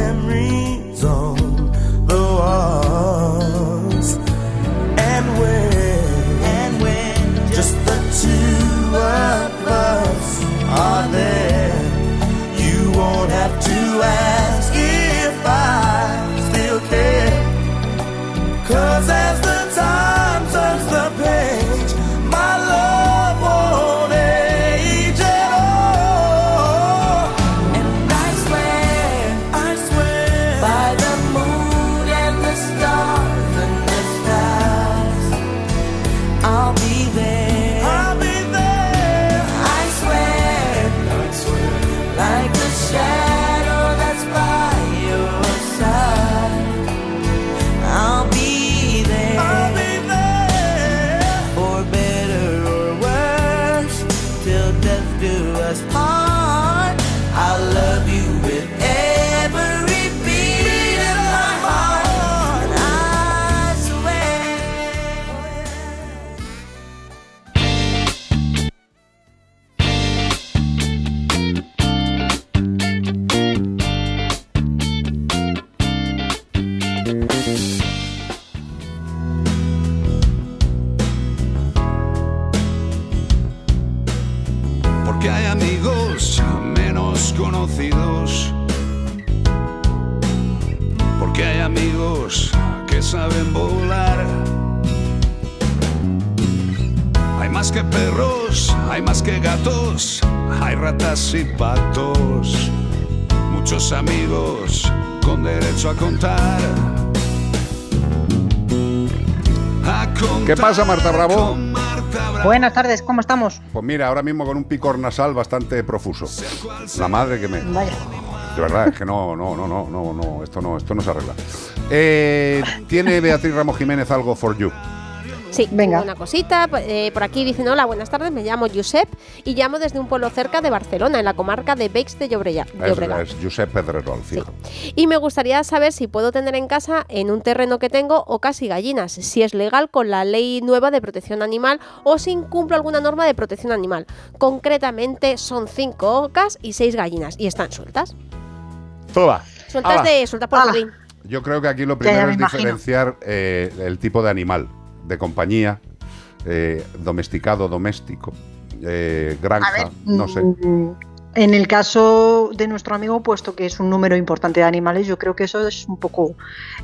pasa, Marta Bravo? Buenas tardes, ¿cómo estamos? Pues mira, ahora mismo con un picor nasal bastante profuso. La madre que me. Vaya. De verdad, es que no, no, no, no, no, no, esto no, esto no se arregla. Eh, ¿Tiene Beatriz Ramos Jiménez algo for you? Sí, Venga. una cosita. eh, por aquí dicen, hola, buenas tardes, me llamo Josep y llamo desde un pueblo cerca de Barcelona, en la comarca de Beix de Llobrella- Es, Llobregat. es Josep Pedrerol, fijo. Y me gustaría saber si puedo tener en casa, en un terreno que tengo, o casi gallinas, si es legal con la ley nueva de protección animal o si incumplo alguna norma de protección animal. Concretamente son cinco ocas y seis gallinas y están sueltas. Toda. Sueltas de sueltas por el jardín. Yo creo que aquí lo primero me es imagino. diferenciar eh, el tipo de animal, de compañía, eh, domesticado, doméstico, eh, granja, no sé. Mm, En el caso de nuestro amigo, puesto que es un número importante de animales, yo creo que eso es un poco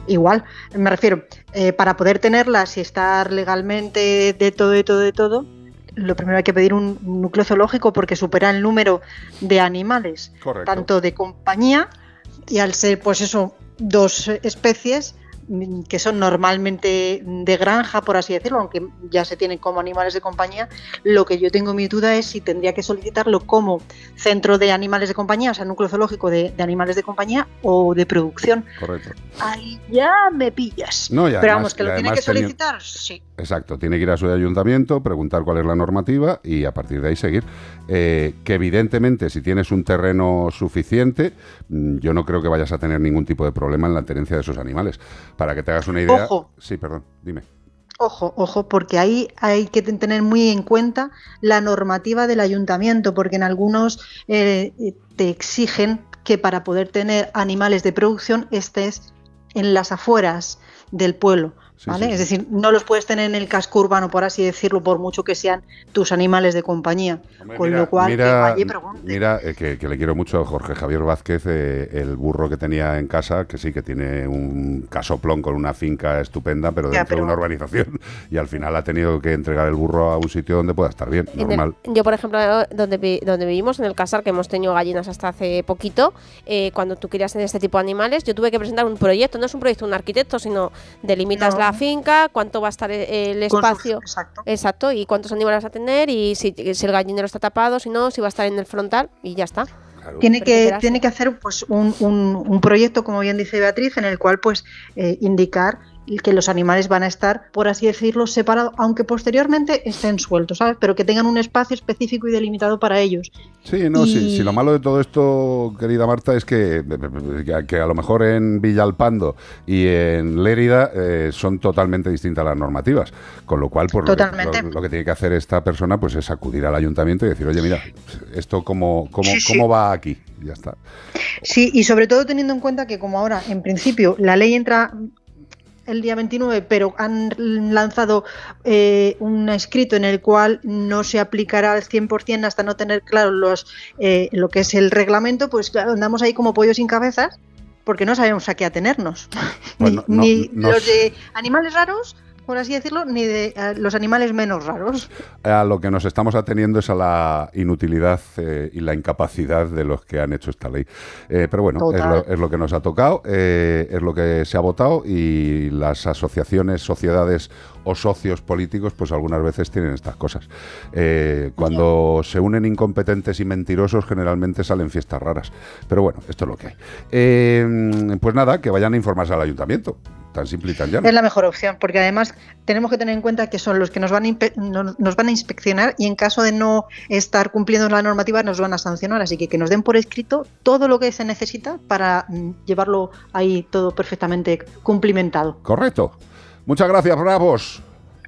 igual. Me refiero, eh, para poder tenerlas y estar legalmente de todo, de todo, de todo, lo primero hay que pedir un núcleo zoológico porque supera el número de animales, Correcto. tanto de compañía y al ser, pues eso, dos especies que son normalmente de granja, por así decirlo, aunque ya se tienen como animales de compañía, lo que yo tengo mi duda es si tendría que solicitarlo como centro de animales de compañía, o sea, núcleo zoológico de, de animales de compañía o de producción. Correcto. Ahí ya me pillas. No, y Pero además- vamos, que lo tiene que teni- solicitar, sí. Exacto, tiene que ir a su ayuntamiento, preguntar cuál es la normativa y a partir de ahí seguir. Eh, que evidentemente si tienes un terreno suficiente, mm, yo no creo que vayas a tener ningún tipo de problema en la tenencia de esos animales. Para que te hagas una idea... Ojo. Sí, perdón, dime. Ojo, ojo, porque ahí hay que ten- tener muy en cuenta la normativa del ayuntamiento, porque en algunos eh, te exigen que para poder tener animales de producción estés en las afueras del pueblo. ¿Vale? sí, es decir, no los puedes tener en el casco urbano, por así decirlo, por mucho que sean tus animales de compañía. Con lo cual, que mira, vaya y pregunte. mira, eh, que, que le quiero mucho a Jorge Javier Vázquez, eh, el burro que tenía en casa, que sí que tiene un casoplón con una finca estupenda, pero Ya, dentro de una urbanización. (laughs) Y al final ha tenido que entregar el burro a un sitio donde pueda estar bien, el- normal. yo, por ejemplo, donde, vi- donde vivimos, en el casar, que hemos tenido gallinas hasta hace poquito, eh, cuando tú querías tener este tipo de animales, yo tuve que presentar un proyecto, no es un proyecto de un arquitecto, sino delimitas No. la finca, cuánto va a estar e- el sus- espacio. exacto. y cuántos animales vas a tener, y si, si el gallinero está tapado, si no, si va a estar en el frontal, y ya está. Tiene que, tiene que hacer pues, un, un- un proyecto, como bien dice Beatriz, en el cual pues eh, indicar que los animales van a estar, por así decirlo, separados, aunque posteriormente estén sueltos, ¿sabes? Pero que tengan un espacio específico y delimitado para ellos. Sí, no, sí, Y- sí, lo malo de todo esto, querida Marta, es que, que- a lo mejor en Villalpando y en Lérida eh, son totalmente distintas las normativas. Con lo cual, pues, lo que- Totalmente. Lo, lo que tiene que hacer esta persona pues es acudir al ayuntamiento y decir, oye, mira, esto cómo, cómo, Sí, sí. cómo va aquí. Ya está. Sí, y sobre todo teniendo en cuenta que como ahora, en principio, la ley entra el día 29, pero han lanzado eh, un escrito en el cual no se aplicará al 100% hasta no tener claro los, eh, lo que es el reglamento, pues andamos ahí como pollos sin cabezas porque no sabemos a qué atenernos. (laughs) Ni no- no- ni no los de animales raros, por así decirlo, ni de eh, los animales menos raros. A lo que nos estamos ateniendo es a la inutilidad eh, y la incapacidad de los que han hecho esta ley. Eh, pero bueno, es lo, es lo que nos ha tocado, eh, es lo que se ha votado y las asociaciones, sociedades o socios políticos, pues algunas veces tienen estas cosas. Cuando se unen incompetentes y mentirosos, generalmente salen fiestas raras. Pero bueno, esto es lo que hay. Pues nada, que vayan a informarse al ayuntamiento. Tan simple y tan llano. Es la mejor opción, porque además tenemos que tener en cuenta que son los que nos van, a impe- no- nos van a inspeccionar y en caso de no estar cumpliendo la normativa nos van a sancionar. Así que que nos den por escrito todo lo que se necesita para mm, llevarlo ahí todo perfectamente cumplimentado. Correcto. Muchas gracias, bravos.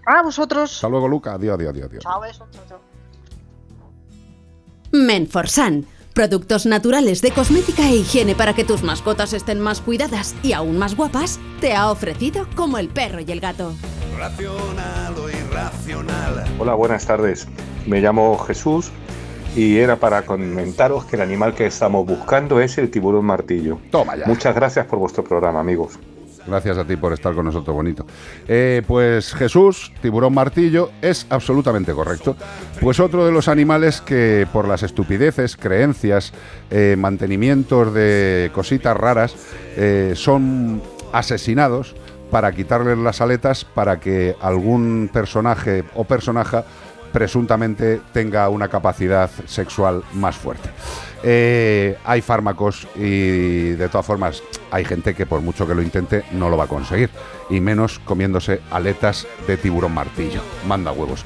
A vosotros. Hasta luego, Luca. Adiós, adiós, adiós. adiós. Chao, besos, chao, chao. Menforsan. Productos naturales de cosmética e higiene para que tus mascotas estén más cuidadas y aún más guapas, te ha ofrecido como el perro y el gato. Racional o irracional. Hola, buenas tardes. Me llamo Jesús y era para comentaros que el animal que estamos buscando es el tiburón martillo. Toma ya. Muchas gracias por vuestro programa, amigos. Gracias a ti por estar con nosotros, bonito. Eh, pues Jesús, tiburón martillo, es absolutamente correcto. Pues otro de los animales que por las estupideces, creencias, eh, mantenimientos de cositas raras, eh, son asesinados para quitarles las aletas para que algún personaje o personaje presuntamente tenga una capacidad sexual más fuerte. Eh, hay fármacos y de todas formas hay gente que por mucho que lo intente no lo va a conseguir. Y menos comiéndose aletas de tiburón martillo. Manda huevos.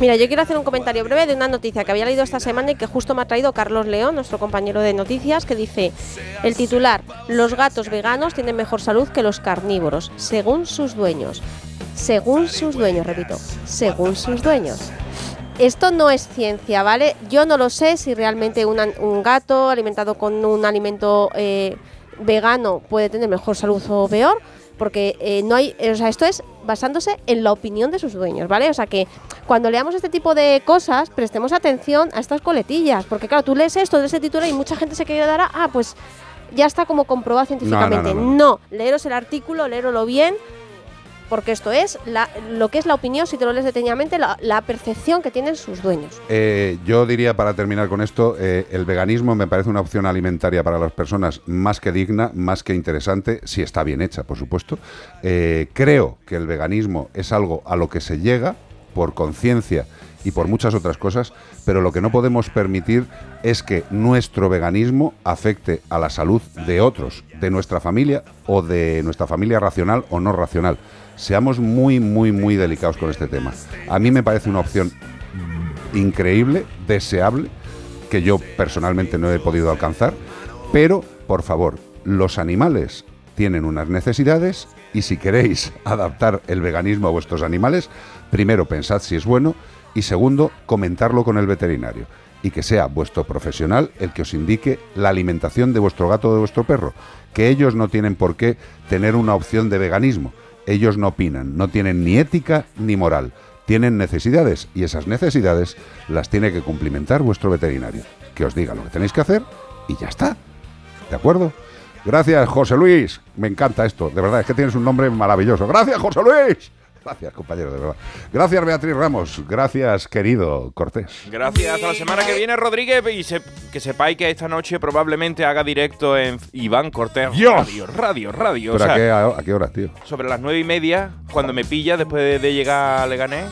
Mira, yo quiero hacer un comentario breve de una noticia que había leído esta semana y que justo me ha traído Carlos León, nuestro compañero de noticias, que dice, el titular, los gatos veganos tienen mejor salud que los carnívoros, según sus dueños. Según sus dueños, repito, según sus dueños. Esto no es ciencia, ¿vale? Yo no lo sé si realmente una- un gato alimentado con un alimento eh, vegano puede tener mejor salud o peor, porque eh, no hay, o sea, esto es basándose en la opinión de sus dueños, ¿vale? O sea que cuando leamos este tipo de cosas, prestemos atención a estas coletillas, porque claro, tú lees esto, lees el titular y mucha gente se quedará, ah, pues ya está como comprobado científicamente. no, No, no. leeros el artículo, leerlo bien, porque esto es la- lo que es la opinión, si te lo lees detenidamente, la, la percepción que tienen sus dueños. Eh, yo diría, para terminar con esto, eh, el veganismo me parece una opción alimentaria para las personas más que digna, más que interesante, si está bien hecha, por supuesto. Eh, creo que el veganismo es algo a lo que se llega por conciencia y por muchas otras cosas, pero lo que no podemos permitir es que nuestro veganismo afecte a la salud de otros, de nuestra familia o de nuestra familia racional o no racional. Seamos muy, muy, muy delicados con este tema. A mí me parece una opción increíble, deseable, que yo personalmente no he podido alcanzar, pero por favor, los animales tienen unas necesidades y si queréis (laughs) adaptar el veganismo a vuestros animales, primero pensad si es bueno Y segundo, comentarlo con el veterinario. Y que sea vuestro profesional el que os indique la alimentación de vuestro gato o de vuestro perro. Que ellos no tienen por qué tener una opción de veganismo. Ellos no opinan, no tienen ni ética ni moral. Tienen necesidades y esas necesidades las tiene que cumplimentar vuestro veterinario. Que os diga lo que tenéis que hacer y ya está. ¿De acuerdo? Gracias, José Luis. Me encanta esto. De verdad, es que tienes un nombre maravilloso. Gracias, José Luis. Gracias, compañero, de verdad. Gracias, Beatriz Ramos. Gracias, querido Cortés. Gracias. Hasta la semana que viene, Rodríguez. Y se- que sepáis que esta noche probablemente haga directo en Iván Cortés Dios. Radio, Radio, Radio. O ¿Pero a qué, a, a qué horas, tío? sobre las nueve y media, cuando me pilla después de, de llegar a Leganés,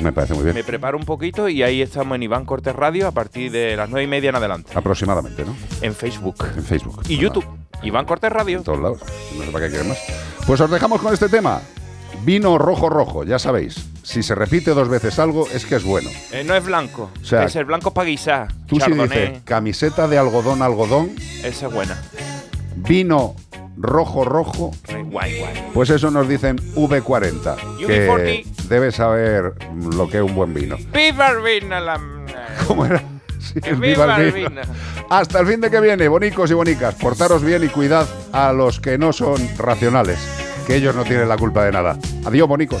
Me parece muy bien. me preparo un poquito y ahí estamos en Iván Cortés Radio a partir de las nueve y media en adelante. Aproximadamente, ¿no? En Facebook. En Facebook. Y YouTube. Iván Cortés Radio. En todos lados. No sé para qué quieren más. Pues os dejamos con este tema. Vino rojo rojo, ya sabéis. Si se repite dos veces algo, es que es bueno. Eh, no es blanco. O sea, es el blanco para guisar. Tú si dices camiseta de algodón, algodón, Esa es buena. vino rojo rojo, Guay, guay. pues eso nos dicen V40, que UB40. debe saber lo que es un buen vino. Viva el vino, la- (laughs) ¿Cómo era? Sí, Que el viva el el vino. vino. Hasta el fin de que viene, bonicos y bonicas, portaros bien y cuidad a los que no son racionales, que ellos no tienen la culpa de nada. Adiós, bonicos.